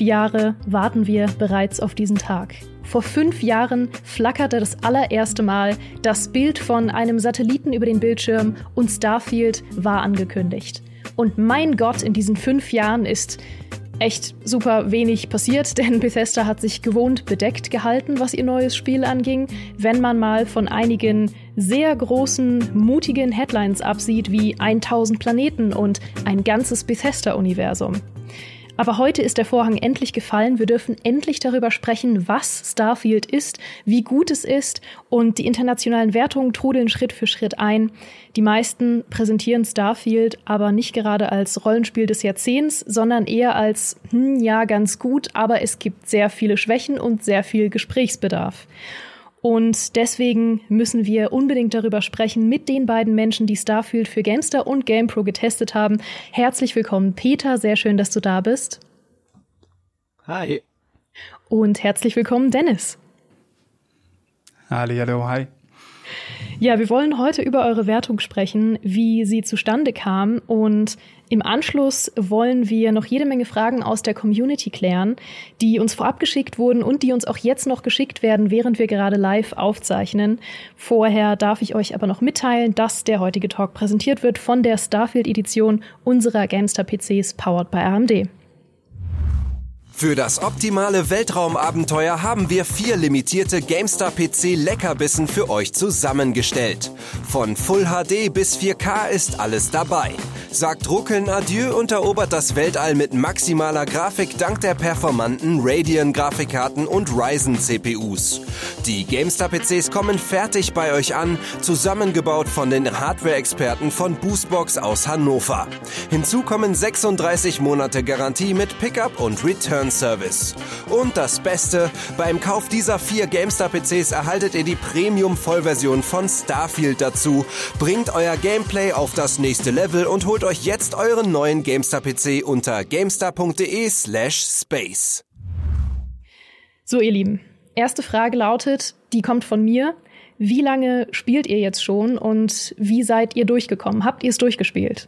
Jahre warten wir bereits auf diesen Tag. Vor fünf Jahren flackerte das allererste Mal das Bild von einem Satelliten über den Bildschirm und Starfield war angekündigt. Und mein Gott, in diesen fünf Jahren ist echt super wenig passiert, denn Bethesda hat sich gewohnt bedeckt gehalten, was ihr neues Spiel anging, wenn man mal von einigen sehr großen, mutigen Headlines absieht, wie 1000 Planeten und ein ganzes Bethesda-Universum. Aber heute ist der Vorhang endlich gefallen. Wir dürfen endlich darüber sprechen, was Starfield ist, wie gut es ist und die internationalen Wertungen trudeln Schritt für Schritt ein. Die meisten präsentieren Starfield aber nicht gerade als Rollenspiel des Jahrzehnts, sondern eher als, hm, ja, ganz gut, aber es gibt sehr viele Schwächen und sehr viel Gesprächsbedarf. Und deswegen müssen wir unbedingt darüber sprechen mit den beiden Menschen, die Starfield für Gamestar und GamePro getestet haben. Herzlich willkommen, Peter. Sehr schön, dass du da bist. Hi. Und herzlich willkommen, Dennis. Halli, hallo, hi. Ja, wir wollen heute über eure Wertung sprechen, wie sie zustande kam und im Anschluss wollen wir noch jede Menge Fragen aus der Community klären, die uns vorab geschickt wurden und die uns auch jetzt noch geschickt werden, während wir gerade live aufzeichnen. Vorher darf ich euch aber noch mitteilen, dass der heutige Talk präsentiert wird von der Starfield-Edition unserer Gamestar PCs powered by AMD. Für das optimale Weltraumabenteuer haben wir vier limitierte GameStar PC Leckerbissen für euch zusammengestellt. Von Full HD bis 4K ist alles dabei. Sagt Ruckeln Adieu und erobert das Weltall mit maximaler Grafik dank der performanten Radeon-Grafikkarten und Ryzen-CPUs. Die GameStar-PCs kommen fertig bei euch an, zusammengebaut von den Hardware-Experten von Boostbox aus Hannover. Hinzu kommen 36 Monate Garantie mit Pickup und Return Service. Und das Beste, beim Kauf dieser vier GameStar-PCs erhaltet ihr die Premium-Vollversion von Starfield dazu. Bringt euer Gameplay auf das nächste Level und holt euch jetzt euren neuen GameStar-PC unter gamestar.de slash space. So, ihr Lieben, erste Frage lautet, die kommt von mir. Wie lange spielt ihr jetzt schon und wie seid ihr durchgekommen? Habt ihr es durchgespielt?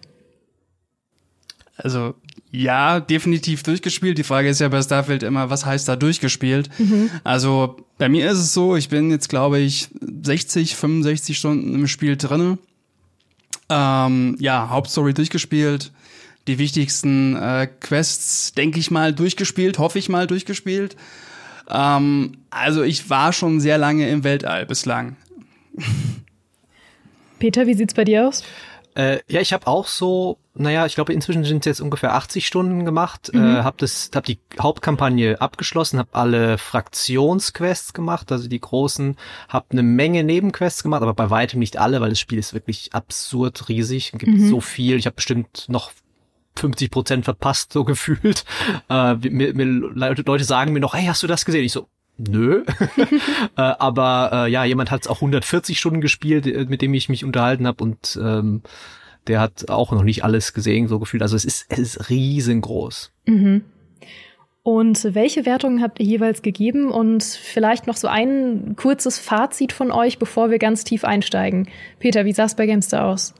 Also ja, definitiv durchgespielt. Die Frage ist ja bei Starfield immer, was heißt da durchgespielt? Mhm. Also bei mir ist es so, ich bin jetzt glaube ich 60, 65 Stunden im Spiel drinne. Ähm, ja, Hauptstory durchgespielt. Die wichtigsten äh, Quests, denke ich mal, durchgespielt, hoffe ich mal durchgespielt. Ähm, also ich war schon sehr lange im Weltall bislang. Peter, wie sieht's bei dir aus? Äh, ja, ich habe auch so, naja, ich glaube inzwischen sind es jetzt ungefähr 80 Stunden gemacht. Mhm. Äh, habe das, habe die Hauptkampagne abgeschlossen, habe alle Fraktionsquests gemacht, also die großen, habe eine Menge Nebenquests gemacht, aber bei weitem nicht alle, weil das Spiel ist wirklich absurd riesig, es gibt mhm. so viel. Ich habe bestimmt noch 50 Prozent verpasst, so gefühlt. Äh, mir, mir, Leute sagen mir noch, hey, hast du das gesehen? Ich so, nö. äh, aber äh, ja, jemand hat es auch 140 Stunden gespielt, äh, mit dem ich mich unterhalten habe und ähm, der hat auch noch nicht alles gesehen, so gefühlt. Also es ist, es ist riesengroß. Mhm. Und welche Wertungen habt ihr jeweils gegeben? Und vielleicht noch so ein kurzes Fazit von euch, bevor wir ganz tief einsteigen. Peter, wie sah es bei Gamester aus?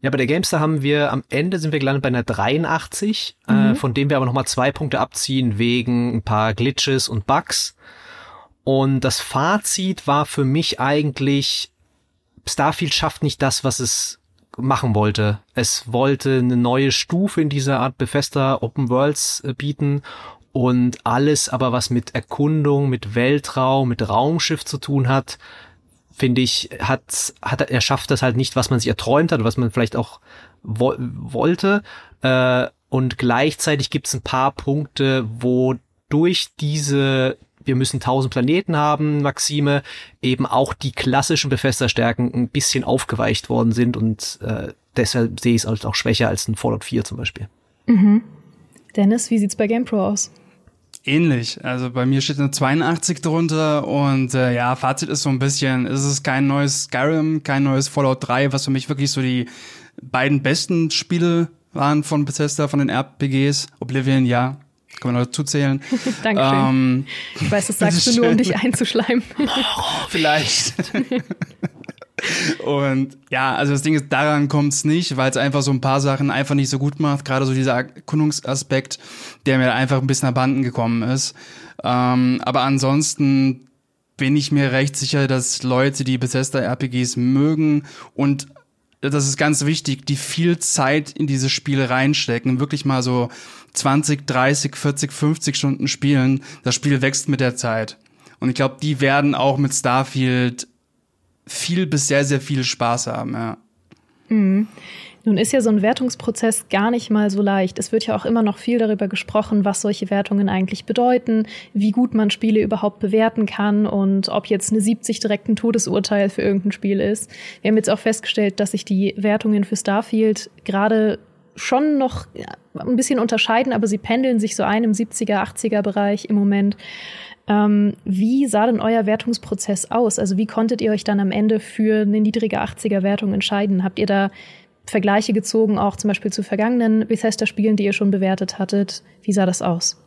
Ja, bei der Gamester haben wir am Ende sind wir gelandet bei einer 83, äh, mhm. äh, von dem wir aber nochmal zwei Punkte abziehen wegen ein paar Glitches und Bugs. Und das Fazit war für mich eigentlich, Starfield schafft nicht das, was es machen wollte. Es wollte eine neue Stufe in dieser Art Bethesda Open Worlds äh, bieten und alles aber, was mit Erkundung, mit Weltraum, mit Raumschiff zu tun hat, finde ich, hat, hat er schafft das halt nicht, was man sich erträumt hat, was man vielleicht auch wo wollte. Äh, und gleichzeitig gibt es ein paar Punkte, wo durch diese wir müssen tausend Planeten haben, Maxime, eben auch die klassischen Befesterstärken ein bisschen aufgeweicht worden sind und äh, deshalb sehe ich es halt auch schwächer als ein Fallout 4 zum Beispiel. Mhm. Dennis, wie sieht's bei GamePro aus? Ähnlich. Also bei mir steht eine 82 drunter und äh, ja, Fazit ist so ein bisschen, es ist kein neues Skyrim, kein neues Fallout 3, was für mich wirklich so die beiden besten Spiele waren von Bethesda, von den RPGs. Oblivion, ja, kann man noch dazu zählen. Dankeschön. Ähm, ich weiß, das sagst du nur, um dich einzuschleimen. Vielleicht. Und ja, also das Ding ist, daran kommt es nicht, weil es einfach so ein paar Sachen einfach nicht so gut macht. Gerade so dieser Erkundungsaspekt, der mir einfach ein bisschen abhanden gekommen ist. Ähm, aber ansonsten bin ich mir recht sicher, dass Leute, die Bethesda-RPGs mögen und das ist ganz wichtig, die viel Zeit in diese Spiele reinstecken, wirklich mal so 20, 30, 40, 50 Stunden spielen. Das Spiel wächst mit der Zeit. Und ich glaube, die werden auch mit Starfield viel bis sehr, sehr viel Spaß haben, ja. Mhm. Nun ist ja so ein Wertungsprozess gar nicht mal so leicht. Es wird ja auch immer noch viel darüber gesprochen, was solche Wertungen eigentlich bedeuten, wie gut man Spiele überhaupt bewerten kann und ob jetzt eine 70 direkt ein Todesurteil für irgendein Spiel ist. Wir haben jetzt auch festgestellt, dass sich die Wertungen für Starfield gerade schon noch ein bisschen unterscheiden, aber sie pendeln sich so ein im 70er, 80er Bereich im Moment. Ähm, wie sah denn euer Wertungsprozess aus? Also wie konntet ihr euch dann am Ende für eine niedrige 80er Wertung entscheiden? Habt ihr da Vergleiche gezogen, auch zum Beispiel zu vergangenen Bethesda-Spielen, die ihr schon bewertet hattet. Wie sah das aus?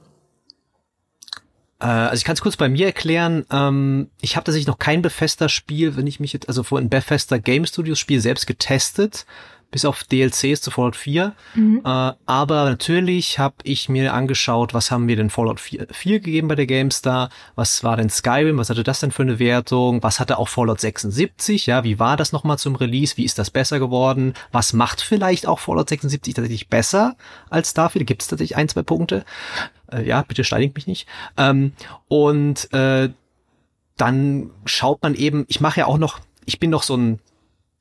Äh, also ich kann es kurz bei mir erklären. Ähm, ich habe tatsächlich noch kein Bethesda-Spiel, wenn ich mich jetzt, also vor ein Bethesda Game Studios Spiel selbst getestet bis auf DLCs zu Fallout 4. Mhm. Äh, aber natürlich habe ich mir angeschaut, was haben wir denn Fallout 4, 4 gegeben bei der GameStar, was war denn Skyrim, was hatte das denn für eine Wertung, was hatte auch Fallout 76, ja, wie war das nochmal zum Release, wie ist das besser geworden, was macht vielleicht auch Fallout 76 tatsächlich besser als Starfield, gibt es tatsächlich ein, zwei Punkte. Äh, ja, bitte steinigt mich nicht. Ähm, und äh, dann schaut man eben, ich mache ja auch noch, ich bin noch so ein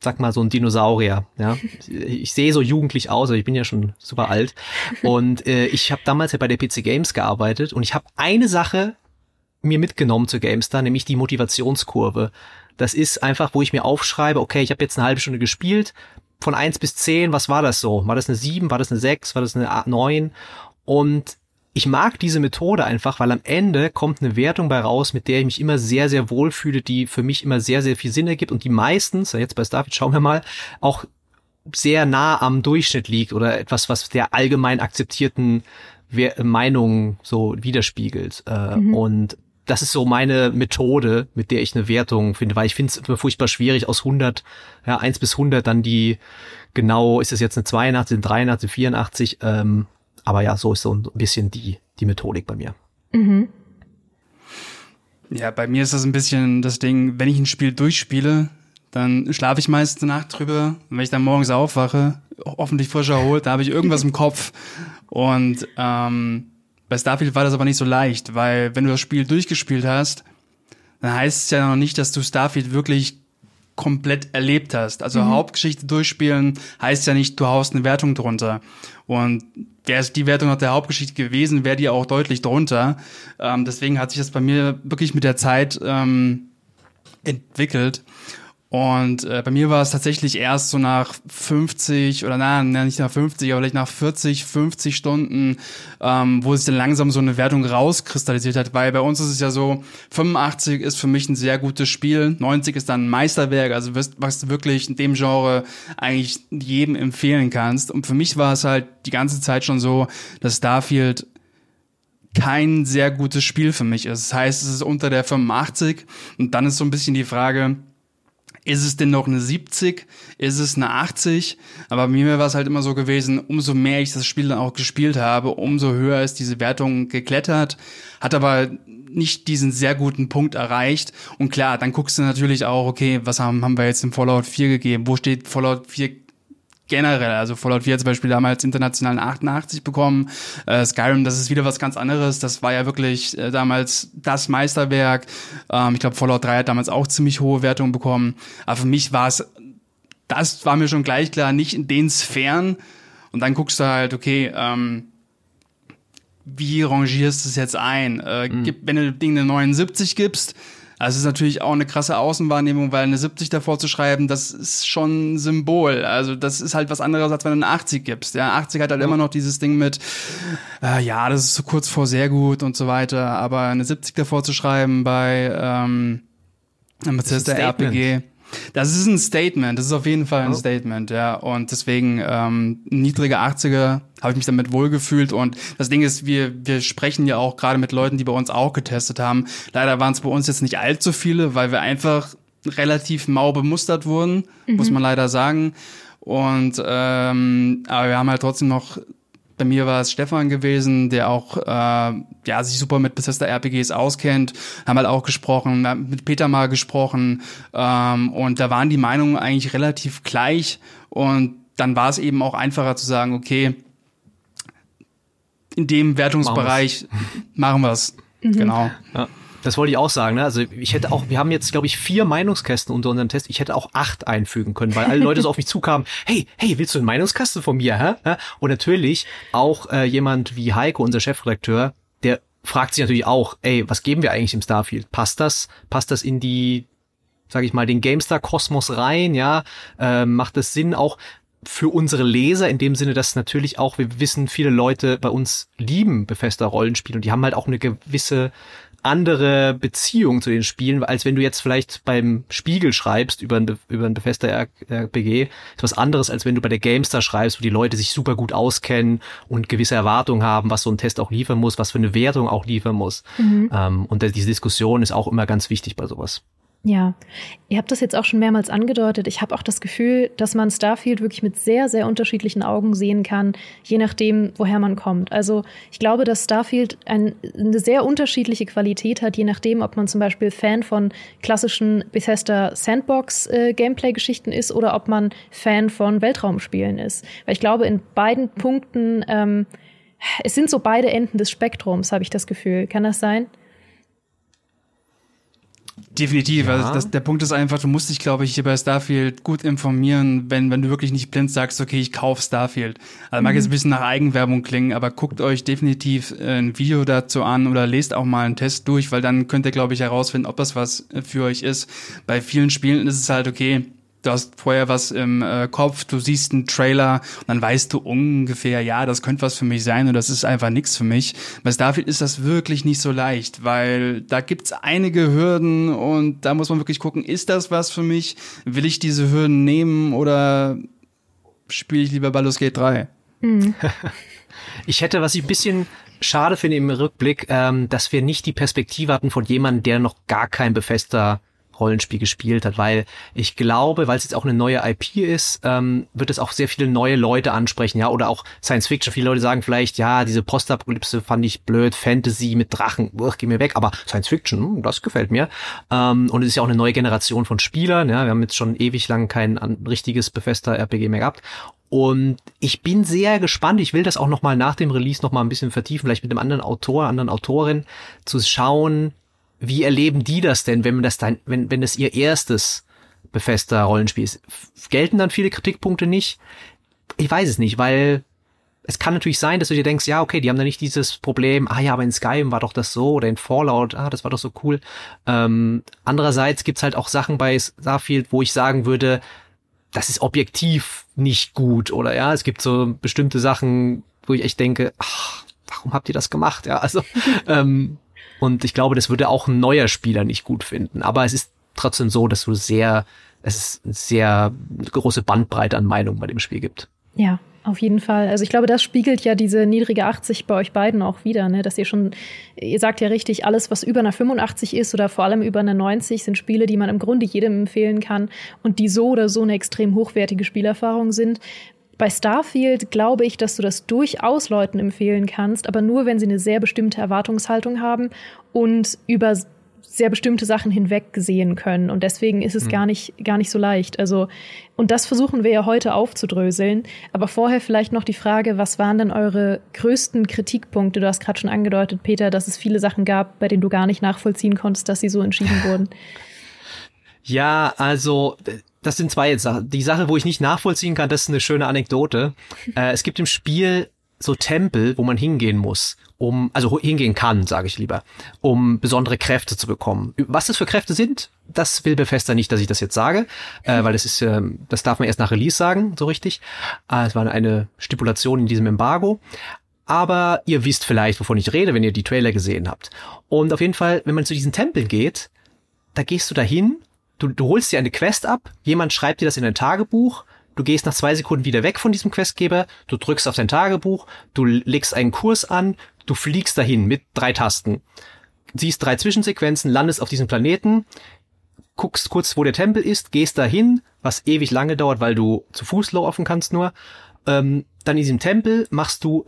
sag mal, so ein Dinosaurier. Ja, ich sehe so jugendlich aus, aber ich bin ja schon super alt. Und äh, ich habe damals ja bei der PC Games gearbeitet und ich habe eine Sache mir mitgenommen zu GameStar, nämlich die Motivationskurve. Das ist einfach, wo ich mir aufschreibe, okay, ich habe jetzt eine halbe Stunde gespielt, von eins bis zehn, was war das so? War das eine sieben? War das eine sechs? War das eine neun? Und ich mag diese Methode einfach, weil am Ende kommt eine Wertung bei raus, mit der ich mich immer sehr, sehr wohl fühle, die für mich immer sehr, sehr viel Sinn ergibt und die meistens, jetzt bei Starfield schauen wir mal, auch sehr nah am Durchschnitt liegt oder etwas, was der allgemein akzeptierten Meinung so widerspiegelt. Äh, mhm. Und das ist so meine Methode, mit der ich eine Wertung finde, weil ich finde es furchtbar schwierig aus 100, ja, 1 bis 100 dann die genau, ist es jetzt eine 82, eine 83, eine 84, ähm, aber ja, so ist so ein bisschen die, die Methodik bei mir. Mhm. Ja, bei mir ist das ein bisschen das Ding, wenn ich ein Spiel durchspiele, dann schlafe ich meistens eine Nacht drüber. Und wenn ich dann morgens aufwache, hoffentlich frisch erholt, da habe ich irgendwas im Kopf. Und ähm, bei Starfield war das aber nicht so leicht, weil wenn du das Spiel durchgespielt hast, dann heißt es ja noch nicht, dass du Starfield wirklich komplett erlebt hast. Also mhm. Hauptgeschichte durchspielen heißt ja nicht, du haust eine Wertung drunter. Und wäre es die Wertung nach der Hauptgeschichte gewesen, wäre die auch deutlich drunter. Ähm, deswegen hat sich das bei mir wirklich mit der Zeit ähm, entwickelt. Und äh, bei mir war es tatsächlich erst so nach 50 oder na, nicht nach 50, aber vielleicht nach 40, 50 Stunden, ähm, wo sich dann langsam so eine Wertung rauskristallisiert hat, weil bei uns ist es ja so, 85 ist für mich ein sehr gutes Spiel, 90 ist dann ein Meisterwerk, also was, was du wirklich in dem Genre eigentlich jedem empfehlen kannst. Und für mich war es halt die ganze Zeit schon so, dass Starfield kein sehr gutes Spiel für mich ist. Das heißt, es ist unter der 85 und dann ist so ein bisschen die Frage, ist es denn noch eine 70? Ist es eine 80? Aber mir war es halt immer so gewesen, umso mehr ich das Spiel dann auch gespielt habe, umso höher ist diese Wertung geklettert, hat aber nicht diesen sehr guten Punkt erreicht. Und klar, dann guckst du natürlich auch, okay, was haben, haben wir jetzt im Fallout 4 gegeben? Wo steht Fallout 4 generell. Also Fallout 4 zum Beispiel damals internationalen 88 bekommen. Äh, Skyrim, das ist wieder was ganz anderes. Das war ja wirklich äh, damals das Meisterwerk. Ähm, ich glaube, Fallout 3 hat damals auch ziemlich hohe Wertungen bekommen. Aber für mich war es, das war mir schon gleich klar, nicht in den Sphären. Und dann guckst du halt, okay, ähm, wie rangierst du es jetzt ein? Äh, mhm. gib, wenn du dem Ding eine 79 gibst, also es ist natürlich auch eine krasse Außenwahrnehmung, weil eine 70 davor zu schreiben, das ist schon ein Symbol. Also das ist halt was anderes, als wenn du eine 80 gibst. Ja, 80 hat halt immer noch dieses Ding mit, äh, ja, das ist so kurz vor sehr gut und so weiter. Aber eine 70 davor zu schreiben bei ähm, Bethesda RPG, das ist ein Statement, das ist auf jeden Fall ein oh. Statement, ja. Und deswegen ähm, niedrige 80er habe ich mich damit wohlgefühlt. Und das Ding ist, wir, wir sprechen ja auch gerade mit Leuten, die bei uns auch getestet haben. Leider waren es bei uns jetzt nicht allzu viele, weil wir einfach relativ mau bemustert wurden, mhm. muss man leider sagen. Und ähm, aber wir haben halt trotzdem noch bei mir war es Stefan gewesen, der auch äh, ja sich super mit Bethesda RPGs auskennt. Haben halt auch gesprochen, mit Peter mal gesprochen ähm, und da waren die Meinungen eigentlich relativ gleich und dann war es eben auch einfacher zu sagen, okay, in dem Wertungsbereich machen wir es. Mhm. Genau. Ja. Das wollte ich auch sagen. Ne? Also ich hätte auch, wir haben jetzt, glaube ich, vier Meinungskästen unter unserem Test. Ich hätte auch acht einfügen können, weil alle Leute so auf mich zukamen. Hey, hey, willst du einen Meinungskasten von mir? Hä? Und natürlich auch äh, jemand wie Heiko, unser Chefredakteur, der fragt sich natürlich auch, ey, was geben wir eigentlich im Starfield? Passt das? Passt das in die, sage ich mal, den GameStar-Kosmos rein? Ja, äh, macht es Sinn auch? für unsere Leser in dem Sinne, dass natürlich auch, wir wissen, viele Leute bei uns lieben Befester Rollenspiele und die haben halt auch eine gewisse andere Beziehung zu den Spielen, als wenn du jetzt vielleicht beim Spiegel schreibst über ein, über ein Befester RPG, ist was anderes, als wenn du bei der GameStar schreibst, wo die Leute sich super gut auskennen und gewisse Erwartungen haben, was so ein Test auch liefern muss, was für eine Wertung auch liefern muss. Mhm. Ähm, und diese Diskussion ist auch immer ganz wichtig bei sowas. Ja, ihr habt das jetzt auch schon mehrmals angedeutet. Ich habe auch das Gefühl, dass man Starfield wirklich mit sehr, sehr unterschiedlichen Augen sehen kann, je nachdem, woher man kommt. Also ich glaube, dass Starfield ein, eine sehr unterschiedliche Qualität hat, je nachdem, ob man zum Beispiel Fan von klassischen Bethesda Sandbox-Gameplay-Geschichten äh, ist oder ob man Fan von Weltraumspielen ist. Weil ich glaube, in beiden Punkten, ähm, es sind so beide Enden des Spektrums, habe ich das Gefühl. Kann das sein? Definitiv. Ja. Also das, der Punkt ist einfach, du musst dich, glaube ich, hier bei Starfield gut informieren, wenn, wenn du wirklich nicht blind sagst, okay, ich kauf Starfield. Also mag jetzt ein bisschen nach Eigenwerbung klingen, aber guckt euch definitiv äh, ein Video dazu an oder lest auch mal einen Test durch, weil dann könnt ihr, glaube ich, herausfinden, ob das was für euch ist. Bei vielen Spielen ist es halt, okay, du hast vorher was im äh, Kopf, du siehst einen Trailer und dann weißt du ungefähr, ja, das könnte was für mich sein und das ist einfach nichts für mich. Bei Starfield ist das wirklich nicht so leicht, weil da gibt's einige Hürden und da muss man wirklich gucken, ist das was für mich? Will ich diese Hürden nehmen oder spiele ich lieber Baldur's Gate 3? Mhm. Ich hätte, was ich ein bisschen schade finde im Rückblick, ähm, dass wir nicht die Perspektive hatten von jemandem, der noch gar kein befester Rollenspiel gespielt hat, weil ich glaube, weil es jetzt auch eine neue IP ist, ähm, wird es auch sehr viele neue Leute ansprechen, ja, oder auch Science Fiction. Viele Leute sagen vielleicht, ja, diese Postapokalypse fand ich blöd, Fantasy mit Drachen, uch, geh mir weg, aber Science Fiction, hm, das gefällt mir. Ähm, und es ist ja auch eine neue Generation von Spielern, ja, wir haben jetzt schon ewig lang kein richtiges Befester RPG mehr gehabt. Und ich bin sehr gespannt. Ich will das auch noch mal nach dem Release noch mal ein bisschen vertiefen, vielleicht mit einem anderen Autor, anderen Autorin, zu schauen, wie erleben die das denn, wenn man das dann, wenn, wenn das ihr erstes befester Rollenspiel ist? Gelten dann viele Kritikpunkte nicht? Ich weiß es nicht, weil es kann natürlich sein, dass du dir denkst, ja, okay, die haben da nicht dieses Problem, ah ja, aber in Skyrim war doch das so oder in Fallout, ah, das war doch so cool. Ähm, andererseits gibt's halt auch Sachen bei Starfield, wo ich sagen würde, das ist objektiv nicht gut oder ja, es gibt so bestimmte Sachen, wo ich echt denke, ach, warum habt ihr das gemacht? Ja, also ähm, und ich glaube, das würde auch ein neuer Spieler nicht gut finden. Aber es ist trotzdem so, dass du sehr, es ist eine sehr große Bandbreite an Meinungen bei dem Spiel gibt. Ja, auf jeden Fall. Also ich glaube, das spiegelt ja diese niedrige 80 bei euch beiden auch wieder, ne? dass ihr schon, ihr sagt ja richtig, alles, was über einer 85 ist oder vor allem über einer 90, sind Spiele, die man im Grunde jedem empfehlen kann und die so oder so eine extrem hochwertige Spielerfahrung sind. Bei Starfield glaube ich, dass du das durchaus Leuten empfehlen kannst, aber nur, wenn sie eine sehr bestimmte Erwartungshaltung haben und über sehr bestimmte Sachen hinweg sehen können. Und deswegen ist es mhm. gar nicht, gar nicht so leicht. Also, und das versuchen wir ja heute aufzudröseln. Aber vorher vielleicht noch die Frage, was waren denn eure größten Kritikpunkte? Du hast gerade schon angedeutet, Peter, dass es viele Sachen gab, bei denen du gar nicht nachvollziehen konntest, dass sie so entschieden wurden. Ja, also das sind zwei jetzt Sachen. Die Sache, wo ich nicht nachvollziehen kann, das ist eine schöne Anekdote. Äh, es gibt im Spiel so Tempel, wo man hingehen muss, um, also hingehen kann, sage ich lieber, um besondere Kräfte zu bekommen. Was das für Kräfte sind, das will Befester nicht, dass ich das jetzt sage, äh, weil das ist, äh, das darf man erst nach Release sagen, so richtig. Äh, es war eine Stipulation in diesem Embargo. Aber ihr wisst vielleicht, wovon ich rede, wenn ihr die Trailer gesehen habt. Und auf jeden Fall, wenn man zu diesen Tempeln geht, da gehst du dahin du, du holst dir eine Quest ab, jemand schreibt dir das in ein Tagebuch, du gehst nach zwei Sekunden wieder weg von diesem Questgeber, du drückst auf dein Tagebuch, du legst einen Kurs an, du fliegst dahin mit drei Tasten, siehst drei Zwischensequenzen, landest auf diesem Planeten, guckst kurz, wo der Tempel ist, gehst da hin, was ewig lange dauert, weil du zu Fuß laufen kannst nur. Ähm, dann in diesem Tempel machst du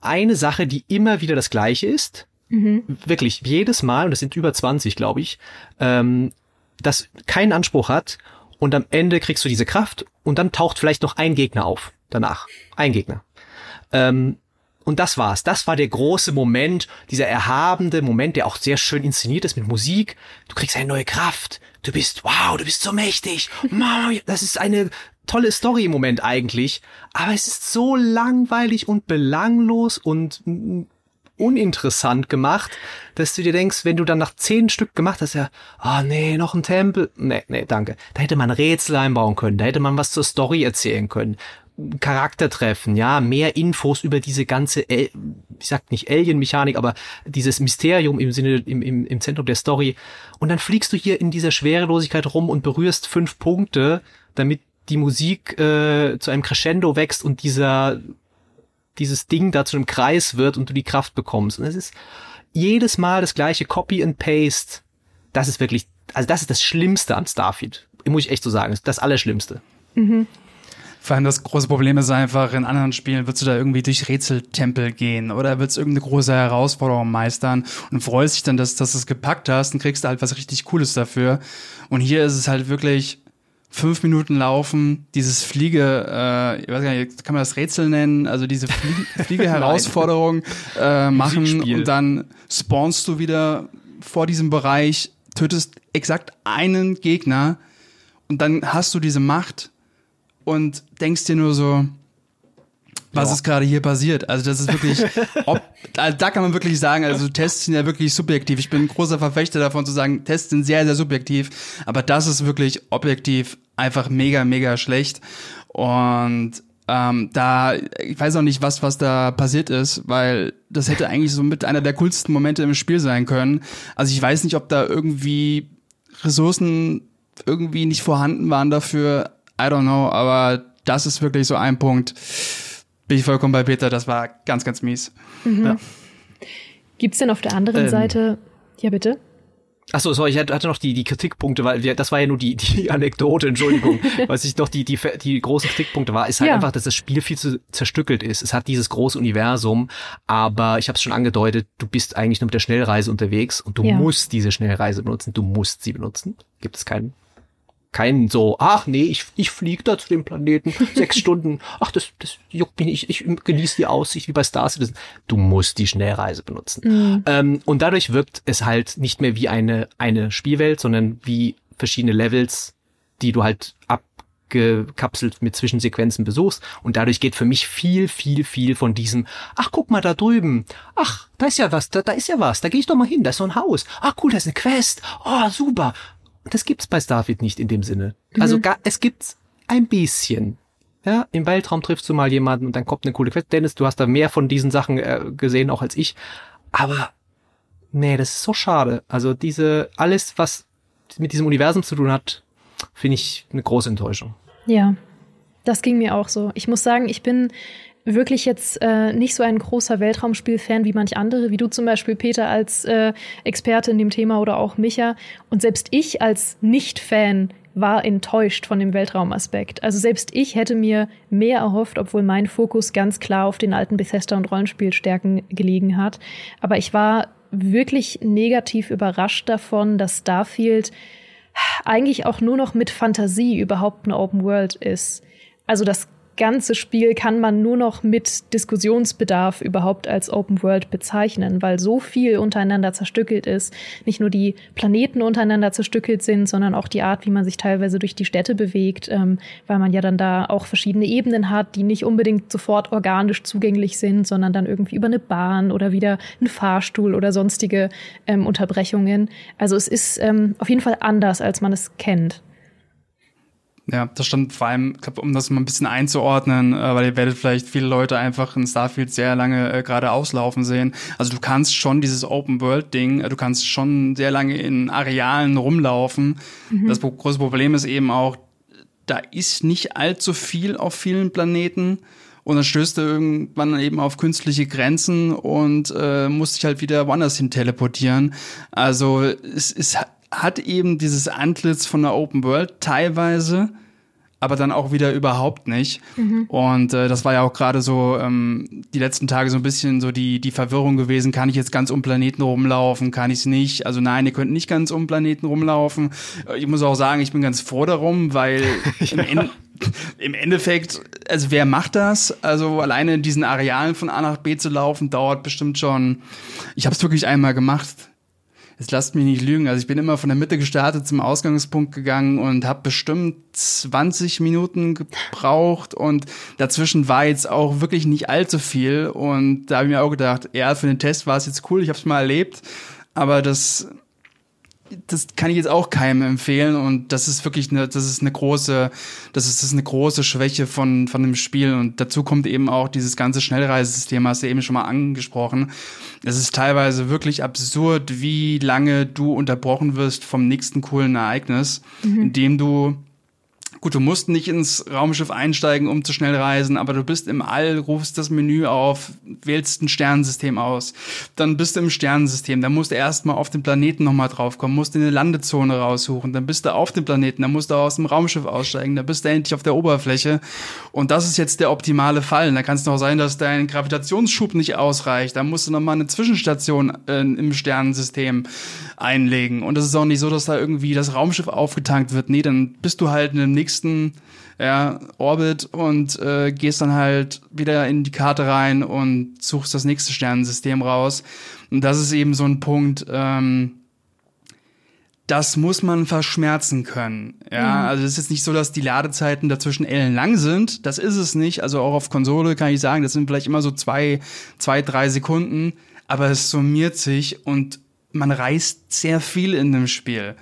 eine Sache, die immer wieder das gleiche ist. Mhm. Wirklich, jedes Mal, und das sind über 20, glaube ich, ähm, das keinen Anspruch hat und am Ende kriegst du diese Kraft und dann taucht vielleicht noch ein Gegner auf danach. Ein Gegner. Ähm, und das war's. Das war der große Moment, dieser erhabende Moment, der auch sehr schön inszeniert ist mit Musik. Du kriegst eine neue Kraft. Du bist, wow, du bist so mächtig. Das ist eine tolle Story im Moment eigentlich. Aber es ist so langweilig und belanglos und uninteressant gemacht, dass du dir denkst, wenn du dann nach zehn Stück gemacht hast, ja, ah oh, nee, noch ein Tempel. Nee, nee, danke. Da hätte man Rätsel einbauen können, da hätte man was zur Story erzählen können. Charaktertreffen, ja, mehr Infos über diese ganze, ich sag nicht Alien-Mechanik, aber dieses Mysterium im Sinne, im, im, im Zentrum der Story. Und dann fliegst du hier in dieser Schwerelosigkeit rum und berührst fünf Punkte, damit die Musik äh, zu einem Crescendo wächst und dieser dieses Ding da zu einem Kreis wird und du die Kraft bekommst. Und es ist jedes Mal das gleiche Copy and Paste. Das ist wirklich, also das ist das Schlimmste an Starfield. Muss ich echt so sagen. Das Allerschlimmste. Mhm. Vor allem das große Problem ist einfach, in anderen Spielen würdest du da irgendwie durch Rätseltempel gehen oder willst irgendeine große Herausforderung meistern und freust dich dann, dass, dass du es gepackt hast und kriegst halt was richtig Cooles dafür. Und hier ist es halt wirklich, fünf Minuten laufen, dieses Fliege, äh, ich weiß gar nicht, kann man das Rätsel nennen, also diese Flie Fliege-Herausforderung äh, machen und dann spawnst du wieder vor diesem Bereich, tötest exakt einen Gegner und dann hast du diese Macht und denkst dir nur so, was ja. ist gerade hier passiert. Also das ist wirklich, ob, also da kann man wirklich sagen, also Tests sind ja wirklich subjektiv. Ich bin ein großer Verfechter davon zu sagen, Tests sind sehr, sehr subjektiv, aber das ist wirklich objektiv einfach mega, mega schlecht. Und ähm, da, ich weiß auch nicht, was, was da passiert ist, weil das hätte eigentlich so mit einer der coolsten Momente im Spiel sein können. Also ich weiß nicht, ob da irgendwie Ressourcen irgendwie nicht vorhanden waren dafür. I don't know, aber das ist wirklich so ein Punkt bin ich vollkommen bei Peter, das war ganz, ganz mies. Mhm. Ja. Gibt es denn auf der anderen ähm, Seite, ja bitte? Achso, sorry, ich hatte noch die, die Kritikpunkte, weil wir, das war ja nur die, die Anekdote, Entschuldigung. was ich noch die, die, die großen Kritikpunkte war, ist halt ja. einfach, dass das Spiel viel zu zerstückelt ist. Es hat dieses große Universum, aber ich habe es schon angedeutet, du bist eigentlich nur mit der Schnellreise unterwegs und du ja. musst diese Schnellreise benutzen, du musst sie benutzen. Gibt es keinen kein so, ach nee, ich, ich fliege da zu dem Planeten, sechs Stunden, ach, das, das juckt mich nicht, ich, ich genieße die Aussicht wie bei Star Citizen. Du musst die Schnellreise benutzen. Mhm. Ähm, und dadurch wirkt es halt nicht mehr wie eine, eine Spielwelt, sondern wie verschiedene Levels, die du halt abgekapselt mit Zwischensequenzen besuchst. Und dadurch geht für mich viel, viel, viel von diesem, ach, guck mal da drüben, ach, da ist ja was, da, da ist ja was, da gehe ich doch mal hin, da ist so ein Haus, ach cool, da ist eine Quest, oh, super das gibt's bei Starfield nicht in dem Sinne. Mhm. Also gar, es gibt's ein bisschen. Ja, im Weltraum triffst du mal jemanden und dann kommt eine coole Quest. Dennis, du hast da mehr von diesen Sachen äh, gesehen, auch als ich. Aber, nee, das ist so schade. Also diese, alles, was mit diesem Universum zu tun hat, finde ich eine große Enttäuschung. Ja, das ging mir auch so. Ich muss sagen, ich bin wirklich jetzt äh, nicht so ein großer Weltraumspiel-Fan wie manch andere, wie du zum Beispiel, Peter, als äh, Experte in dem Thema oder auch Micha. Und selbst ich als Nicht-Fan war enttäuscht von dem Weltraumaspekt. Also selbst ich hätte mir mehr erhofft, obwohl mein Fokus ganz klar auf den alten Bethesda und Rollenspielstärken gelegen hat. Aber ich war wirklich negativ überrascht davon, dass Starfield eigentlich auch nur noch mit Fantasie überhaupt eine Open World ist. Also das ganze Spiel kann man nur noch mit Diskussionsbedarf überhaupt als Open World bezeichnen, weil so viel untereinander zerstückelt ist. Nicht nur die Planeten untereinander zerstückelt sind, sondern auch die Art, wie man sich teilweise durch die Städte bewegt, ähm, weil man ja dann da auch verschiedene Ebenen hat, die nicht unbedingt sofort organisch zugänglich sind, sondern dann irgendwie über eine Bahn oder wieder einen Fahrstuhl oder sonstige ähm, Unterbrechungen. Also es ist ähm, auf jeden Fall anders, als man es kennt. Ja, das stand vor allem, glaub, um das mal ein bisschen einzuordnen, äh, weil ihr werdet vielleicht viele Leute einfach in Starfield sehr lange äh, gerade auslaufen sehen. Also du kannst schon dieses Open-World-Ding, äh, du kannst schon sehr lange in Arealen rumlaufen. Mhm. Das große Problem ist eben auch, da ist nicht allzu viel auf vielen Planeten. Und dann stößt du irgendwann eben auf künstliche Grenzen und äh, musst dich halt wieder woanders hin teleportieren. Also es ist hat eben dieses Antlitz von der Open World teilweise, aber dann auch wieder überhaupt nicht. Mhm. Und äh, das war ja auch gerade so ähm, die letzten Tage so ein bisschen so die, die Verwirrung gewesen, kann ich jetzt ganz um Planeten rumlaufen, kann ich es nicht? Also nein, ihr könnt nicht ganz um Planeten rumlaufen. Äh, ich muss auch sagen, ich bin ganz froh darum, weil ja. im, Ende, im Endeffekt, also wer macht das? Also alleine in diesen Arealen von A nach B zu laufen, dauert bestimmt schon, ich habe es wirklich einmal gemacht jetzt lasst mich nicht lügen, also ich bin immer von der Mitte gestartet zum Ausgangspunkt gegangen und habe bestimmt 20 Minuten gebraucht. Und dazwischen war jetzt auch wirklich nicht allzu viel. Und da habe ich mir auch gedacht, ja, für den Test war es jetzt cool, ich habe es mal erlebt, aber das das kann ich jetzt auch keinem empfehlen und das ist wirklich eine, das ist eine große, das ist, das ist eine große Schwäche von, von dem Spiel und dazu kommt eben auch dieses ganze Schnellreisesystem, hast du eben schon mal angesprochen. Es ist teilweise wirklich absurd, wie lange du unterbrochen wirst vom nächsten coolen Ereignis, mhm. indem du Gut, du musst nicht ins Raumschiff einsteigen, um zu schnell reisen, aber du bist im All, rufst das Menü auf, wählst ein Sternensystem aus. Dann bist du im Sternensystem, dann musst du erstmal auf den Planeten nochmal draufkommen, musst eine Landezone raussuchen, dann bist du auf dem Planeten, dann musst du aus dem Raumschiff aussteigen, dann bist du endlich auf der Oberfläche. Und das ist jetzt der optimale Fall. Da kann es noch sein, dass dein Gravitationsschub nicht ausreicht. Da musst du nochmal eine Zwischenstation äh, im Sternensystem einlegen. Und es ist auch nicht so, dass da irgendwie das Raumschiff aufgetankt wird. Nee, dann bist du halt in dem nächsten ja, Orbit und äh, gehst dann halt wieder in die Karte rein und suchst das nächste Sternensystem raus. Und das ist eben so ein Punkt, ähm, das muss man verschmerzen können. Ja, mhm. also es ist jetzt nicht so, dass die Ladezeiten dazwischen ellenlang sind. Das ist es nicht. Also auch auf Konsole kann ich sagen, das sind vielleicht immer so zwei, zwei, drei Sekunden. Aber es summiert sich und man reißt sehr viel in dem Spiel.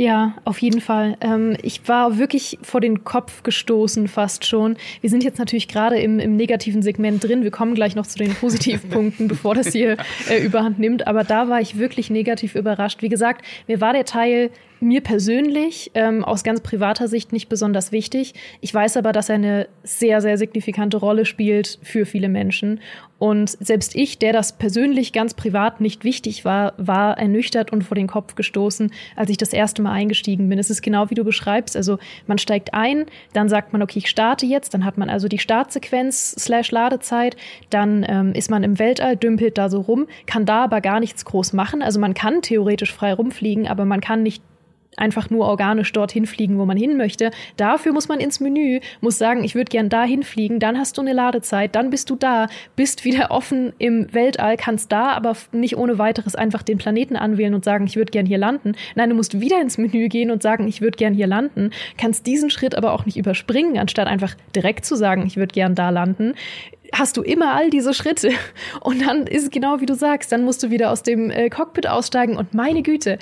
Ja, auf jeden Fall. Ähm, ich war wirklich vor den Kopf gestoßen fast schon. Wir sind jetzt natürlich gerade im, im negativen Segment drin. Wir kommen gleich noch zu den Positivpunkten, bevor das hier äh, überhand nimmt. Aber da war ich wirklich negativ überrascht. Wie gesagt, mir war der Teil mir persönlich ähm, aus ganz privater Sicht nicht besonders wichtig. Ich weiß aber, dass er eine sehr, sehr signifikante Rolle spielt für viele Menschen. Und selbst ich, der das persönlich ganz privat nicht wichtig war, war ernüchtert und vor den Kopf gestoßen, als ich das erste Mal eingestiegen bin. Es ist genau wie du beschreibst. Also man steigt ein, dann sagt man, okay, ich starte jetzt, dann hat man also die Startsequenz slash Ladezeit, dann ähm, ist man im Weltall, dümpelt da so rum, kann da aber gar nichts groß machen. Also man kann theoretisch frei rumfliegen, aber man kann nicht einfach nur organisch dorthin fliegen, wo man hin möchte. Dafür muss man ins Menü, muss sagen, ich würde gern dahin fliegen, dann hast du eine Ladezeit, dann bist du da, bist wieder offen im Weltall, kannst da aber nicht ohne weiteres einfach den Planeten anwählen und sagen, ich würde gern hier landen. Nein, du musst wieder ins Menü gehen und sagen, ich würde gern hier landen, kannst diesen Schritt aber auch nicht überspringen, anstatt einfach direkt zu sagen, ich würde gern da landen hast du immer all diese Schritte. Und dann ist es genau wie du sagst, dann musst du wieder aus dem äh, Cockpit aussteigen und meine Güte.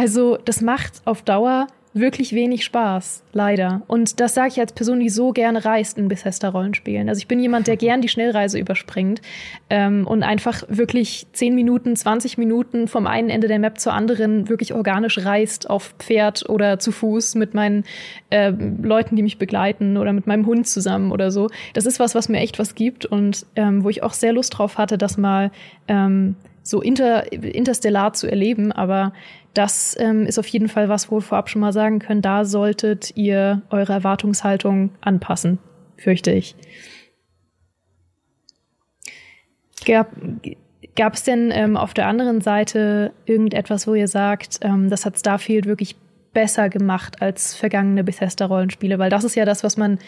Also das macht auf Dauer wirklich wenig Spaß, leider. Und das sage ich als Person, die so gerne reist in Bethesda-Rollenspielen. Also ich bin jemand, der gern die Schnellreise überspringt ähm, und einfach wirklich 10 Minuten, 20 Minuten vom einen Ende der Map zur anderen wirklich organisch reist, auf Pferd oder zu Fuß mit meinen äh, Leuten, die mich begleiten oder mit meinem Hund zusammen oder so. Das ist was, was mir echt was gibt und ähm, wo ich auch sehr Lust drauf hatte, das mal ähm, so inter, interstellar zu erleben. Aber das ähm, ist auf jeden Fall was, wo wir vorab schon mal sagen können, da solltet ihr eure Erwartungshaltung anpassen, fürchte ich. Gab, gab es denn ähm, auf der anderen Seite irgendetwas, wo ihr sagt, ähm, das hat Starfield wirklich besser gemacht als vergangene Bethesda-Rollenspiele? Weil das ist ja das, was man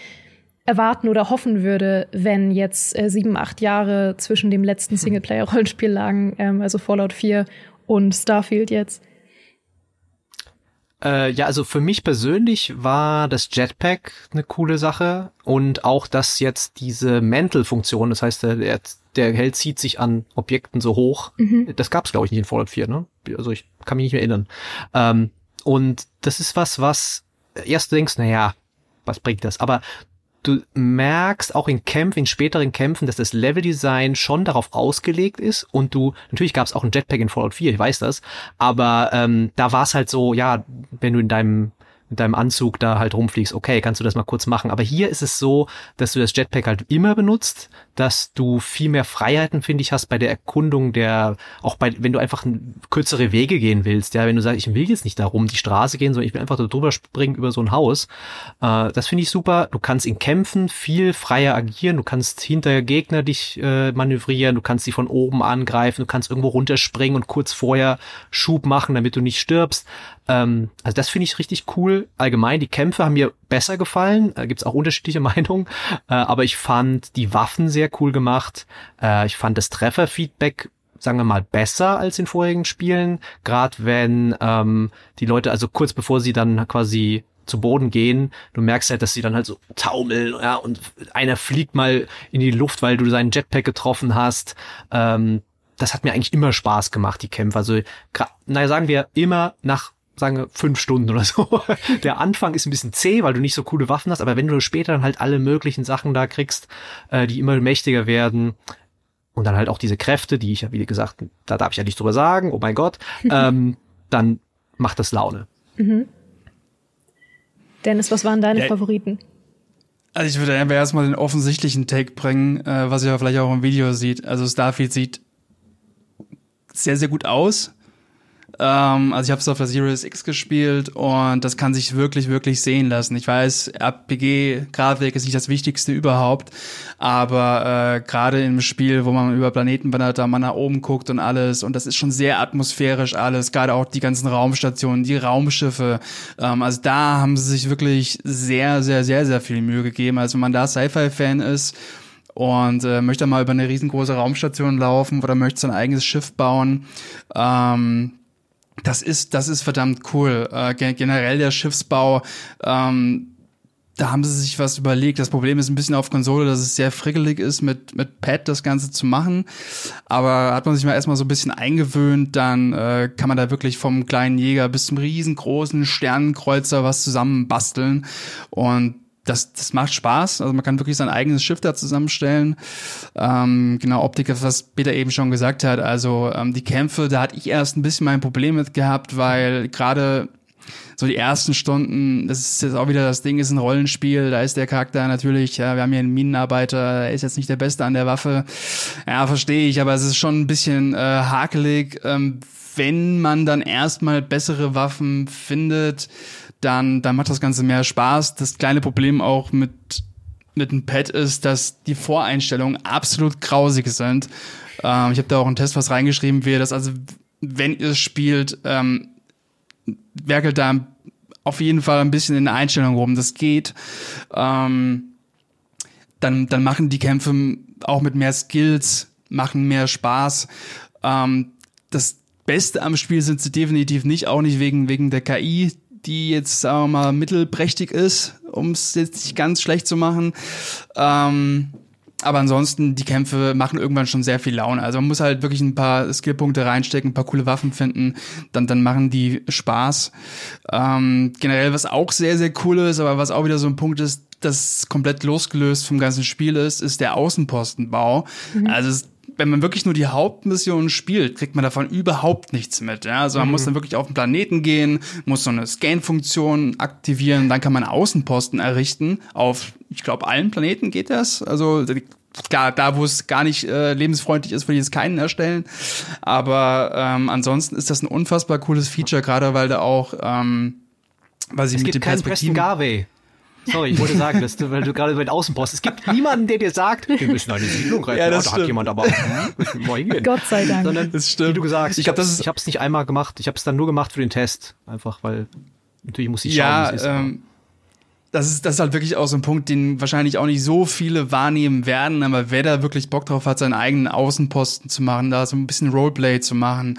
erwarten oder hoffen würde, wenn jetzt äh, sieben, acht Jahre zwischen dem letzten Singleplayer-Rollenspiel lagen, ähm, also Fallout 4 und Starfield jetzt. Äh, ja, also für mich persönlich war das Jetpack eine coole Sache und auch, dass jetzt diese Mantle-Funktion, das heißt, der, der Held zieht sich an Objekten so hoch, mhm. das gab's glaube ich nicht in Fallout 4, ne? Also ich kann mich nicht mehr erinnern. Ähm, und das ist was, was erst denkst, na ja, was bringt das? Aber du merkst auch in Kämpfen, in späteren Kämpfen, dass das Leveldesign schon darauf ausgelegt ist und du, natürlich gab es auch ein Jetpack in Fallout 4, ich weiß das, aber ähm, da war es halt so, ja, wenn du in deinem mit deinem Anzug da halt rumfliegst, okay, kannst du das mal kurz machen. Aber hier ist es so, dass du das Jetpack halt immer benutzt. Dass du viel mehr Freiheiten, finde ich, hast bei der Erkundung der, auch bei, wenn du einfach kürzere Wege gehen willst, ja, wenn du sagst, ich will jetzt nicht darum die Straße gehen, sondern ich will einfach da drüber springen über so ein Haus. Äh, das finde ich super. Du kannst in Kämpfen viel freier agieren, du kannst hinter Gegner dich äh, manövrieren, du kannst sie von oben angreifen, du kannst irgendwo runterspringen und kurz vorher Schub machen, damit du nicht stirbst. Ähm, also das finde ich richtig cool. Allgemein, die Kämpfe haben mir besser gefallen. Da gibt's auch unterschiedliche Meinungen. Äh, aber ich fand die Waffen sehr cool gemacht. Äh, ich fand das Trefferfeedback sagen wir mal, besser als in vorigen Spielen. Gerade wenn ähm, die Leute, also kurz bevor sie dann quasi zu Boden gehen, du merkst halt, dass sie dann halt so taumeln, ja, und einer fliegt mal in die Luft, weil du seinen Jetpack getroffen hast. Ähm, das hat mir eigentlich immer Spaß gemacht, die Kämpfe. Also, naja, sagen wir immer nach sagen wir, fünf Stunden oder so. Der Anfang ist ein bisschen zäh, weil du nicht so coole Waffen hast, aber wenn du später dann halt alle möglichen Sachen da kriegst, äh, die immer mächtiger werden, und dann halt auch diese Kräfte, die ich ja, wie gesagt, da darf ich ja nicht drüber sagen, oh mein Gott, ähm, dann macht das Laune. Mhm. Dennis, was waren deine ja, Favoriten? Also ich würde einfach erstmal den offensichtlichen Take bringen, äh, was ihr vielleicht auch im Video sieht. Also Starfield sieht sehr, sehr gut aus. Ähm, also ich habe es auf der Series X gespielt und das kann sich wirklich, wirklich sehen lassen. Ich weiß, RPG-Grafik ist nicht das Wichtigste überhaupt, aber äh, gerade im Spiel, wo man über Planeten wandert, da man nach oben guckt und alles und das ist schon sehr atmosphärisch alles, gerade auch die ganzen Raumstationen, die Raumschiffe. Ähm, also da haben sie sich wirklich sehr, sehr, sehr, sehr viel Mühe gegeben. Also wenn man da Sci-Fi-Fan ist, und äh, möchte mal über eine riesengroße Raumstation laufen oder möchte sein eigenes Schiff bauen. Ähm, das ist, das ist verdammt cool. Äh, generell der Schiffsbau, ähm, da haben sie sich was überlegt. Das Problem ist ein bisschen auf Konsole, dass es sehr frickelig ist, mit, mit Pad das Ganze zu machen. Aber hat man sich mal erstmal so ein bisschen eingewöhnt, dann äh, kann man da wirklich vom kleinen Jäger bis zum riesengroßen Sternenkreuzer was zusammenbasteln. Und das, das macht Spaß. Also man kann wirklich sein eigenes Schiff da zusammenstellen. Ähm, genau, Optik, was Peter eben schon gesagt hat. Also ähm, die Kämpfe, da hatte ich erst ein bisschen mein Problem mit gehabt, weil gerade so die ersten Stunden, das ist jetzt auch wieder das Ding, ist ein Rollenspiel, da ist der Charakter natürlich, ja, wir haben hier einen Minenarbeiter, er ist jetzt nicht der Beste an der Waffe. Ja, verstehe ich, aber es ist schon ein bisschen äh, hakelig, ähm, wenn man dann erstmal bessere Waffen findet dann, dann macht das Ganze mehr Spaß. Das kleine Problem auch mit, mit dem Pad ist, dass die Voreinstellungen absolut grausig sind. Ähm, ich habe da auch einen Test was reingeschrieben, wie das also, wenn ihr spielt, ähm, werkelt da auf jeden Fall ein bisschen in der Einstellung rum. Das geht. Ähm, dann, dann machen die Kämpfe auch mit mehr Skills, machen mehr Spaß. Ähm, das Beste am Spiel sind sie definitiv nicht, auch nicht wegen, wegen der KI die jetzt, sagen wir mal, mittelprächtig ist, um es jetzt nicht ganz schlecht zu machen. Ähm, aber ansonsten, die Kämpfe machen irgendwann schon sehr viel Laune. Also man muss halt wirklich ein paar Skillpunkte reinstecken, ein paar coole Waffen finden, dann, dann machen die Spaß. Ähm, generell, was auch sehr, sehr cool ist, aber was auch wieder so ein Punkt ist, das komplett losgelöst vom ganzen Spiel ist, ist der Außenpostenbau. Mhm. Also es wenn man wirklich nur die Hauptmission spielt, kriegt man davon überhaupt nichts mit. Ja? Also man mhm. muss dann wirklich auf den Planeten gehen, muss so eine Scan-Funktion aktivieren, dann kann man Außenposten errichten. Auf, ich glaube, allen Planeten geht das. Also klar, da wo es gar nicht äh, lebensfreundlich ist, würde ich jetzt keinen erstellen. Aber ähm, ansonsten ist das ein unfassbar cooles Feature, gerade weil da auch ähm, weil sie es mit gibt dem Perspektiven Garvey. Sorry, ich wollte sagen, dass du, weil du gerade über den Außenpost. Es gibt niemanden, der dir sagt, wir müssen eine Siedlung retten. Ja, das ja, da hat jemand aber hm, mal hingehen. Gott sei Dank. Sondern, das stimmt. wie du gesagt ich, ich habe ich hab's nicht einmal gemacht. Ich habe es dann nur gemacht für den Test, einfach weil natürlich muss ich schauen, ja, wie es ist. Ähm, das ist, das ist halt wirklich auch so ein Punkt, den wahrscheinlich auch nicht so viele wahrnehmen werden, aber wer da wirklich Bock drauf hat, seinen eigenen Außenposten zu machen, da so ein bisschen Roleplay zu machen,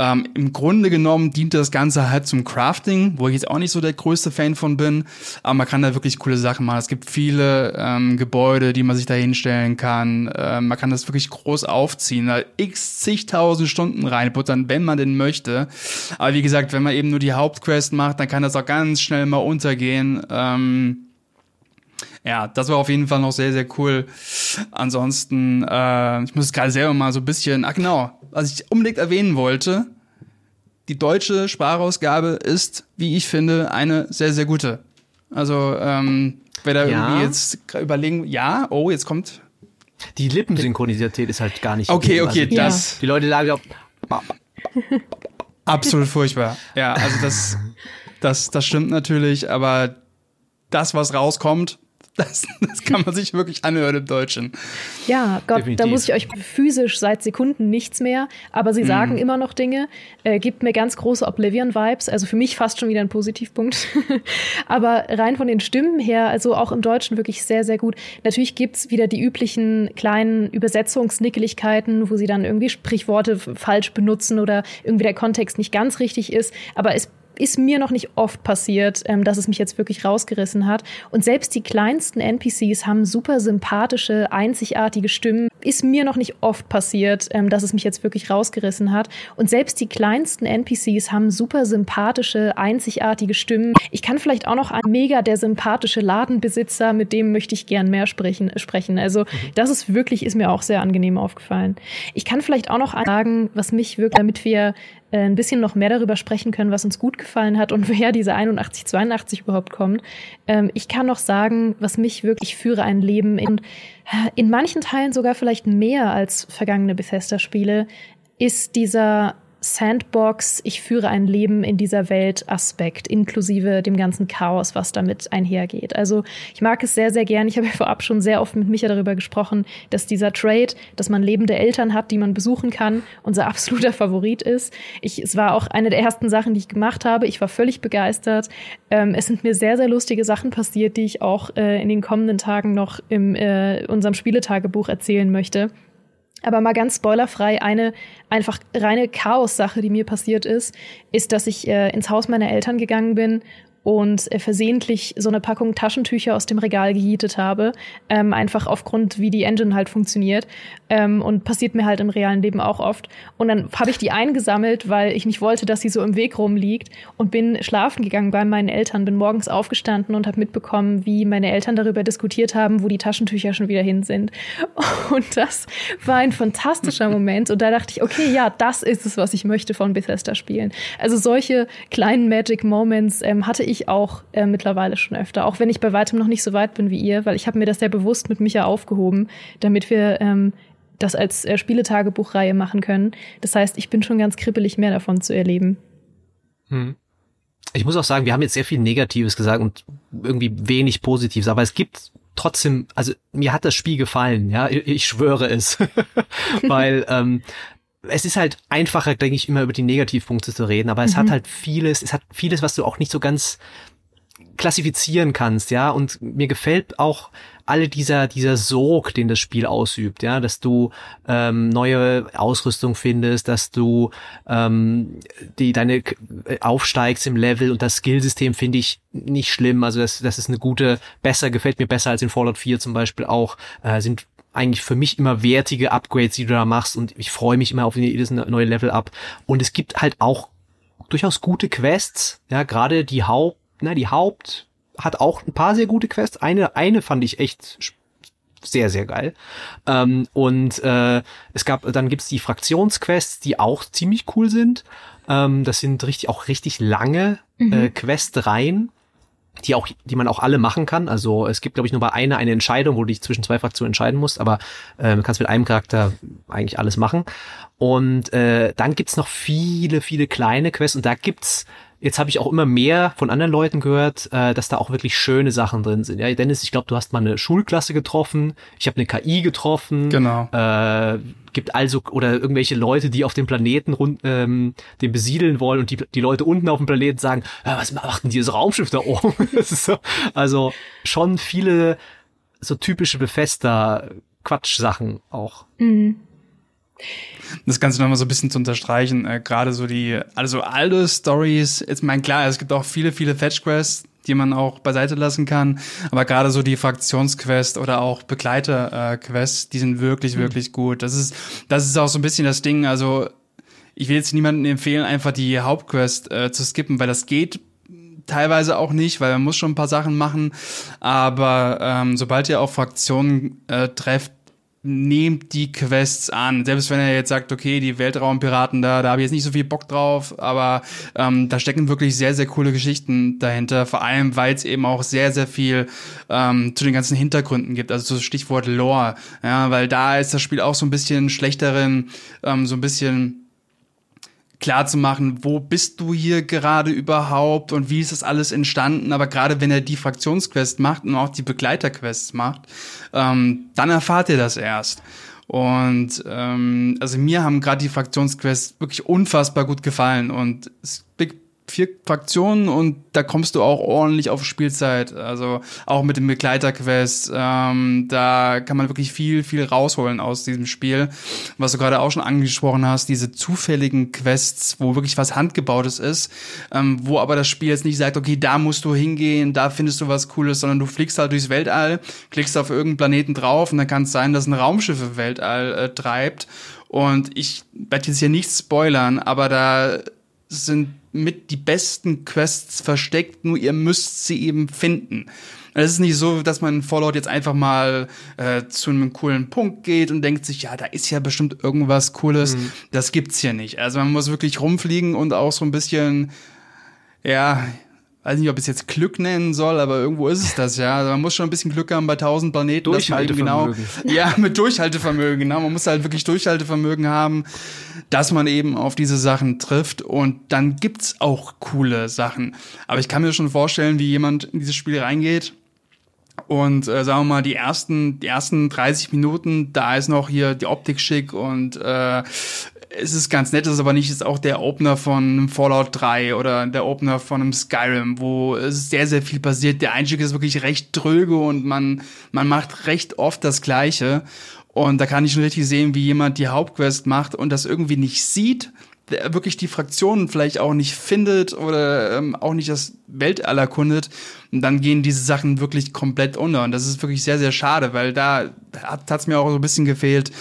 ähm, Im Grunde genommen dient das Ganze halt zum Crafting, wo ich jetzt auch nicht so der größte Fan von bin, aber man kann da wirklich coole Sachen machen. Es gibt viele ähm, Gebäude, die man sich da hinstellen kann. Ähm, man kann das wirklich groß aufziehen, da x zigtausend Stunden reinputtern, wenn man denn möchte. Aber wie gesagt, wenn man eben nur die Hauptquest macht, dann kann das auch ganz schnell mal untergehen. Ähm, ja, das war auf jeden Fall noch sehr, sehr cool. Ansonsten, äh, ich muss es gerade selber mal so ein bisschen, ah genau, was ich unbedingt erwähnen wollte, die deutsche Sprachausgabe ist, wie ich finde, eine sehr, sehr gute. Also, ähm, wer da ja. irgendwie jetzt überlegen, ja, oh, jetzt kommt Die Lippensynchronisität ist halt gar nicht. Okay, okay, also, das. Die Leute sagen auch. Absolut furchtbar. Ja, also das, das, das stimmt natürlich, aber das, was rauskommt, das, das kann man sich wirklich anhören im Deutschen. Ja, Gott, Definitiv. da muss ich euch physisch seit Sekunden nichts mehr, aber sie sagen mm. immer noch Dinge, äh, gibt mir ganz große Oblivion-Vibes, also für mich fast schon wieder ein Positivpunkt. aber rein von den Stimmen her, also auch im Deutschen wirklich sehr, sehr gut. Natürlich gibt's wieder die üblichen kleinen Übersetzungsnickeligkeiten, wo sie dann irgendwie Sprichworte falsch benutzen oder irgendwie der Kontext nicht ganz richtig ist, aber es ist mir noch nicht oft passiert, ähm, dass es mich jetzt wirklich rausgerissen hat. Und selbst die kleinsten NPCs haben super sympathische, einzigartige Stimmen. Ist mir noch nicht oft passiert, ähm, dass es mich jetzt wirklich rausgerissen hat. Und selbst die kleinsten NPCs haben super sympathische, einzigartige Stimmen. Ich kann vielleicht auch noch ein mega der sympathische Ladenbesitzer, mit dem möchte ich gern mehr sprechen. sprechen. Also mhm. das ist wirklich, ist mir auch sehr angenehm aufgefallen. Ich kann vielleicht auch noch sagen, was mich wirklich, damit wir ein bisschen noch mehr darüber sprechen können, was uns gut gefallen hat und woher diese 81, 82 überhaupt kommt. Ähm, ich kann noch sagen, was mich wirklich führe ein Leben in, in manchen Teilen sogar vielleicht mehr als vergangene Bethesda-Spiele, ist dieser Sandbox, ich führe ein Leben in dieser Welt Aspekt, inklusive dem ganzen Chaos, was damit einhergeht. Also ich mag es sehr, sehr gern. Ich habe ja vorab schon sehr oft mit Micha darüber gesprochen, dass dieser Trade, dass man lebende Eltern hat, die man besuchen kann, unser absoluter Favorit ist. Ich, es war auch eine der ersten Sachen, die ich gemacht habe. Ich war völlig begeistert. Ähm, es sind mir sehr, sehr lustige Sachen passiert, die ich auch äh, in den kommenden Tagen noch in äh, unserem Spieletagebuch erzählen möchte. Aber mal ganz spoilerfrei, eine einfach reine Chaos-Sache, die mir passiert ist, ist, dass ich äh, ins Haus meiner Eltern gegangen bin und äh, versehentlich so eine Packung Taschentücher aus dem Regal gehietet habe, ähm, einfach aufgrund, wie die Engine halt funktioniert. Ähm, und passiert mir halt im realen Leben auch oft. Und dann habe ich die eingesammelt, weil ich nicht wollte, dass sie so im Weg rumliegt und bin schlafen gegangen bei meinen Eltern, bin morgens aufgestanden und habe mitbekommen, wie meine Eltern darüber diskutiert haben, wo die Taschentücher schon wieder hin sind. Und das war ein fantastischer Moment. Und da dachte ich, okay, ja, das ist es, was ich möchte von Bethesda spielen. Also solche kleinen Magic Moments ähm, hatte ich auch äh, mittlerweile schon öfter, auch wenn ich bei weitem noch nicht so weit bin wie ihr, weil ich habe mir das sehr bewusst mit Micha aufgehoben, damit wir ähm, das als äh, Spieletagebuchreihe machen können. Das heißt, ich bin schon ganz kribbelig, mehr davon zu erleben. Hm. Ich muss auch sagen, wir haben jetzt sehr viel Negatives gesagt und irgendwie wenig Positives, aber es gibt trotzdem, also mir hat das Spiel gefallen, ja, ich, ich schwöre es, weil ähm, es ist halt einfacher, denke ich, immer über die Negativpunkte zu reden, aber es mhm. hat halt vieles, es hat vieles, was du auch nicht so ganz klassifizieren kannst, ja, und mir gefällt auch alle dieser dieser Sog, den das Spiel ausübt, ja, dass du ähm, neue Ausrüstung findest, dass du ähm, die deine aufsteigst im Level und das Skillsystem finde ich nicht schlimm, also das das ist eine gute, besser gefällt mir besser als in Fallout 4 zum Beispiel auch. Äh, sind eigentlich für mich immer wertige Upgrades, die du da machst und ich freue mich immer auf jedes neue Level up. Und es gibt halt auch durchaus gute Quests, ja, gerade die Haupt, na, die Haupt hat auch ein paar sehr gute Quests. Eine, eine fand ich echt sehr, sehr geil. Ähm, und äh, es gab, dann gibt's die Fraktionsquests, die auch ziemlich cool sind. Ähm, das sind richtig, auch richtig lange mhm. äh, Questreihen die auch, die man auch alle machen kann. Also es gibt, glaube ich, nur bei einer eine Entscheidung, wo du dich zwischen zwei Fraktionen entscheiden musst, aber äh, du kannst mit einem Charakter eigentlich alles machen. Und äh, dann gibt's noch viele, viele kleine Quests und da gibt's Jetzt habe ich auch immer mehr von anderen Leuten gehört, äh, dass da auch wirklich schöne Sachen drin sind. Ja, Dennis, ich glaube, du hast mal eine Schulklasse getroffen. Ich habe eine KI getroffen. Genau. Äh, gibt also oder irgendwelche Leute, die auf dem Planeten rund, ähm, den besiedeln wollen und die, die Leute unten auf dem Planeten sagen, äh, was macht denn dieses Raumschiff da oben? so, also schon viele so typische Befester Quatsch-Sachen auch. Mhm. Das Ganze nochmal so ein bisschen zu unterstreichen, äh, gerade so die, also alle Stories, jetzt mein klar, es gibt auch viele, viele Fetch-Quests, die man auch beiseite lassen kann, aber gerade so die Fraktionsquest oder auch Begleiter-Quests, die sind wirklich, mhm. wirklich gut. Das ist, das ist auch so ein bisschen das Ding, also ich will jetzt niemandem empfehlen, einfach die Hauptquest äh, zu skippen, weil das geht teilweise auch nicht, weil man muss schon ein paar Sachen machen. Aber ähm, sobald ihr auf Fraktionen äh, trefft, nehmt die Quests an. Selbst wenn er jetzt sagt, okay, die Weltraumpiraten da, da habe ich jetzt nicht so viel Bock drauf, aber ähm, da stecken wirklich sehr, sehr coole Geschichten dahinter. Vor allem, weil es eben auch sehr, sehr viel ähm, zu den ganzen Hintergründen gibt. Also so Stichwort Lore. Ja, weil da ist das Spiel auch so ein bisschen schlechteren, ähm, so ein bisschen klar zu machen, wo bist du hier gerade überhaupt und wie ist das alles entstanden. Aber gerade wenn er die Fraktionsquest macht und auch die Begleiterquests macht, ähm, dann erfahrt ihr das erst. Und ähm, also mir haben gerade die Fraktionsquests wirklich unfassbar gut gefallen und es vier Fraktionen und da kommst du auch ordentlich auf Spielzeit. Also auch mit dem Begleiterquest, ähm, da kann man wirklich viel, viel rausholen aus diesem Spiel. Was du gerade auch schon angesprochen hast, diese zufälligen Quests, wo wirklich was Handgebautes ist, ähm, wo aber das Spiel jetzt nicht sagt, okay, da musst du hingehen, da findest du was Cooles, sondern du fliegst halt durchs Weltall, klickst auf irgendeinen Planeten drauf und dann kann es sein, dass ein Raumschiff im Weltall äh, treibt. Und ich werde jetzt hier nichts spoilern, aber da sind mit die besten Quests versteckt, nur ihr müsst sie eben finden. Es ist nicht so, dass man in Fallout jetzt einfach mal äh, zu einem coolen Punkt geht und denkt sich, ja, da ist ja bestimmt irgendwas Cooles. Mhm. Das gibt's hier nicht. Also man muss wirklich rumfliegen und auch so ein bisschen, ja, weiß nicht, ob ich es jetzt Glück nennen soll, aber irgendwo ist es das, ja. Also man muss schon ein bisschen Glück haben bei tausend Planeten. Durchhaltevermögen. Genau, ja, mit Durchhaltevermögen, genau. Man muss halt wirklich Durchhaltevermögen haben, dass man eben auf diese Sachen trifft und dann gibt's auch coole Sachen. Aber ich kann mir schon vorstellen, wie jemand in dieses Spiel reingeht und äh, sagen wir mal, die ersten, die ersten 30 Minuten, da ist noch hier die Optik schick und äh, es ist ganz nett, es ist aber nicht ist auch der Opener von Fallout 3 oder der Opener von einem Skyrim, wo es sehr, sehr viel passiert. Der Einstieg ist wirklich recht tröge und man, man macht recht oft das Gleiche. Und da kann ich schon richtig sehen, wie jemand die Hauptquest macht und das irgendwie nicht sieht, wirklich die Fraktionen vielleicht auch nicht findet oder ähm, auch nicht das Weltall erkundet. Und dann gehen diese Sachen wirklich komplett unter. Und das ist wirklich sehr, sehr schade, weil da hat es mir auch so ein bisschen gefehlt,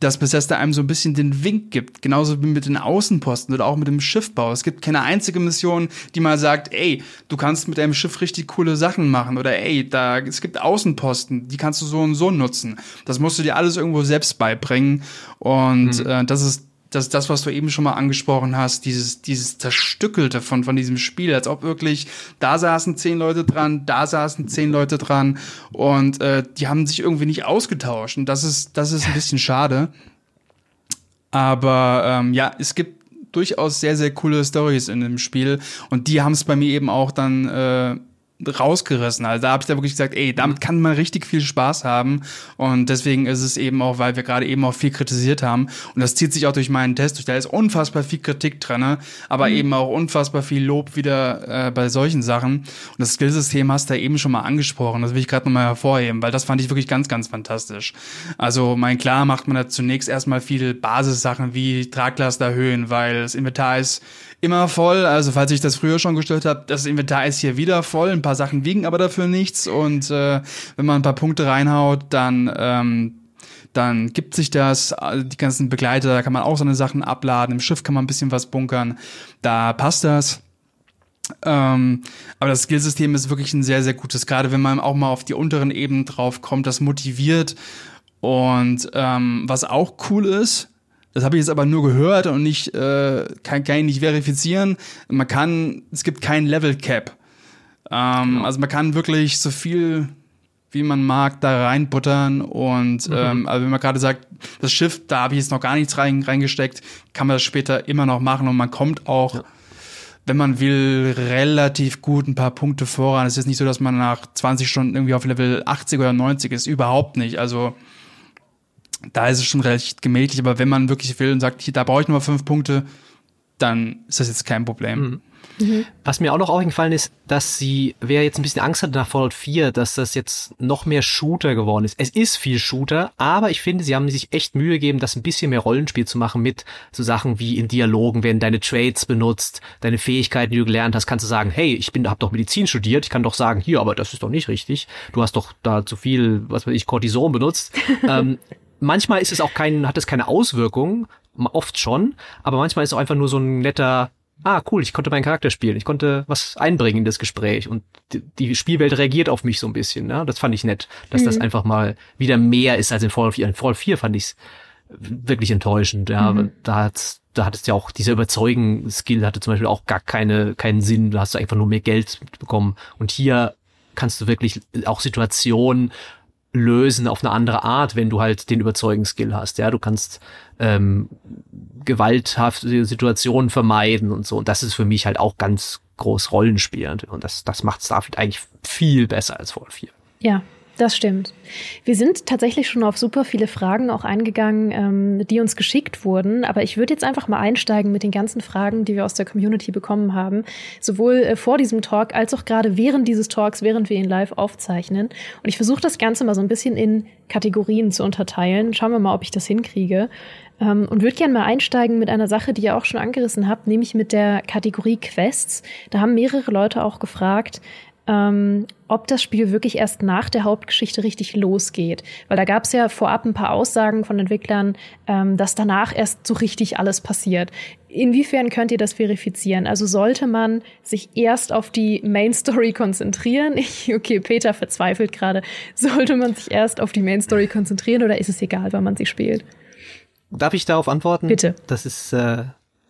dass Bethesda einem so ein bisschen den Wink gibt. Genauso wie mit den Außenposten oder auch mit dem Schiffbau. Es gibt keine einzige Mission, die mal sagt, ey, du kannst mit deinem Schiff richtig coole Sachen machen. Oder ey, da, es gibt Außenposten, die kannst du so und so nutzen. Das musst du dir alles irgendwo selbst beibringen. Und mhm. äh, das ist das, das, was du eben schon mal angesprochen hast, dieses, dieses Zerstückelte von, von diesem Spiel, als ob wirklich, da saßen zehn Leute dran, da saßen zehn Leute dran und äh, die haben sich irgendwie nicht ausgetauscht. Und das ist, das ist ein bisschen schade. Aber ähm, ja, es gibt durchaus sehr, sehr coole Stories in dem Spiel und die haben es bei mir eben auch dann äh, rausgerissen. Also da habe ich da wirklich gesagt, ey, damit kann man richtig viel Spaß haben. Und deswegen ist es eben auch, weil wir gerade eben auch viel kritisiert haben. Und das zieht sich auch durch meinen Test durch. Da ist unfassbar viel Kritik drin, aber mhm. eben auch unfassbar viel Lob wieder äh, bei solchen Sachen. Und das Skillsystem hast du ja eben schon mal angesprochen. Das will ich gerade nochmal hervorheben, weil das fand ich wirklich ganz, ganz fantastisch. Also, mein klar macht man da zunächst erstmal viel Basissachen wie Traglast erhöhen, weil das Inventar ist immer voll. Also falls ich das früher schon gestellt habe, das Inventar ist hier wieder voll. Ein paar Sachen wiegen aber dafür nichts. Und äh, wenn man ein paar Punkte reinhaut, dann ähm, dann gibt sich das, die ganzen Begleiter, da kann man auch seine Sachen abladen, im Schiff kann man ein bisschen was bunkern, da passt das. Ähm, aber das Skillsystem ist wirklich ein sehr, sehr gutes, gerade wenn man auch mal auf die unteren Ebenen drauf kommt, das motiviert. Und ähm, was auch cool ist, das habe ich jetzt aber nur gehört und nicht, äh, kann, kann ich nicht verifizieren. Man kann, es gibt kein Level Cap. Ähm, genau. Also man kann wirklich so viel wie man mag, da reinbuttern. Und mhm. ähm, also wenn man gerade sagt, das Schiff, da habe ich jetzt noch gar nichts rein, reingesteckt, kann man das später immer noch machen und man kommt auch, ja. wenn man will, relativ gut ein paar Punkte voran. Es ist nicht so, dass man nach 20 Stunden irgendwie auf Level 80 oder 90 ist, überhaupt nicht. Also da ist es schon recht gemächlich, aber wenn man wirklich will und sagt, hier, da brauche ich nur fünf Punkte, dann ist das jetzt kein Problem. Mhm. Mhm. Was mir auch noch aufgefallen ist, dass sie, wer jetzt ein bisschen Angst hatte nach Fallout 4, dass das jetzt noch mehr Shooter geworden ist. Es ist viel Shooter, aber ich finde, sie haben sich echt Mühe gegeben, das ein bisschen mehr Rollenspiel zu machen mit so Sachen wie in Dialogen, wenn deine Trades benutzt, deine Fähigkeiten, die du gelernt hast, kannst du sagen, hey, ich bin, hab doch Medizin studiert, ich kann doch sagen, hier, aber das ist doch nicht richtig. Du hast doch da zu viel, was weiß ich, Cortison benutzt. ähm, manchmal ist es auch kein, hat es keine Auswirkungen, oft schon, aber manchmal ist es auch einfach nur so ein netter ah, cool, ich konnte meinen Charakter spielen, ich konnte was einbringen in das Gespräch und die, Spielwelt reagiert auf mich so ein bisschen. Ne? Das fand ich nett, dass mhm. das einfach mal wieder mehr ist als in Fallout 4. In Fallout 4 fand ich es wirklich enttäuschend. Ja, mhm. da hat's da hattest ja auch dieser Überzeugen-Skill hatte zum Beispiel auch gar keine keinen Sinn. Da hast du einfach nur mehr Geld bekommen. Und hier kannst du wirklich auch Situationen lösen auf eine andere Art, wenn du halt den Überzeugen-Skill hast. Ja, du kannst ähm, gewalthafte Situationen vermeiden und so. Und das ist für mich halt auch ganz groß Rollenspiel. Und das, das macht Starfield eigentlich viel besser als Fallout 4. Ja, das stimmt. Wir sind tatsächlich schon auf super viele Fragen auch eingegangen, ähm, die uns geschickt wurden. Aber ich würde jetzt einfach mal einsteigen mit den ganzen Fragen, die wir aus der Community bekommen haben. Sowohl äh, vor diesem Talk als auch gerade während dieses Talks, während wir ihn live aufzeichnen. Und ich versuche das Ganze mal so ein bisschen in Kategorien zu unterteilen. Schauen wir mal, ob ich das hinkriege. Ähm, und würde gerne mal einsteigen mit einer Sache, die ihr auch schon angerissen habt, nämlich mit der Kategorie Quests. Da haben mehrere Leute auch gefragt, ähm, ob das Spiel wirklich erst nach der Hauptgeschichte richtig losgeht. Weil da gab es ja vorab ein paar Aussagen von Entwicklern, ähm, dass danach erst so richtig alles passiert. Inwiefern könnt ihr das verifizieren? Also sollte man sich erst auf die Main Story konzentrieren? Ich, okay, Peter verzweifelt gerade. Sollte man sich erst auf die Main Story konzentrieren oder ist es egal, wann man sie spielt? Darf ich darauf antworten? Bitte. Das ist äh,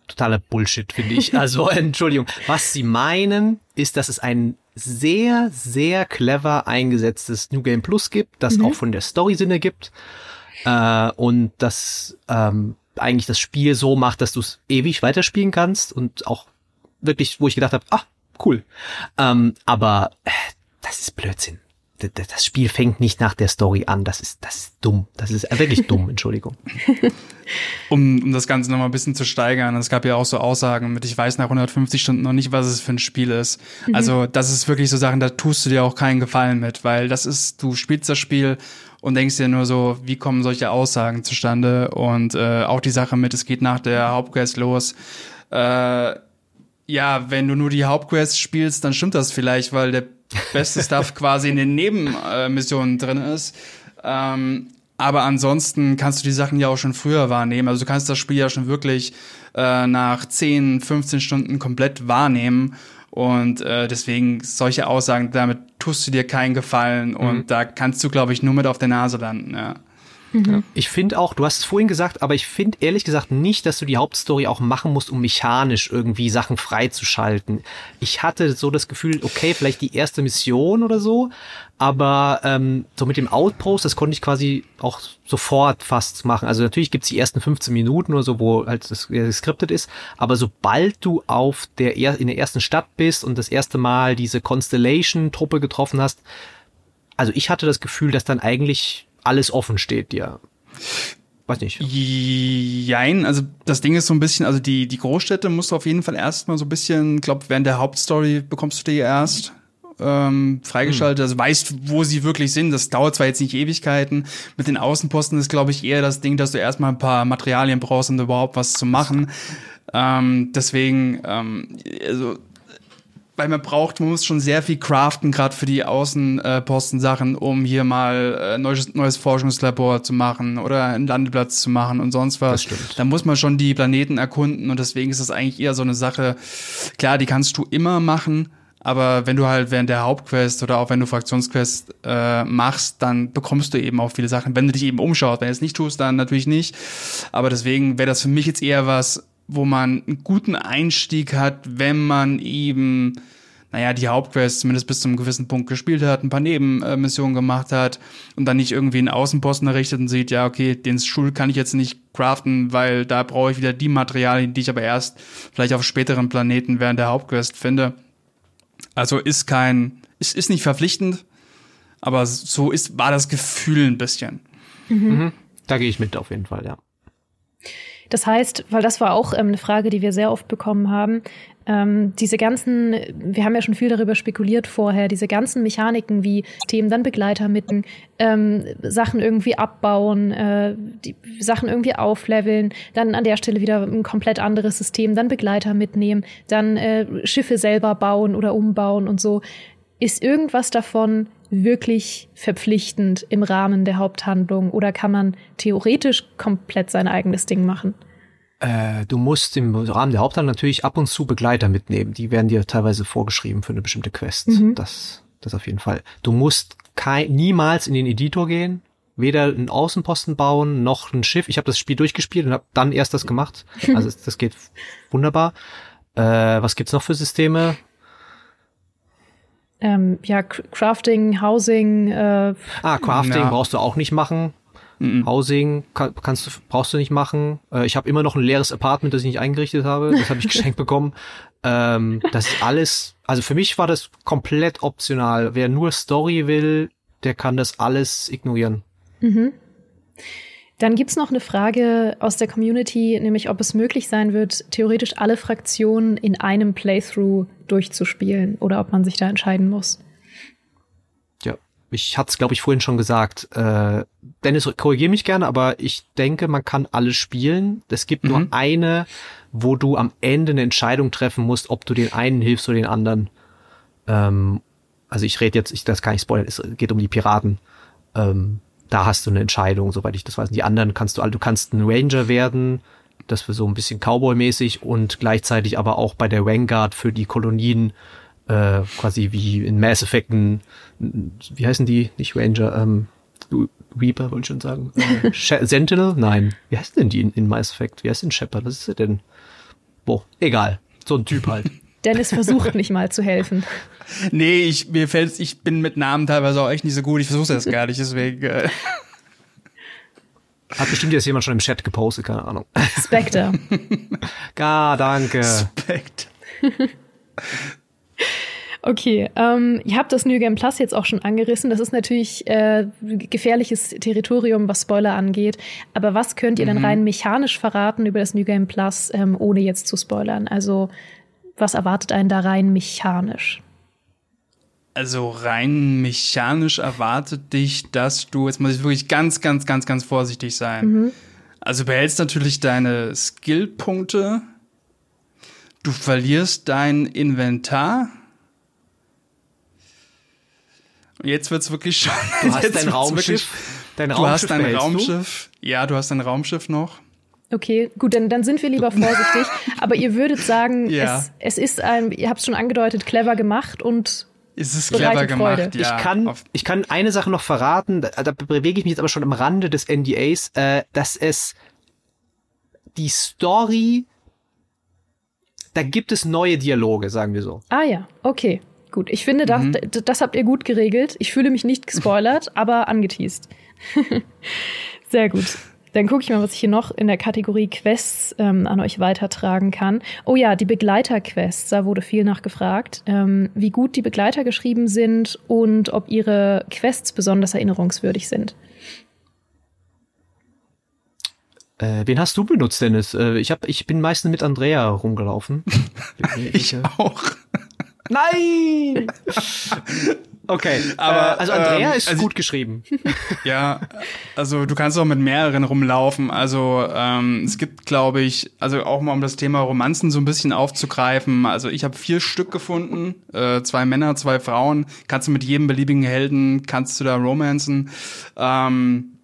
totaler Bullshit, finde ich. Also, Entschuldigung. Was sie meinen, ist, dass es ein sehr, sehr clever eingesetztes New Game Plus gibt, das mhm. auch von der Story Sinne gibt. Äh, und das ähm, eigentlich das Spiel so macht, dass du es ewig weiterspielen kannst und auch wirklich, wo ich gedacht habe, ah, cool. Ähm, aber äh, das ist Blödsinn das Spiel fängt nicht nach der Story an. Das ist, das ist dumm. Das ist wirklich dumm, Entschuldigung. um, um das Ganze nochmal ein bisschen zu steigern, es gab ja auch so Aussagen mit, ich weiß nach 150 Stunden noch nicht, was es für ein Spiel ist. Mhm. Also, das ist wirklich so Sachen, da tust du dir auch keinen Gefallen mit, weil das ist, du spielst das Spiel und denkst dir nur so, wie kommen solche Aussagen zustande? Und äh, auch die Sache mit, es geht nach der Hauptquest los. Äh, ja, wenn du nur die Hauptquest spielst, dann stimmt das vielleicht, weil der beste Stuff quasi in den Nebenmissionen drin ist. Ähm, aber ansonsten kannst du die Sachen ja auch schon früher wahrnehmen. Also du kannst das Spiel ja schon wirklich äh, nach 10, 15 Stunden komplett wahrnehmen. Und äh, deswegen solche Aussagen, damit tust du dir keinen Gefallen. Und mhm. da kannst du, glaube ich, nur mit auf der Nase landen. Ja. Mhm. Ich finde auch, du hast es vorhin gesagt, aber ich finde ehrlich gesagt nicht, dass du die Hauptstory auch machen musst, um mechanisch irgendwie Sachen freizuschalten. Ich hatte so das Gefühl, okay, vielleicht die erste Mission oder so, aber ähm, so mit dem Outpost, das konnte ich quasi auch sofort fast machen. Also natürlich gibt's die ersten 15 Minuten oder so, wo halt das geskriptet ist, aber sobald du auf der in der ersten Stadt bist und das erste Mal diese Constellation-Truppe getroffen hast, also ich hatte das Gefühl, dass dann eigentlich alles offen steht dir. Weiß nicht. Jein, also das Ding ist so ein bisschen, also die, die Großstädte musst du auf jeden Fall erstmal so ein bisschen, glaub, während der Hauptstory bekommst du die erst ähm, freigeschaltet, hm. also weißt, wo sie wirklich sind. Das dauert zwar jetzt nicht Ewigkeiten. Mit den Außenposten ist, glaube ich, eher das Ding, dass du erstmal ein paar Materialien brauchst, um überhaupt was zu machen. Ähm, deswegen, ähm, also weil man braucht, man muss schon sehr viel craften, gerade für die Außenposten-Sachen, um hier mal äh, neues, neues Forschungslabor zu machen oder einen Landeplatz zu machen und sonst was. Das stimmt. Da muss man schon die Planeten erkunden und deswegen ist das eigentlich eher so eine Sache, klar, die kannst du immer machen, aber wenn du halt während der Hauptquest oder auch wenn du Fraktionsquest äh, machst, dann bekommst du eben auch viele Sachen, wenn du dich eben umschaust. Wenn du es nicht tust, dann natürlich nicht. Aber deswegen wäre das für mich jetzt eher was, wo man einen guten Einstieg hat, wenn man eben, naja, die Hauptquest zumindest bis zum gewissen Punkt gespielt hat, ein paar Nebenmissionen gemacht hat und dann nicht irgendwie einen Außenposten errichtet und sieht, ja, okay, den Schul kann ich jetzt nicht craften, weil da brauche ich wieder die Materialien, die ich aber erst vielleicht auf späteren Planeten während der Hauptquest finde. Also ist kein, ist, ist nicht verpflichtend, aber so ist, war das Gefühl ein bisschen. Mhm. Mhm. Da gehe ich mit auf jeden Fall, ja. Das heißt, weil das war auch ähm, eine Frage, die wir sehr oft bekommen haben, ähm, diese ganzen, wir haben ja schon viel darüber spekuliert vorher, diese ganzen Mechaniken wie Themen, dann Begleiter mitten, ähm, Sachen irgendwie abbauen, äh, die Sachen irgendwie aufleveln, dann an der Stelle wieder ein komplett anderes System, dann Begleiter mitnehmen, dann äh, Schiffe selber bauen oder umbauen und so. Ist irgendwas davon wirklich verpflichtend im Rahmen der Haupthandlung oder kann man theoretisch komplett sein eigenes Ding machen? Äh, du musst im Rahmen der Haupthandlung natürlich ab und zu Begleiter mitnehmen. Die werden dir teilweise vorgeschrieben für eine bestimmte Quest. Mhm. Das, das auf jeden Fall. Du musst kein, niemals in den Editor gehen, weder einen Außenposten bauen noch ein Schiff. Ich habe das Spiel durchgespielt und habe dann erst das gemacht. Also das geht wunderbar. Äh, was gibt's noch für Systeme? Ähm, ja, Crafting, Housing. Äh, ah, Crafting ja. brauchst du auch nicht machen. Mhm. Housing kann, kannst du, brauchst du nicht machen. Äh, ich habe immer noch ein leeres Apartment, das ich nicht eingerichtet habe. Das habe ich geschenkt bekommen. Ähm, das ist alles, also für mich war das komplett optional. Wer nur Story will, der kann das alles ignorieren. Mhm. Dann gibt's noch eine Frage aus der Community, nämlich ob es möglich sein wird, theoretisch alle Fraktionen in einem Playthrough durchzuspielen oder ob man sich da entscheiden muss. Ja, ich hatte es, glaube ich, vorhin schon gesagt. Äh, Dennis, korrigiere mich gerne, aber ich denke, man kann alle spielen. Es gibt mhm. nur eine, wo du am Ende eine Entscheidung treffen musst, ob du den einen hilfst oder den anderen. Ähm, also ich rede jetzt, ich, das kann ich spoilern, es geht um die Piraten. Ähm, da hast du eine Entscheidung, soweit ich das weiß. Die anderen kannst du, du kannst ein Ranger werden, das für so ein bisschen Cowboy-mäßig und gleichzeitig aber auch bei der Vanguard für die Kolonien äh, quasi wie in Mass Effect ein, wie heißen die? Nicht Ranger, ähm, Reaper wollte ich schon sagen. Äh, Sentinel? Nein. Wie heißt denn die in, in Mass Effect? Wie heißt denn Shepard? Was ist er denn? Boah, egal. So ein Typ halt. Dennis versucht nicht mal zu helfen. Nee, ich, mir fällt ich bin mit Namen teilweise auch echt nicht so gut. Ich versuche das gar nicht, deswegen. Äh. Hat bestimmt jetzt jemand schon im Chat gepostet, keine Ahnung. Spectre. Gar, danke. Spectre. Okay, ähm, ihr habt das New Game Plus jetzt auch schon angerissen. Das ist natürlich äh, gefährliches Territorium, was Spoiler angeht. Aber was könnt ihr mhm. denn rein mechanisch verraten über das New Game Plus, ähm, ohne jetzt zu spoilern? Also was erwartet einen da rein mechanisch? Also rein mechanisch erwartet dich, dass du, jetzt muss ich wirklich ganz, ganz, ganz, ganz vorsichtig sein. Mhm. Also behältst natürlich deine Skillpunkte, du verlierst dein Inventar. Jetzt wird's wirklich schon. Du hast dein Raumschiff. Dein Raumschiff du hast dein Raumschiff. Du? Ja, du hast dein Raumschiff noch. Okay, gut, dann, dann sind wir lieber vorsichtig. Aber ihr würdet sagen, ja. es, es ist ein, ihr habt es schon angedeutet, clever gemacht und es ist clever gemacht, ja. Ich kann, ich kann eine Sache noch verraten, da, da bewege ich mich jetzt aber schon am Rande des NDAs, äh, dass es die Story, da gibt es neue Dialoge, sagen wir so. Ah ja, okay, gut. Ich finde, das, mhm. das habt ihr gut geregelt. Ich fühle mich nicht gespoilert, aber angeteased. Sehr gut. Dann gucke ich mal, was ich hier noch in der Kategorie Quests ähm, an euch weitertragen kann. Oh ja, die Begleiter-Quests, da wurde viel nachgefragt, ähm, wie gut die Begleiter geschrieben sind und ob ihre Quests besonders erinnerungswürdig sind. Äh, wen hast du benutzt, Dennis? Äh, ich, hab, ich bin meistens mit Andrea rumgelaufen. ich auch. Nein! Okay, aber äh, also Andrea ähm, ist also gut geschrieben. Ja, also du kannst auch mit mehreren rumlaufen. Also ähm, es gibt, glaube ich, also auch mal um das Thema Romanzen so ein bisschen aufzugreifen. Also ich habe vier Stück gefunden, äh, zwei Männer, zwei Frauen. Kannst du mit jedem beliebigen Helden kannst du da romanzen. Ähm,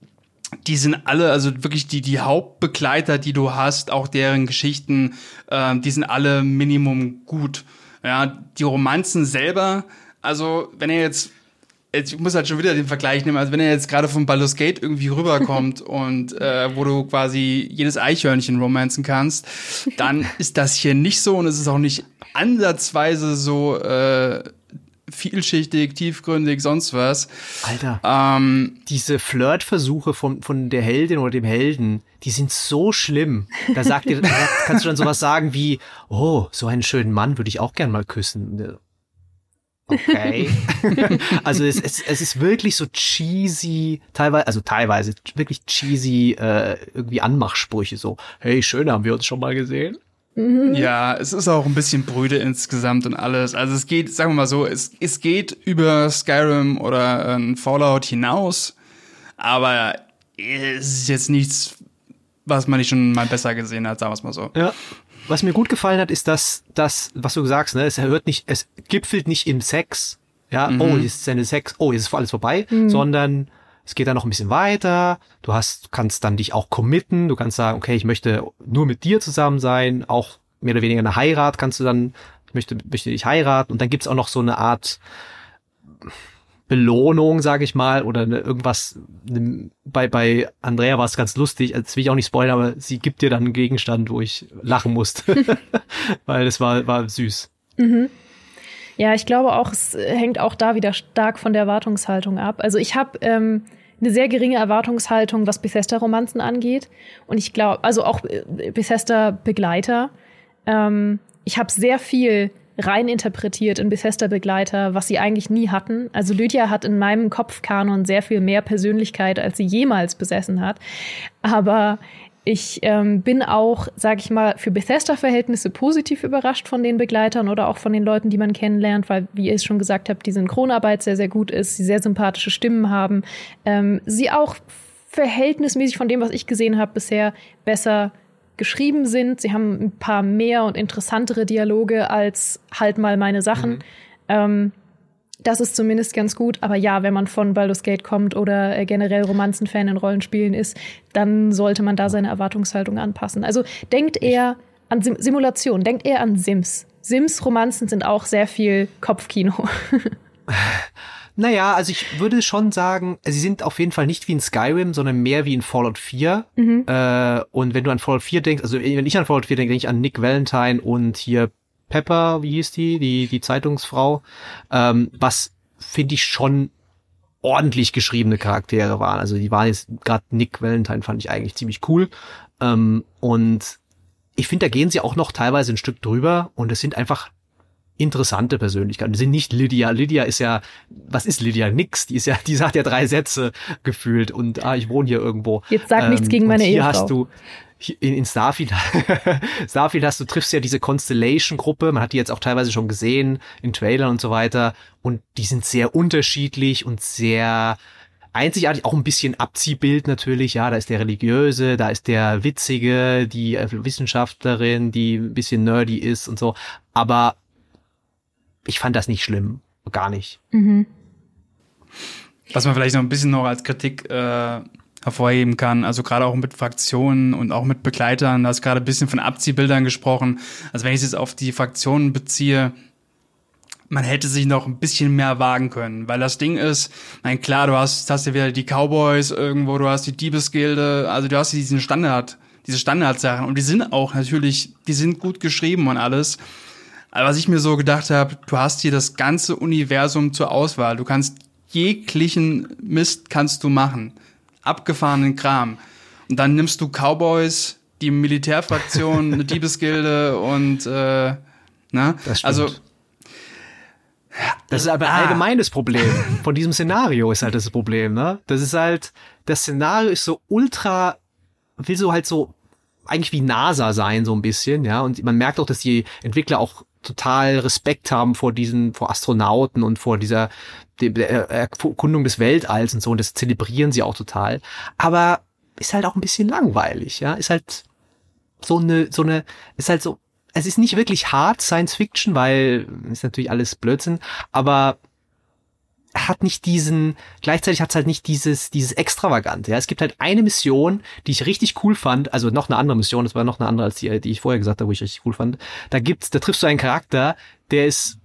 die sind alle, also wirklich die, die Hauptbegleiter, die du hast, auch deren Geschichten, äh, die sind alle Minimum gut. Ja, die Romanzen selber also, wenn er jetzt ich muss halt schon wieder den Vergleich nehmen, also wenn er jetzt gerade vom Baldur's Gate irgendwie rüberkommt und äh, wo du quasi jedes Eichhörnchen romanzen kannst, dann ist das hier nicht so und es ist auch nicht ansatzweise so äh, vielschichtig, tiefgründig, sonst was. Alter, ähm, diese Flirtversuche von, von der Heldin oder dem Helden, die sind so schlimm. Da sagt dir, kannst du dann sowas sagen wie, oh, so einen schönen Mann würde ich auch gern mal küssen. Okay. also es, es, es ist wirklich so cheesy, teilweise, also teilweise wirklich cheesy, äh, irgendwie Anmachsprüche so, hey, schön, haben wir uns schon mal gesehen? Mhm. Ja, es ist auch ein bisschen brüde insgesamt und alles. Also es geht, sagen wir mal so, es, es geht über Skyrim oder ein Fallout hinaus, aber es ist jetzt nichts, was man nicht schon mal besser gesehen hat, sagen wir es mal so. Ja, was mir gut gefallen hat, ist, dass das, was du sagst, ne, es hört nicht, es gipfelt nicht im Sex, ja, mhm. oh, jetzt ist eine Sex, oh, jetzt ist alles vorbei, mhm. sondern es geht dann noch ein bisschen weiter, du hast, kannst dann dich auch committen, du kannst sagen, okay, ich möchte nur mit dir zusammen sein, auch mehr oder weniger eine Heirat kannst du dann, ich möchte, möchte dich heiraten und dann gibt's auch noch so eine Art Belohnung, sage ich mal, oder eine, irgendwas. Ne, bei bei Andrea war es ganz lustig. Also, das will ich auch nicht spoilern, aber sie gibt dir dann einen Gegenstand, wo ich lachen musste, weil es war war süß. Mhm. Ja, ich glaube auch, es hängt auch da wieder stark von der Erwartungshaltung ab. Also ich habe ähm, eine sehr geringe Erwartungshaltung, was Bethesda-Romanzen angeht. Und ich glaube, also auch äh, Bethesda-Begleiter. Ähm, ich habe sehr viel rein interpretiert in Bethesda-Begleiter, was sie eigentlich nie hatten. Also Lydia hat in meinem Kopfkanon sehr viel mehr Persönlichkeit, als sie jemals besessen hat. Aber ich ähm, bin auch, sag ich mal, für Bethesda-Verhältnisse positiv überrascht von den Begleitern oder auch von den Leuten, die man kennenlernt, weil, wie ihr es schon gesagt habt, die Synchronarbeit sehr, sehr gut ist, sie sehr sympathische Stimmen haben, ähm, sie auch verhältnismäßig von dem, was ich gesehen habe, bisher besser geschrieben sind. Sie haben ein paar mehr und interessantere Dialoge als halt mal meine Sachen. Mhm. Ähm, das ist zumindest ganz gut. Aber ja, wenn man von Baldur's Gate kommt oder äh, generell Romanzenfan in Rollenspielen ist, dann sollte man da seine Erwartungshaltung anpassen. Also denkt eher an Sim Simulation, denkt eher an Sims. Sims-Romanzen sind auch sehr viel Kopfkino. Naja, also ich würde schon sagen, sie sind auf jeden Fall nicht wie in Skyrim, sondern mehr wie in Fallout 4. Mhm. Äh, und wenn du an Fallout 4 denkst, also wenn ich an Fallout 4 denke, denke ich an Nick Valentine und hier Pepper, wie hieß die, die, die Zeitungsfrau, ähm, was finde ich schon ordentlich geschriebene Charaktere waren. Also die waren jetzt, gerade Nick Valentine fand ich eigentlich ziemlich cool. Ähm, und ich finde, da gehen sie auch noch teilweise ein Stück drüber und es sind einfach interessante Persönlichkeiten. Die sind nicht Lydia. Lydia ist ja, was ist Lydia? Nix. Die ist ja, die sagt ja drei Sätze gefühlt und ah, ich wohne hier irgendwo. Jetzt sag ähm, nichts gegen meine hier Ehefrau. hast du in, in Starfield, Starfield hast du triffst ja diese Constellation-Gruppe. Man hat die jetzt auch teilweise schon gesehen in Trailern und so weiter. Und die sind sehr unterschiedlich und sehr einzigartig, auch ein bisschen Abziehbild natürlich, ja, da ist der Religiöse, da ist der Witzige, die äh, Wissenschaftlerin, die ein bisschen nerdy ist und so, aber ich fand das nicht schlimm. Gar nicht. Mhm. Was man vielleicht noch ein bisschen noch als Kritik äh, hervorheben kann, also gerade auch mit Fraktionen und auch mit Begleitern, da hast gerade ein bisschen von Abziehbildern gesprochen. Also wenn ich es jetzt auf die Fraktionen beziehe, man hätte sich noch ein bisschen mehr wagen können, weil das Ding ist, nein klar, du hast, hast ja wieder die Cowboys irgendwo, du hast die Diebesgilde, also du hast diesen Standard, diese Standardsachen und die sind auch natürlich, die sind gut geschrieben und alles. Aber was ich mir so gedacht habe, du hast hier das ganze Universum zur Auswahl. Du kannst jeglichen Mist kannst du machen. Abgefahrenen Kram. Und dann nimmst du Cowboys, die Militärfraktion, eine Diebesgilde und äh, ne? Das stimmt. Also das ist aber ein ah. allgemeines Problem. Von diesem Szenario ist halt das Problem, ne? Das ist halt, das Szenario ist so ultra, will so halt so eigentlich wie NASA sein, so ein bisschen, ja. Und man merkt auch, dass die Entwickler auch total Respekt haben vor diesen, vor Astronauten und vor dieser der Erkundung des Weltalls und so und das zelebrieren sie auch total. Aber ist halt auch ein bisschen langweilig, ja, ist halt so eine, so eine, ist halt so, es ist nicht wirklich hart Science Fiction, weil ist natürlich alles Blödsinn, aber hat nicht diesen, gleichzeitig hat es halt nicht dieses, dieses Extravagante. Ja, es gibt halt eine Mission, die ich richtig cool fand, also noch eine andere Mission, das war noch eine andere als die, die ich vorher gesagt habe, wo ich richtig cool fand. Da gibt's, da triffst du einen Charakter, der ist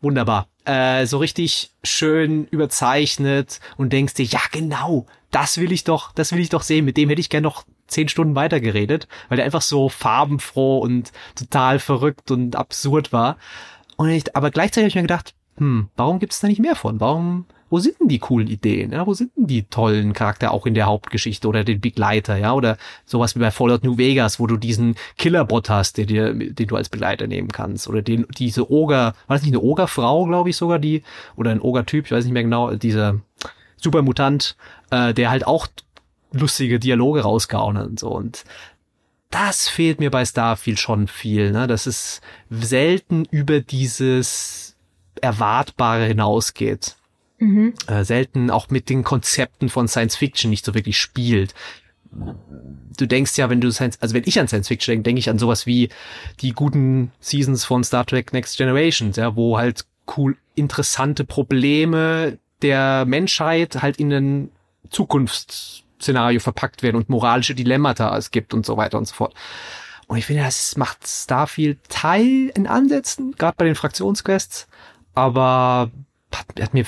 wunderbar. Äh, so richtig schön überzeichnet und denkst dir, ja genau, das will ich doch, das will ich doch sehen, mit dem hätte ich gern noch zehn Stunden weitergeredet, weil der einfach so farbenfroh und total verrückt und absurd war. Und ich, aber gleichzeitig habe ich mir gedacht, hm, warum gibt es da nicht mehr von? Warum, wo sind denn die coolen Ideen? Ja, wo sind denn die tollen Charakter auch in der Hauptgeschichte oder den Begleiter, ja? Oder sowas wie bei Fallout New Vegas, wo du diesen Killerbot hast, dir, den du als Begleiter nehmen kannst. Oder den, diese Oger, war das nicht eine Ogerfrau, glaube ich sogar, die, oder ein Ogertyp, ich weiß nicht mehr genau, dieser Supermutant, äh, der halt auch lustige Dialoge rausgehauen hat und so. Und das fehlt mir bei Starfield schon viel. Ne? Das ist selten über dieses Erwartbare hinausgeht. Mhm. Äh, selten auch mit den Konzepten von Science Fiction nicht so wirklich spielt. Du denkst ja, wenn du Science, also wenn ich an Science Fiction denke, denke ich an sowas wie die guten Seasons von Star Trek Next Generation, ja, wo halt cool interessante Probleme der Menschheit halt in ein Zukunftsszenario verpackt werden und moralische Dilemmata es gibt und so weiter und so fort. Und ich finde, das macht Starfield Teil in Ansätzen, gerade bei den Fraktionsquests, aber hat, hat mir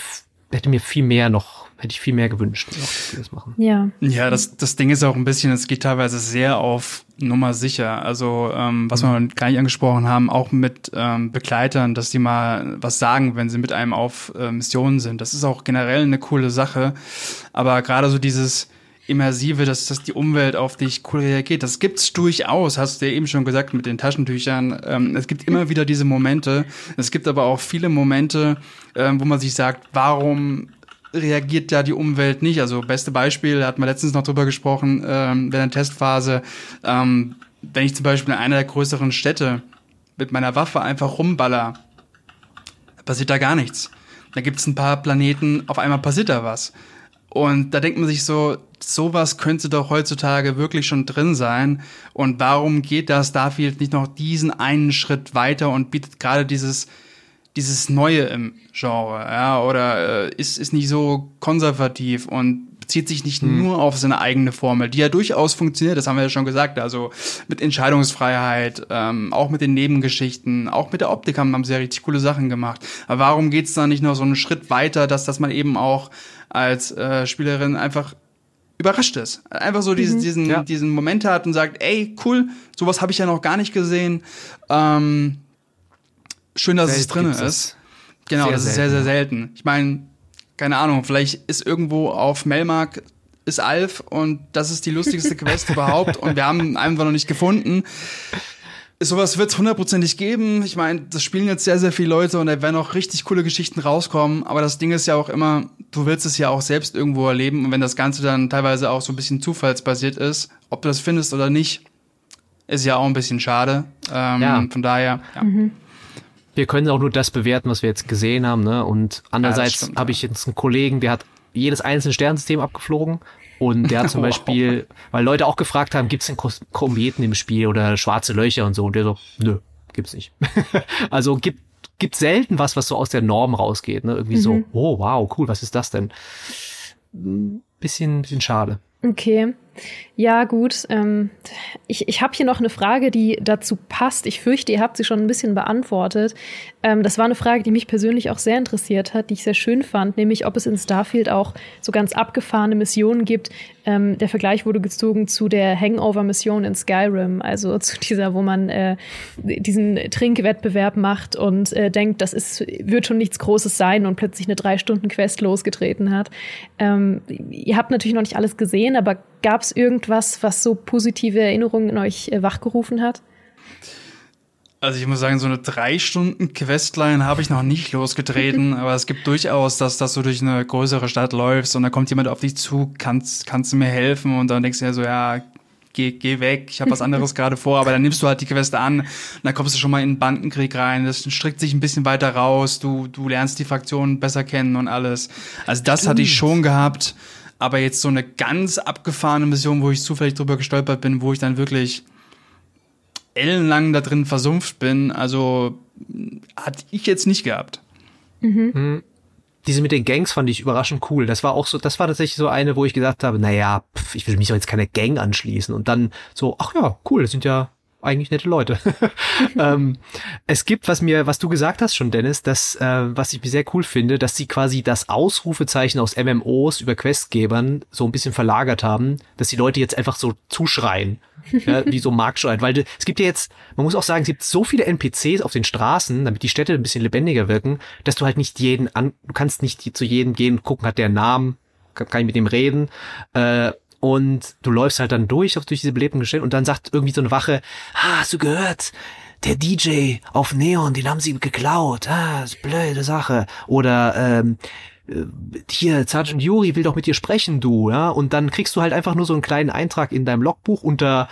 hätte mir viel mehr noch, hätte ich viel mehr gewünscht, noch, das machen. Ja. Ja, das, das Ding ist auch ein bisschen, es geht teilweise sehr auf Nummer sicher. Also, ähm, was mhm. wir gar nicht angesprochen haben, auch mit ähm, Begleitern, dass die mal was sagen, wenn sie mit einem auf äh, Missionen sind. Das ist auch generell eine coole Sache. Aber gerade so dieses, Immersive, dass, dass die Umwelt auf dich cool reagiert. Das gibt's durchaus, hast du ja eben schon gesagt mit den Taschentüchern. Ähm, es gibt immer wieder diese Momente. Es gibt aber auch viele Momente, ähm, wo man sich sagt, warum reagiert da die Umwelt nicht? Also beste Beispiel, da hatten wir letztens noch drüber gesprochen, ähm, während der Testphase. Ähm, wenn ich zum Beispiel in einer der größeren Städte mit meiner Waffe einfach rumballer, passiert da gar nichts. Da gibt's ein paar Planeten, auf einmal passiert da was. Und da denkt man sich so, sowas könnte doch heutzutage wirklich schon drin sein. Und warum geht da Starfield nicht noch diesen einen Schritt weiter und bietet gerade dieses, dieses Neue im Genre, ja, oder äh, ist, ist nicht so konservativ und bezieht sich nicht hm. nur auf seine eigene Formel, die ja durchaus funktioniert, das haben wir ja schon gesagt, also mit Entscheidungsfreiheit, ähm, auch mit den Nebengeschichten, auch mit der Optik haben, haben sie ja richtig coole Sachen gemacht. Aber warum geht's da nicht noch so einen Schritt weiter, dass, dass man eben auch als äh, Spielerin einfach überrascht ist. Einfach so diesen, mhm. diesen, ja. diesen Moment hat und sagt, ey, cool, sowas habe ich ja noch gar nicht gesehen. Ähm, schön, dass Welt es drin ist. Genau, sehr das ist sehr, sehr selten. Ich meine, keine Ahnung, vielleicht ist irgendwo auf Melmark ist Alf und das ist die lustigste Quest überhaupt und wir haben ihn einfach noch nicht gefunden. Sowas wird es hundertprozentig geben. Ich meine, das spielen jetzt sehr, sehr viele Leute und da werden auch richtig coole Geschichten rauskommen. Aber das Ding ist ja auch immer, du willst es ja auch selbst irgendwo erleben. Und wenn das Ganze dann teilweise auch so ein bisschen zufallsbasiert ist, ob du das findest oder nicht, ist ja auch ein bisschen schade. Ähm, ja. Von daher, ja. Mhm. Wir können auch nur das bewerten, was wir jetzt gesehen haben. Ne? Und andererseits ja, habe ich jetzt einen Kollegen, der hat jedes einzelne Sternsystem abgeflogen und der hat zum Beispiel, weil Leute auch gefragt haben, gibt's denn Kometen im Spiel oder schwarze Löcher und so. Und der so, nö, gibt's nicht. also gibt gibt selten was, was so aus der Norm rausgeht. Ne? Irgendwie mhm. so, oh wow, cool, was ist das denn? Bisschen, bisschen schade. Okay. Ja, gut. Ähm, ich ich habe hier noch eine Frage, die dazu passt. Ich fürchte, ihr habt sie schon ein bisschen beantwortet. Ähm, das war eine Frage, die mich persönlich auch sehr interessiert hat, die ich sehr schön fand, nämlich ob es in Starfield auch so ganz abgefahrene Missionen gibt. Ähm, der Vergleich wurde gezogen zu der Hangover-Mission in Skyrim, also zu dieser, wo man äh, diesen Trinkwettbewerb macht und äh, denkt, das ist, wird schon nichts Großes sein und plötzlich eine drei Stunden Quest losgetreten hat. Ähm, ihr habt natürlich noch nicht alles gesehen, aber gab es irgendwas, was so positive Erinnerungen in euch äh, wachgerufen hat? Also ich muss sagen, so eine drei Stunden Questline habe ich noch nicht losgetreten, aber es gibt durchaus, dass, dass du durch eine größere Stadt läufst und dann kommt jemand auf dich zu, kannst, kannst du mir helfen und dann denkst du ja so, ja, geh, geh weg, ich habe was anderes gerade vor, aber dann nimmst du halt die Quest an und dann kommst du schon mal in den Bandenkrieg rein, das strickt sich ein bisschen weiter raus, du, du lernst die Fraktionen besser kennen und alles. Also das Stimmt. hatte ich schon gehabt, aber jetzt so eine ganz abgefahrene Mission, wo ich zufällig drüber gestolpert bin, wo ich dann wirklich ellenlang da drin versumpft bin, also hatte ich jetzt nicht gehabt. Mhm. mhm. Diese mit den Gangs fand ich überraschend cool. Das war auch so, das war tatsächlich so eine, wo ich gesagt habe, naja, pf, ich will mich doch jetzt keine Gang anschließen. Und dann so, ach ja, cool, das sind ja eigentlich nette Leute. ähm, es gibt, was mir, was du gesagt hast schon, Dennis, das, äh, was ich sehr cool finde, dass sie quasi das Ausrufezeichen aus MMOs über Questgebern so ein bisschen verlagert haben, dass die Leute jetzt einfach so zuschreien, ja, wie so Marktschreien, weil es gibt ja jetzt, man muss auch sagen, es gibt so viele NPCs auf den Straßen, damit die Städte ein bisschen lebendiger wirken, dass du halt nicht jeden an, du kannst nicht zu jedem gehen und gucken, hat der einen Namen, kann, kann ich mit dem reden, äh, und du läufst halt dann durch, durch diese belebten Gestelle und dann sagt irgendwie so eine Wache, ah, hast du gehört? Der DJ auf Neon, den haben sie geklaut. Ah, das ist blöde Sache. Oder ähm, äh, hier, Sergeant Yuri will doch mit dir sprechen, du, ja. Und dann kriegst du halt einfach nur so einen kleinen Eintrag in deinem Logbuch unter,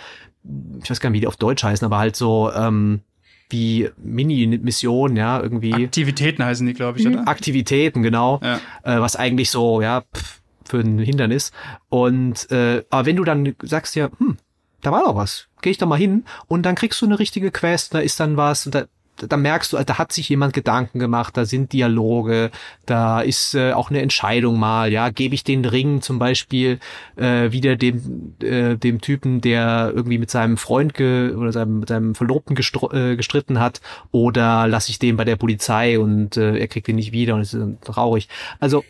ich weiß gar nicht, wie die auf Deutsch heißen, aber halt so, ähm, wie Mini-Mission, ja, irgendwie. Aktivitäten heißen die, glaube ich, oder? Aktivitäten, genau. Ja. Äh, was eigentlich so, ja, pff, für ein Hindernis. Und äh, aber wenn du dann sagst ja, hm, da war doch was, gehe ich da mal hin und dann kriegst du eine richtige Quest, da ist dann was und da da merkst du, da hat sich jemand Gedanken gemacht, da sind Dialoge, da ist äh, auch eine Entscheidung mal, ja, gebe ich den Ring zum Beispiel äh, wieder dem äh, dem Typen, der irgendwie mit seinem Freund ge oder seinem, mit seinem Verlobten äh, gestritten hat, oder lasse ich den bei der Polizei und äh, er kriegt ihn nicht wieder und es ist traurig. Also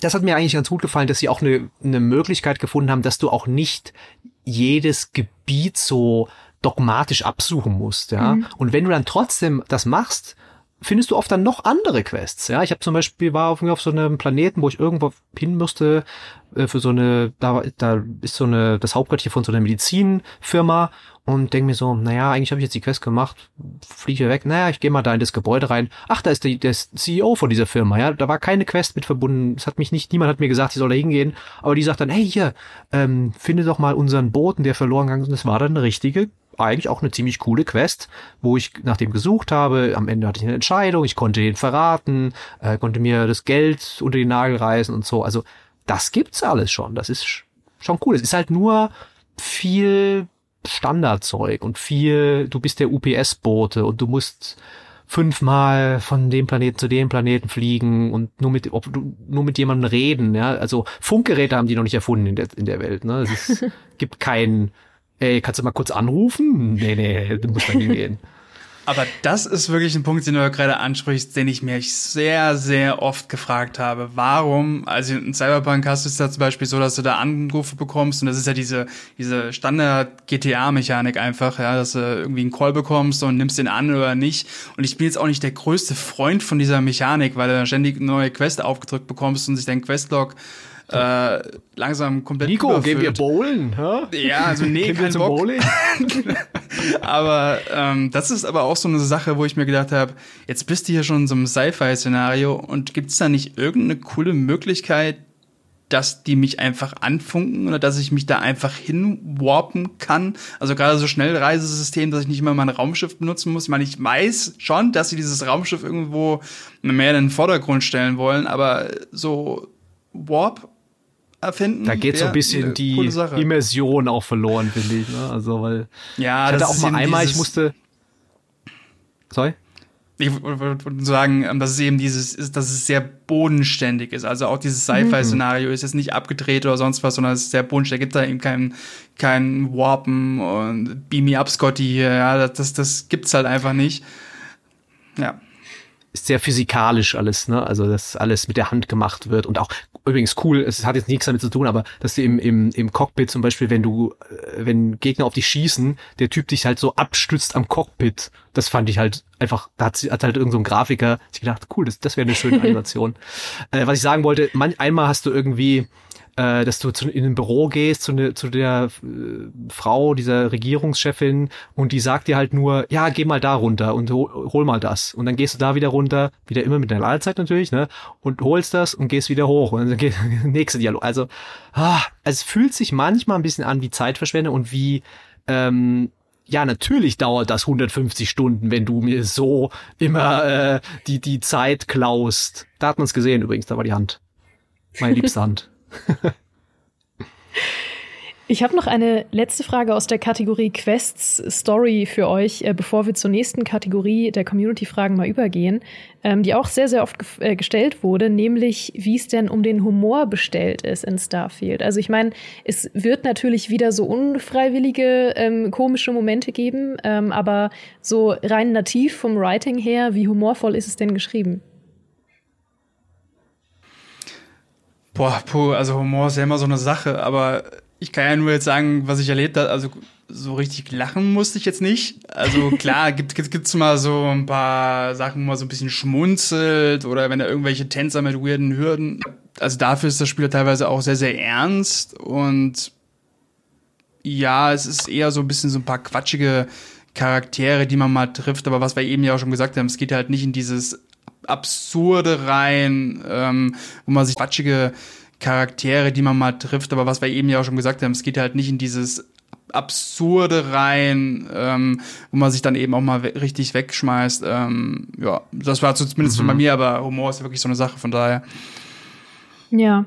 das hat mir eigentlich ganz gut gefallen, dass sie auch eine, eine Möglichkeit gefunden haben, dass du auch nicht jedes Gebiet so dogmatisch absuchen musst, ja. Mhm. Und wenn du dann trotzdem das machst, findest du oft dann noch andere Quests. Ja, ich habe zum Beispiel war auf, auf so einem Planeten, wo ich irgendwo hin musste äh, für so eine, da, da ist so eine das Hauptquartier von so einer Medizinfirma und denke mir so, naja, eigentlich habe ich jetzt die Quest gemacht, fliege weg, naja, ich gehe mal da in das Gebäude rein. Ach, da ist der, der CEO von dieser Firma, ja, da war keine Quest mit verbunden. Es hat mich nicht, niemand hat mir gesagt, ich soll da hingehen, aber die sagt dann, hey hier, ähm, finde doch mal unseren Boten, der verloren gegangen ist. Und das war dann eine richtige eigentlich auch eine ziemlich coole Quest, wo ich nach dem gesucht habe. Am Ende hatte ich eine Entscheidung, ich konnte ihn verraten, äh, konnte mir das Geld unter den Nagel reißen und so. Also das gibt's alles schon. Das ist schon cool. Es ist halt nur viel Standardzeug und viel, du bist der UPS-Bote und du musst fünfmal von dem Planeten zu dem Planeten fliegen und nur mit, ob du, nur mit jemandem reden, ja. Also Funkgeräte haben die noch nicht erfunden in der, in der Welt, ne. Es ist, gibt kein, ey, kannst du mal kurz anrufen? Nee, nee, du musst dann gehen. Aber das ist wirklich ein Punkt, den du gerade ansprichst, den ich mir sehr, sehr oft gefragt habe. Warum, also in Cyberpunk hast du es ja zum Beispiel so, dass du da Anrufe bekommst und das ist ja diese, diese Standard-GTA-Mechanik einfach, ja, dass du irgendwie einen Call bekommst und nimmst den an oder nicht. Und ich bin jetzt auch nicht der größte Freund von dieser Mechanik, weil du ständig neue Quest aufgedrückt bekommst und sich dein Questlog äh, langsam komplett Nico, überfüllt. gehen wir bowlen? Hä? Ja, also nee, kein Bock. Bowling? aber ähm, das ist aber auch so eine Sache, wo ich mir gedacht habe, jetzt bist du hier schon in so einem Sci-Fi-Szenario und gibt's da nicht irgendeine coole Möglichkeit, dass die mich einfach anfunken oder dass ich mich da einfach hinwarpen kann. Also gerade so Schnellreisesystem, dass ich nicht immer mein Raumschiff benutzen muss. Ich meine, ich weiß schon, dass sie dieses Raumschiff irgendwo mehr in den Vordergrund stellen wollen, aber so Warp erfinden. Da geht so ein bisschen die Immersion auch verloren, finde ich. Ne? Also, weil ja, ich hatte auch mal einmal, ich musste. Sorry? Ich würde sagen, ähm, dass es eben dieses ist, dass es sehr bodenständig ist. Also auch dieses Sci-Fi-Szenario ist jetzt nicht abgedreht oder sonst was, sondern es ist sehr bodenständig. Gibt da eben kein, kein Warpen und Beam Me Up Scotty hier. Ja, das, das gibt's halt einfach nicht. Ja ist sehr physikalisch alles, ne? Also dass alles mit der Hand gemacht wird und auch übrigens cool, es hat jetzt nichts damit zu tun, aber dass du im, im, im Cockpit zum Beispiel, wenn du, äh, wenn Gegner auf dich schießen, der Typ dich halt so abstützt am Cockpit, das fand ich halt einfach, da hat, hat halt irgend so ein Grafiker sich gedacht, cool, das, das wäre eine schöne Animation. äh, was ich sagen wollte, man, einmal hast du irgendwie äh, dass du zu, in ein Büro gehst zu, ne, zu der äh, Frau, dieser Regierungschefin und die sagt dir halt nur, ja, geh mal da runter und hol, hol mal das. Und dann gehst du da wieder runter, wieder immer mit der Ladezeit natürlich, ne? Und holst das und gehst wieder hoch. Und dann geht nächste Dialog. Also, ah, es fühlt sich manchmal ein bisschen an wie Zeitverschwendung und wie ähm, ja, natürlich dauert das 150 Stunden, wenn du mir so immer äh, die, die Zeit klaust. Da hat man es gesehen übrigens, da war die Hand. Meine liebste Hand. Ich habe noch eine letzte Frage aus der Kategorie Quests Story für euch, äh, bevor wir zur nächsten Kategorie der Community-Fragen mal übergehen, ähm, die auch sehr, sehr oft äh, gestellt wurde, nämlich wie es denn um den Humor bestellt ist in Starfield. Also ich meine, es wird natürlich wieder so unfreiwillige ähm, komische Momente geben, ähm, aber so rein nativ vom Writing her, wie humorvoll ist es denn geschrieben? Boah, puh, also Humor ist ja immer so eine Sache, aber ich kann ja nur jetzt sagen, was ich erlebt habe. Also so richtig lachen musste ich jetzt nicht. Also klar, gibt, gibt, gibt's mal so ein paar Sachen, wo man so ein bisschen schmunzelt oder wenn da irgendwelche Tänzer mit weirden Hürden. Also dafür ist das Spiel teilweise auch sehr, sehr ernst und ja, es ist eher so ein bisschen so ein paar quatschige Charaktere, die man mal trifft, aber was wir eben ja auch schon gesagt haben, es geht halt nicht in dieses Absurde rein, ähm, wo man sich quatschige Charaktere, die man mal trifft, aber was wir eben ja auch schon gesagt haben, es geht halt nicht in dieses Absurde rein, ähm, wo man sich dann eben auch mal richtig wegschmeißt. Ähm, ja, das war zumindest mhm. bei mir, aber Humor ist wirklich so eine Sache, von daher. Ja.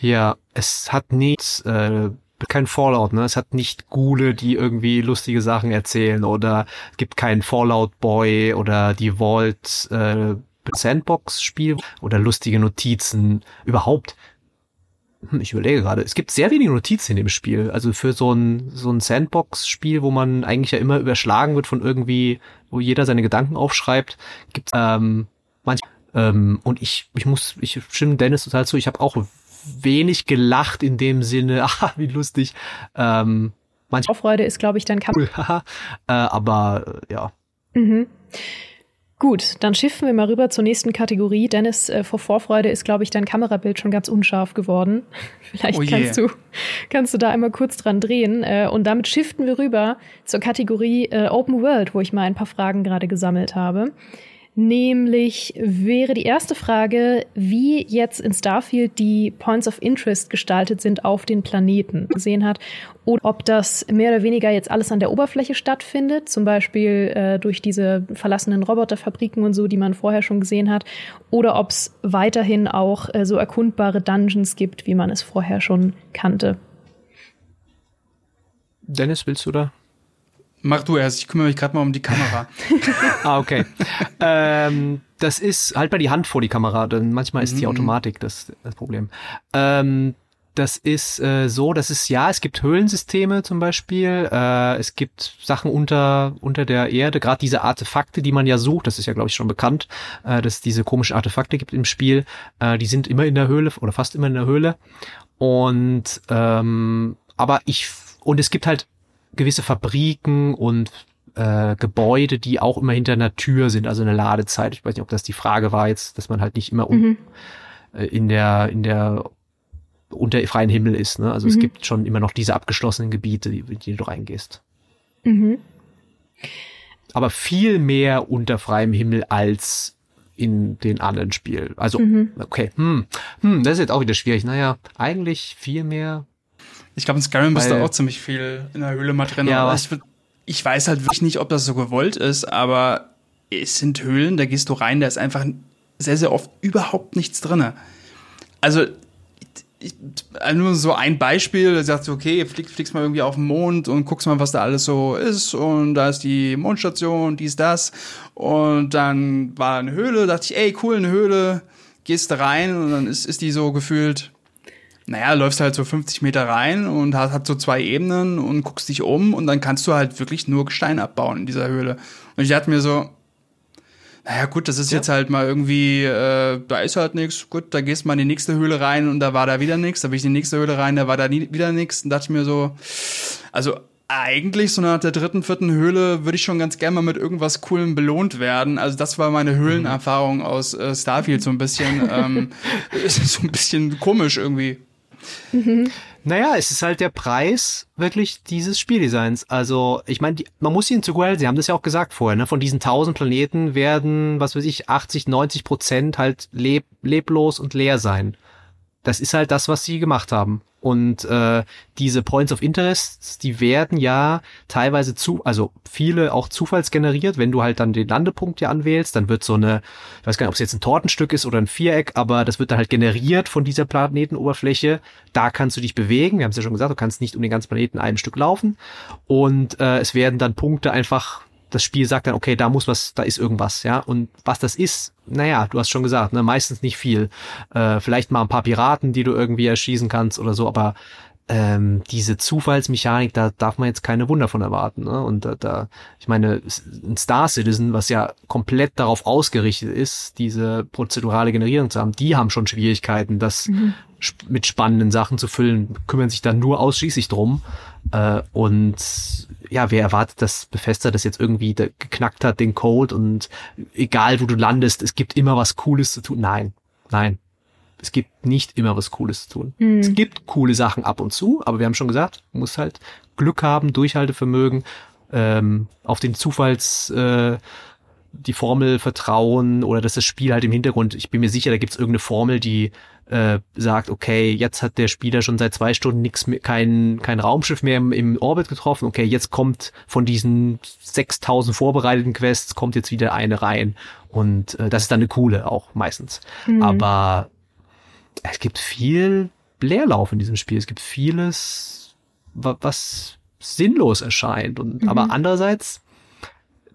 Ja, es hat nichts äh, kein Fallout, ne? Es hat nicht Gule, die irgendwie lustige Sachen erzählen oder es gibt keinen Fallout Boy oder die Vault äh, Sandbox-Spiel oder lustige Notizen überhaupt. Hm, ich überlege gerade, es gibt sehr wenige Notizen in dem Spiel. Also für so ein, so ein Sandbox-Spiel, wo man eigentlich ja immer überschlagen wird von irgendwie, wo jeder seine Gedanken aufschreibt, gibt ähm, manch ähm, und ich, ich muss, ich stimme Dennis total zu, ich habe auch wenig gelacht in dem Sinne, ah, wie lustig. Ähm, manch Vorfreude ist, glaube ich, dann cool, äh, aber äh, ja. Mhm. Gut, dann schiffen wir mal rüber zur nächsten Kategorie. Dennis, äh, vor Vorfreude ist, glaube ich, dein Kamerabild schon ganz unscharf geworden. Vielleicht oh kannst, du, kannst du da einmal kurz dran drehen. Äh, und damit shiften wir rüber zur Kategorie äh, Open World, wo ich mal ein paar Fragen gerade gesammelt habe. Nämlich wäre die erste Frage, wie jetzt in Starfield die Points of Interest gestaltet sind auf den Planeten gesehen hat oder ob das mehr oder weniger jetzt alles an der Oberfläche stattfindet, zum Beispiel äh, durch diese verlassenen Roboterfabriken und so, die man vorher schon gesehen hat, oder ob es weiterhin auch äh, so erkundbare Dungeons gibt, wie man es vorher schon kannte. Dennis, willst du da? Mach du erst, ich kümmere mich gerade mal um die Kamera. ah, okay. ähm, das ist, halt mal die Hand vor die Kamera, denn manchmal ist die mhm. Automatik das, das Problem. Ähm, das ist äh, so, das ist ja, es gibt Höhlensysteme zum Beispiel, äh, es gibt Sachen unter unter der Erde, gerade diese Artefakte, die man ja sucht, das ist ja glaube ich schon bekannt, äh, dass es diese komischen Artefakte gibt im Spiel, äh, die sind immer in der Höhle oder fast immer in der Höhle und ähm, aber ich und es gibt halt gewisse Fabriken und äh, Gebäude, die auch immer hinter einer Tür sind, also eine Ladezeit. Ich weiß nicht, ob das die Frage war jetzt, dass man halt nicht immer mhm. äh, in der in der unter freien Himmel ist. Ne? Also mhm. es gibt schon immer noch diese abgeschlossenen Gebiete, die, in die du reingehst. Mhm. Aber viel mehr unter freiem Himmel als in den anderen Spielen. Also, mhm. okay, hm, hm, das ist jetzt auch wieder schwierig. Naja, eigentlich viel mehr ich glaube, in Skyrim bist du auch ziemlich viel in der Höhle mal drin. Ja, ich, ich, weiß halt wirklich nicht, ob das so gewollt ist, aber es sind Höhlen, da gehst du rein, da ist einfach sehr, sehr oft überhaupt nichts drin. Also, ich, nur so ein Beispiel, da sagst du, okay, flieg, fliegst mal irgendwie auf den Mond und guckst mal, was da alles so ist und da ist die Mondstation, dies, das und dann war eine Höhle, dachte ich, ey, cool, eine Höhle, gehst da rein und dann ist, ist die so gefühlt naja, läufst halt so 50 Meter rein und hast, hast so zwei Ebenen und guckst dich um und dann kannst du halt wirklich nur Gestein abbauen in dieser Höhle. Und ich dachte mir so, naja gut, das ist ja. jetzt halt mal irgendwie, äh, da ist halt nichts, gut, da gehst du mal in die nächste Höhle rein und da war da wieder nichts, da bin ich in die nächste Höhle rein, da war da nie, wieder nichts und dachte ich mir so, also eigentlich so nach der dritten, vierten Höhle würde ich schon ganz gerne mal mit irgendwas Coolem belohnt werden. Also das war meine Höhlenerfahrung aus äh, Starfield so ein bisschen, ähm, so ein bisschen komisch irgendwie. Mhm. Naja, es ist halt der Preis wirklich dieses Spieldesigns. Also, ich meine, man muss ihnen zugehören, sie haben das ja auch gesagt vorher, ne? Von diesen tausend Planeten werden, was weiß ich, 80, 90 Prozent halt leb leblos und leer sein. Das ist halt das, was sie gemacht haben. Und äh, diese Points of Interest, die werden ja teilweise zu, also viele auch zufallsgeneriert. Wenn du halt dann den Landepunkt ja anwählst, dann wird so eine, ich weiß gar nicht, ob es jetzt ein Tortenstück ist oder ein Viereck, aber das wird dann halt generiert von dieser Planetenoberfläche. Da kannst du dich bewegen. Wir haben es ja schon gesagt, du kannst nicht um den ganzen Planeten ein Stück laufen. Und äh, es werden dann Punkte einfach das Spiel sagt dann, okay, da muss was, da ist irgendwas, ja. Und was das ist, naja, du hast schon gesagt, ne, meistens nicht viel. Äh, vielleicht mal ein paar Piraten, die du irgendwie erschießen kannst oder so, aber ähm, diese Zufallsmechanik, da darf man jetzt keine Wunder von erwarten. Ne? Und da, da, ich meine, ein Star Citizen, was ja komplett darauf ausgerichtet ist, diese prozedurale Generierung zu haben, die haben schon Schwierigkeiten, das mhm. Mit spannenden Sachen zu füllen, kümmern sich dann nur ausschließlich drum. Äh, und ja, wer erwartet, dass Bethesda das jetzt irgendwie geknackt hat, den Code und egal wo du landest, es gibt immer was Cooles zu tun. Nein, nein. Es gibt nicht immer was Cooles zu tun. Mhm. Es gibt coole Sachen ab und zu, aber wir haben schon gesagt, du musst halt Glück haben, Durchhaltevermögen, ähm, auf den Zufalls, äh, die Formel vertrauen oder dass das Spiel halt im Hintergrund, ich bin mir sicher, da gibt es irgendeine Formel, die äh, sagt, okay, jetzt hat der Spieler schon seit zwei Stunden nichts mehr, kein, kein Raumschiff mehr im, im Orbit getroffen. Okay, jetzt kommt von diesen 6000 vorbereiteten Quests, kommt jetzt wieder eine rein. Und äh, das ist dann eine coole auch meistens. Mhm. Aber es gibt viel Leerlauf in diesem Spiel. Es gibt vieles, was sinnlos erscheint. Und, mhm. aber andererseits,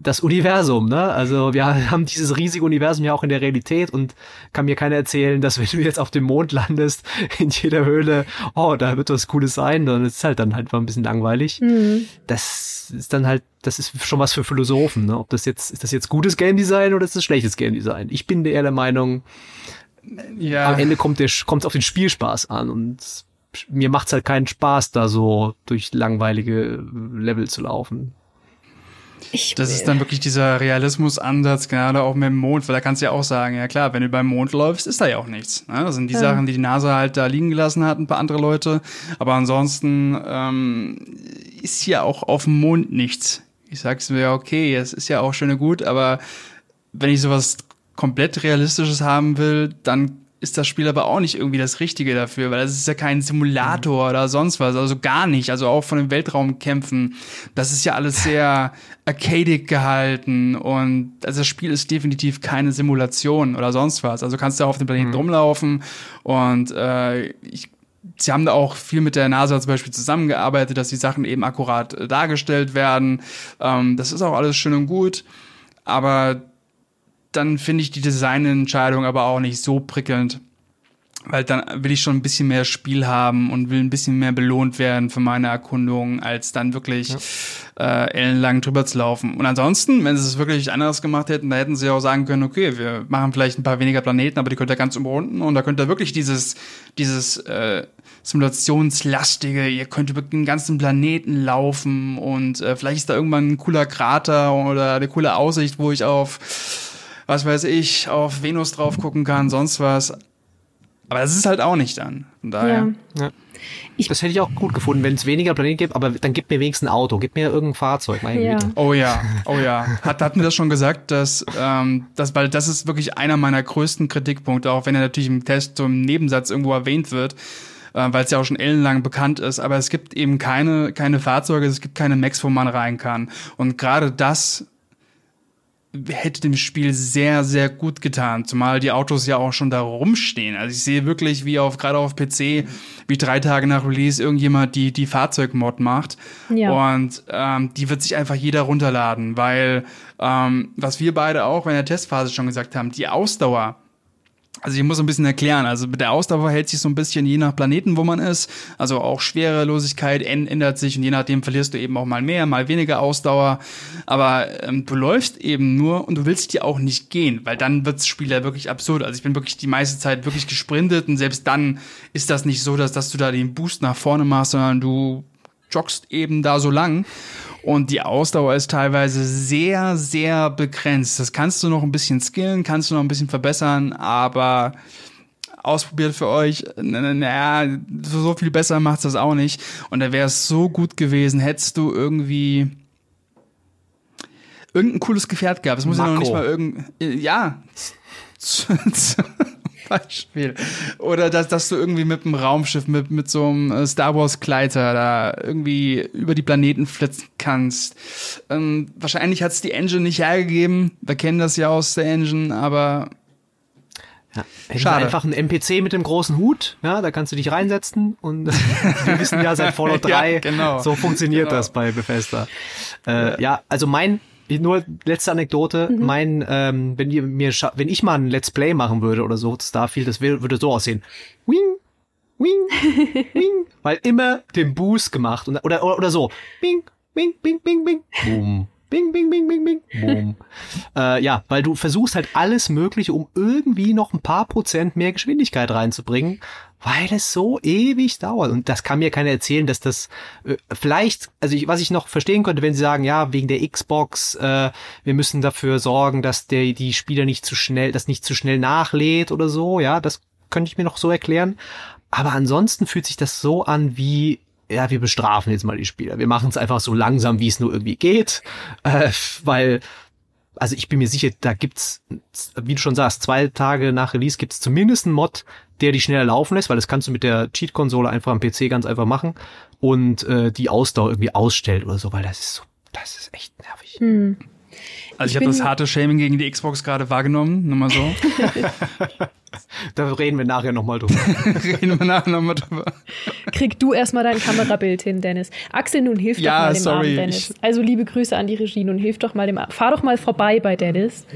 das Universum, ne? Also wir haben dieses riesige Universum ja auch in der Realität und kann mir keiner erzählen, dass wenn du jetzt auf dem Mond landest, in jeder Höhle, oh, da wird was Cooles sein, dann ist es halt dann halt einfach ein bisschen langweilig. Mhm. Das ist dann halt, das ist schon was für Philosophen, ne? Ob das jetzt, ist das jetzt gutes Game Design oder ist das schlechtes Game Design? Ich bin eher der Meinung, ja. am Ende kommt es auf den Spielspaß an und mir macht's halt keinen Spaß, da so durch langweilige Level zu laufen. Ich das ist dann wirklich dieser Realismus-Ansatz, gerade auch mit dem Mond, weil da kannst du ja auch sagen, ja klar, wenn du beim Mond läufst, ist da ja auch nichts. Ne? Das sind die ja. Sachen, die die NASA halt da liegen gelassen hat, ein paar andere Leute. Aber ansonsten ähm, ist ja auch auf dem Mond nichts. Ich sag's mir ja, okay, es ist ja auch schön und gut, aber wenn ich sowas komplett Realistisches haben will, dann ist das Spiel aber auch nicht irgendwie das Richtige dafür, weil es ist ja kein Simulator mhm. oder sonst was, also gar nicht, also auch von den Weltraumkämpfen. Das ist ja alles sehr arcadic gehalten und also das Spiel ist definitiv keine Simulation oder sonst was. Also kannst du auf dem Planeten mhm. rumlaufen und äh, ich Sie haben da auch viel mit der NASA zum Beispiel zusammengearbeitet, dass die Sachen eben akkurat äh, dargestellt werden. Ähm, das ist auch alles schön und gut, aber dann finde ich die Designentscheidung aber auch nicht so prickelnd. Weil dann will ich schon ein bisschen mehr Spiel haben und will ein bisschen mehr belohnt werden für meine Erkundung, als dann wirklich ja. äh, ellenlang drüber zu laufen. Und ansonsten, wenn sie es wirklich anders gemacht hätten, da hätten sie auch sagen können, okay, wir machen vielleicht ein paar weniger Planeten, aber die könnt ihr ganz umrunden und da könnt ihr wirklich dieses, dieses äh, simulationslastige, ihr könnt über den ganzen Planeten laufen und äh, vielleicht ist da irgendwann ein cooler Krater oder eine coole Aussicht, wo ich auf was weiß ich, auf Venus drauf gucken kann, sonst was. Aber das ist halt auch nicht dann. Von daher. Ja. ja. Ich, das hätte ich auch gut gefunden, wenn es weniger Planeten gibt, aber dann gib mir wenigstens ein Auto, gib mir irgendein Fahrzeug. Meine ja. Oh ja, oh ja. Hat, hatten wir das schon gesagt, dass, ähm, das, weil das ist wirklich einer meiner größten Kritikpunkte, auch wenn er natürlich im Test so im Nebensatz irgendwo erwähnt wird, äh, weil es ja auch schon ellenlang bekannt ist, aber es gibt eben keine, keine Fahrzeuge, es gibt keine Macs, wo man rein kann. Und gerade das hätte dem Spiel sehr, sehr gut getan, zumal die Autos ja auch schon da rumstehen. Also ich sehe wirklich, wie auf, gerade auf PC, wie drei Tage nach Release irgendjemand die, die Fahrzeugmod macht. Ja. Und ähm, die wird sich einfach jeder runterladen, weil ähm, was wir beide auch in der Testphase schon gesagt haben, die Ausdauer also ich muss ein bisschen erklären. Also mit der Ausdauer hält sich so ein bisschen je nach Planeten, wo man ist. Also auch Schwerelosigkeit ändert sich und je nachdem verlierst du eben auch mal mehr, mal weniger Ausdauer. Aber ähm, du läufst eben nur und du willst dir auch nicht gehen, weil dann wird das Spiel ja wirklich absurd. Also ich bin wirklich die meiste Zeit wirklich gesprintet und selbst dann ist das nicht so, dass, dass du da den Boost nach vorne machst, sondern du joggst eben da so lang. Und die Ausdauer ist teilweise sehr, sehr begrenzt. Das kannst du noch ein bisschen skillen, kannst du noch ein bisschen verbessern, aber ausprobiert für euch, naja, so viel besser macht das auch nicht. Und da wäre es so gut gewesen, hättest du irgendwie irgendein cooles Gefährt gehabt. Es muss Mako. ja noch nicht mal irgendein, ja, Beispiel. Oder dass, dass du irgendwie mit einem Raumschiff, mit, mit so einem äh, Star Wars Gleiter da irgendwie über die Planeten flitzen kannst. Ähm, wahrscheinlich hat es die Engine nicht hergegeben. Wir kennen das ja aus der Engine, aber ja. Schade. einfach ein NPC mit dem großen Hut, ja, da kannst du dich reinsetzen und wir wissen ja seit Fallout 3, ja, genau. so funktioniert genau. das bei Bethesda. Äh, ja, also mein nur letzte Anekdote, mhm. mein, ähm, wenn ihr mir, wenn ich mal ein Let's Play machen würde oder so, Starfield, das würde so aussehen. Wing, wing, wing, weil immer den Boost gemacht und, oder, oder, oder so. Bing, bing, bing, bing, bing, boom. Bing, bing, bing, bing, bing. Boom. äh, ja, weil du versuchst halt alles Mögliche, um irgendwie noch ein paar Prozent mehr Geschwindigkeit reinzubringen, weil es so ewig dauert. Und das kann mir keiner erzählen, dass das äh, vielleicht, also ich, was ich noch verstehen könnte, wenn sie sagen, ja, wegen der Xbox, äh, wir müssen dafür sorgen, dass der die Spieler nicht zu schnell, das nicht zu schnell nachlädt oder so, ja, das könnte ich mir noch so erklären. Aber ansonsten fühlt sich das so an wie ja, wir bestrafen jetzt mal die Spieler. Wir machen es einfach so langsam, wie es nur irgendwie geht, äh, weil also ich bin mir sicher, da gibt's, wie du schon sagst, zwei Tage nach Release gibt's zumindest einen Mod, der die schneller laufen lässt, weil das kannst du mit der Cheat-Konsole einfach am PC ganz einfach machen und äh, die Ausdauer irgendwie ausstellt oder so, weil das ist so, das ist echt nervig. Hm. Also ich, ich habe das harte Shaming gegen die Xbox gerade wahrgenommen, nur mal so. da reden wir nachher nochmal drüber. reden wir nachher nochmal drüber. Krieg du erstmal dein Kamerabild hin, Dennis. Axel, nun hilf ja, doch mal dem sorry, armen Dennis. Also liebe Grüße an die Regie, nun hilf doch mal dem Fahr doch mal vorbei bei Dennis.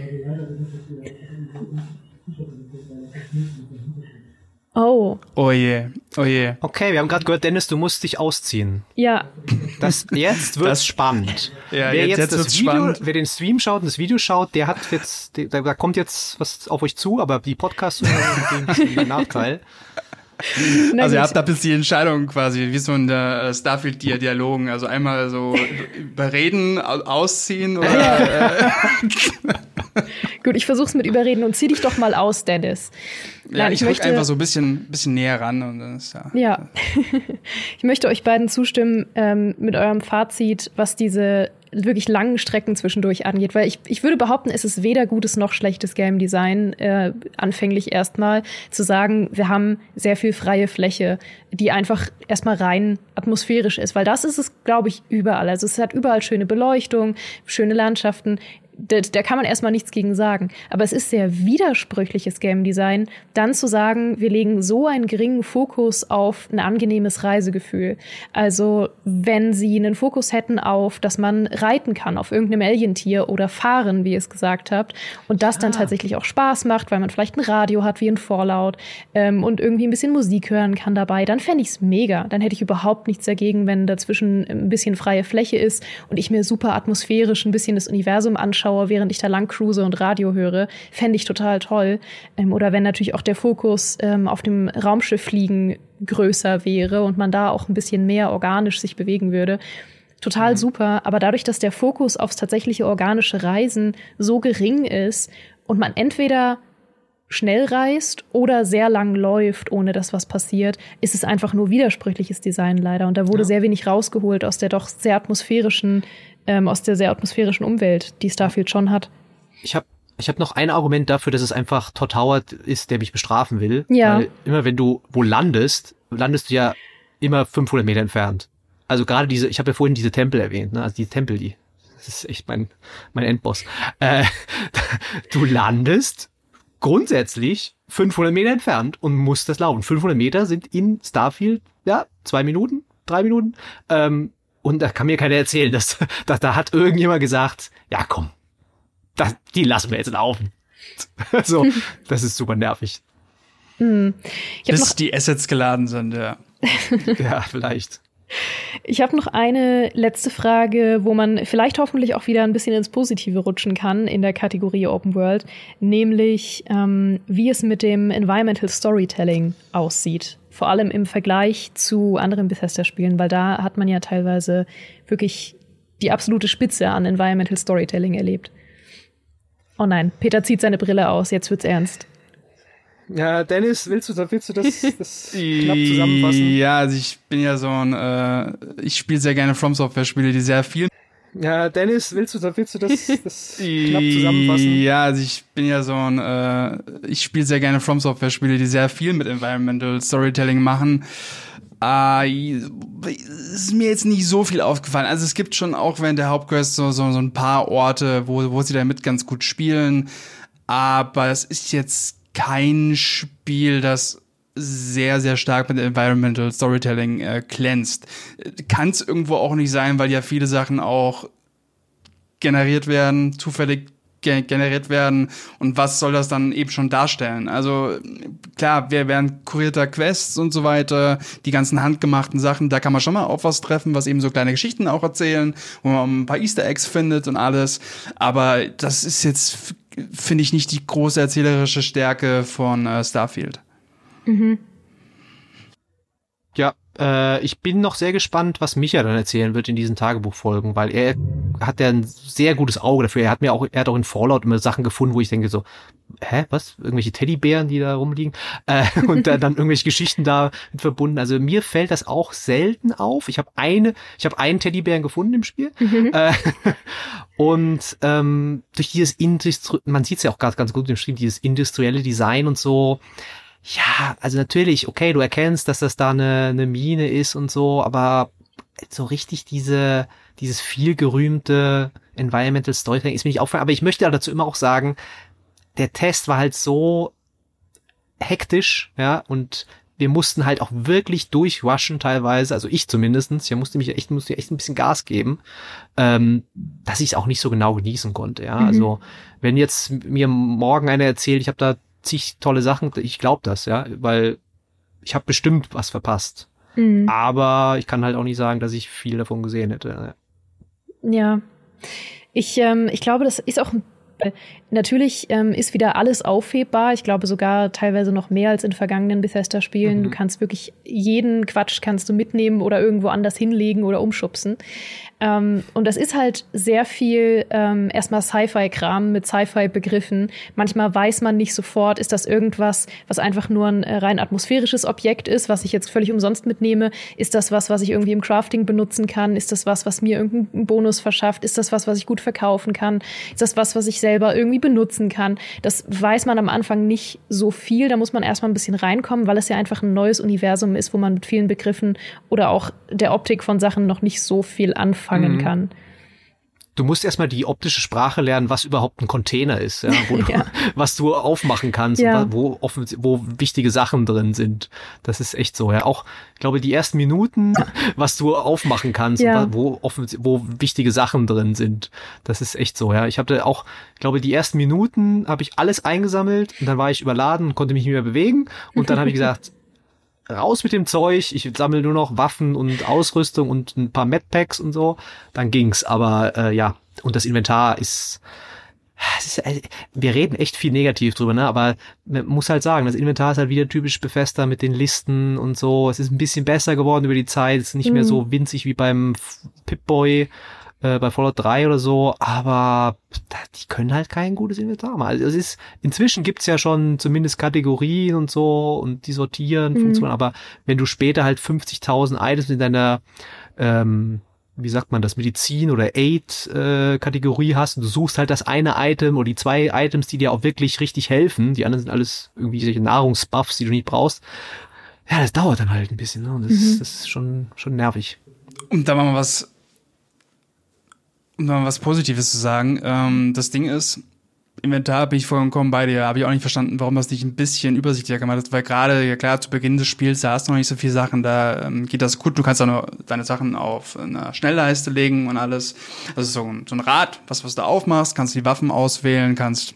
Oh. Oh je, oh je. Okay, wir haben gerade gehört, Dennis, du musst dich ausziehen. Ja. Das, jetzt wird's das, spannend. Ja, wer jetzt, jetzt, jetzt das Video, spannend. wer den Stream schaut und das Video schaut, der hat jetzt, der, da kommt jetzt was auf euch zu, aber die Podcasts haben den Nachteil. also ihr habt da bis die Entscheidung quasi, wie so in der äh, Starfield-Dialogen, also einmal so überreden, ausziehen oder... Ja. Äh, Gut, ich versuch's mit überreden und zieh dich doch mal aus, Dennis. Ja, Nein, ich, ich möchte einfach so ein bisschen, bisschen näher ran und dann ist ja. Ja. ich möchte euch beiden zustimmen ähm, mit eurem Fazit, was diese wirklich langen Strecken zwischendurch angeht, weil ich, ich würde behaupten, es ist weder gutes noch schlechtes Game Design, äh, anfänglich erstmal zu sagen, wir haben sehr viel freie Fläche, die einfach erstmal rein atmosphärisch ist, weil das ist es, glaube ich, überall. Also es hat überall schöne Beleuchtung, schöne Landschaften da, da kann man erstmal nichts gegen sagen. Aber es ist sehr widersprüchliches Game Design, dann zu sagen, wir legen so einen geringen Fokus auf ein angenehmes Reisegefühl. Also, wenn sie einen Fokus hätten auf, dass man reiten kann auf irgendeinem Alientier oder fahren, wie ihr es gesagt habt, und das dann ah. tatsächlich auch Spaß macht, weil man vielleicht ein Radio hat wie ein Fallout ähm, und irgendwie ein bisschen Musik hören kann dabei, dann fände ich es mega. Dann hätte ich überhaupt nichts dagegen, wenn dazwischen ein bisschen freie Fläche ist und ich mir super atmosphärisch ein bisschen das Universum anschaue anschaue, während ich da lang cruise und Radio höre, fände ich total toll. Ähm, oder wenn natürlich auch der Fokus ähm, auf dem Raumschiff fliegen größer wäre und man da auch ein bisschen mehr organisch sich bewegen würde. Total mhm. super, aber dadurch, dass der Fokus aufs tatsächliche organische Reisen so gering ist und man entweder schnell reist oder sehr lang läuft, ohne dass was passiert, ist es einfach nur widersprüchliches Design leider. Und da wurde ja. sehr wenig rausgeholt aus der doch sehr atmosphärischen ähm, aus der sehr atmosphärischen Umwelt, die Starfield schon hat. Ich habe ich hab noch ein Argument dafür, dass es einfach Todd Howard ist, der mich bestrafen will. Ja. Weil immer wenn du wo landest, landest du ja immer 500 Meter entfernt. Also gerade diese, ich habe ja vorhin diese Tempel erwähnt, ne? also die Tempel, die, das ist echt mein, mein Endboss. Äh, du landest grundsätzlich 500 Meter entfernt und musst das laufen. 500 Meter sind in Starfield, ja, zwei Minuten, drei Minuten. Ähm, und da kann mir keiner erzählen, dass, dass da hat irgendjemand gesagt, ja komm, das, die lassen wir jetzt laufen. so, das ist super nervig. Hm. Bis die Assets geladen sind, ja. ja, vielleicht. Ich habe noch eine letzte Frage, wo man vielleicht hoffentlich auch wieder ein bisschen ins Positive rutschen kann in der Kategorie Open World, nämlich ähm, wie es mit dem Environmental Storytelling aussieht vor allem im Vergleich zu anderen Bethesda-Spielen, weil da hat man ja teilweise wirklich die absolute Spitze an Environmental Storytelling erlebt. Oh nein, Peter zieht seine Brille aus, jetzt wird's ernst. Ja, Dennis, willst du, willst du das, das knapp zusammenfassen? Ja, also ich bin ja so ein, äh, ich spiele sehr gerne From Software-Spiele, die sehr viel ja, Dennis, willst du, willst du das, das knapp zusammenfassen? Ja, also ich bin ja so ein, äh, ich spiele sehr gerne From Software Spiele, die sehr viel mit Environmental Storytelling machen. Äh, ist mir jetzt nicht so viel aufgefallen. Also es gibt schon auch während der Hauptquest so, so, so ein paar Orte, wo, wo sie damit ganz gut spielen. Aber es ist jetzt kein Spiel, das sehr, sehr stark mit Environmental Storytelling äh, glänzt. Kann es irgendwo auch nicht sein, weil ja viele Sachen auch generiert werden, zufällig ge generiert werden und was soll das dann eben schon darstellen? Also klar, wir wären kurierter Quests und so weiter, die ganzen handgemachten Sachen, da kann man schon mal auf was treffen, was eben so kleine Geschichten auch erzählen, wo man ein paar Easter Eggs findet und alles, aber das ist jetzt, finde ich, nicht die große erzählerische Stärke von äh, Starfield. Mhm. Ja, äh, ich bin noch sehr gespannt, was Micha dann erzählen wird in diesen Tagebuchfolgen, weil er hat ja ein sehr gutes Auge dafür. Er hat mir auch, er hat auch in Fallout immer Sachen gefunden, wo ich denke so, hä, was? Irgendwelche Teddybären, die da rumliegen? Äh, und dann, dann irgendwelche Geschichten da mit verbunden. Also mir fällt das auch selten auf. Ich habe eine, ich habe einen Teddybären gefunden im Spiel. Mhm. Äh, und ähm, durch dieses Industri man sieht es ja auch ganz, ganz gut im Stream, dieses industrielle Design und so, ja, also natürlich, okay, du erkennst, dass das da eine, eine Mine ist und so, aber so richtig diese, dieses viel gerühmte Environmental Storytelling ist mir nicht aufgefallen, aber ich möchte dazu immer auch sagen, der Test war halt so hektisch, ja, und wir mussten halt auch wirklich durchrushen teilweise, also ich zumindestens, ich musste mich echt, musste echt ein bisschen Gas geben, ähm, dass ich es auch nicht so genau genießen konnte, ja. Mhm. Also wenn jetzt mir morgen einer erzählt, ich habe da zig tolle Sachen, ich glaube das, ja, weil ich habe bestimmt was verpasst. Mhm. Aber ich kann halt auch nicht sagen, dass ich viel davon gesehen hätte. Ja. Ich, ähm, ich glaube, das ist auch Natürlich ähm, ist wieder alles aufhebbar. Ich glaube sogar teilweise noch mehr als in vergangenen Bethesda-Spielen. Mhm. Du kannst wirklich jeden Quatsch kannst du mitnehmen oder irgendwo anders hinlegen oder umschubsen. Ähm, und das ist halt sehr viel ähm, erstmal Sci-Fi-Kram mit Sci-Fi-Begriffen. Manchmal weiß man nicht sofort, ist das irgendwas, was einfach nur ein äh, rein atmosphärisches Objekt ist, was ich jetzt völlig umsonst mitnehme? Ist das was, was ich irgendwie im Crafting benutzen kann? Ist das was, was mir irgendeinen Bonus verschafft? Ist das was, was ich gut verkaufen kann? Ist das was, was ich selber irgendwie benutzen kann? Das weiß man am Anfang nicht so viel. Da muss man erstmal ein bisschen reinkommen, weil es ja einfach ein neues Universum ist, wo man mit vielen Begriffen oder auch der Optik von Sachen noch nicht so viel anfangen mhm. kann. Du musst erstmal die optische Sprache lernen, was überhaupt ein Container ist, ja, wo du, ja. was du aufmachen kannst, ja. wo, wo wichtige Sachen drin sind. Das ist echt so, ja. Auch, ich glaube, die ersten Minuten, was du aufmachen kannst, wo, wo wichtige Sachen drin sind. Das ist echt so, ja. Ich habe auch, ich glaube, die ersten Minuten habe ich alles eingesammelt und dann war ich überladen und konnte mich nicht mehr bewegen. Und dann habe ich gesagt, raus mit dem Zeug, ich sammle nur noch Waffen und Ausrüstung und ein paar Medpacks und so, dann ging's. Aber äh, ja, und das Inventar ist, ist, äh, wir reden echt viel negativ drüber, ne? Aber man muss halt sagen, das Inventar ist halt wieder typisch befester mit den Listen und so. Es ist ein bisschen besser geworden über die Zeit, es ist nicht mhm. mehr so winzig wie beim Pip-Boy äh, bei Fallout 3 oder so, aber die können halt kein gutes Inventar machen. Also es ist, inzwischen gibt's ja schon zumindest Kategorien und so und die sortieren, mhm. funktionieren, aber wenn du später halt 50.000 Items in deiner ähm, wie sagt man das, Medizin oder Aid-Kategorie äh, hast und du suchst halt das eine Item oder die zwei Items, die dir auch wirklich richtig helfen, die anderen sind alles irgendwie solche Nahrungsbuffs, die du nicht brauchst. Ja, das dauert dann halt ein bisschen, ne? Und das, mhm. das ist schon, schon nervig. Und da machen wir was um noch was Positives zu sagen, ähm, das Ding ist, Inventar bin ich vollkommen bei dir. Habe ich auch nicht verstanden, warum das nicht ein bisschen übersichtlicher gemacht ist, weil gerade, ja klar, zu Beginn des Spiels, da hast du noch nicht so viele Sachen, da ähm, geht das gut. Du kannst auch nur deine Sachen auf eine Schnellleiste legen und alles. Also so, so ein Rad, was, was du aufmachst, kannst die Waffen auswählen, kannst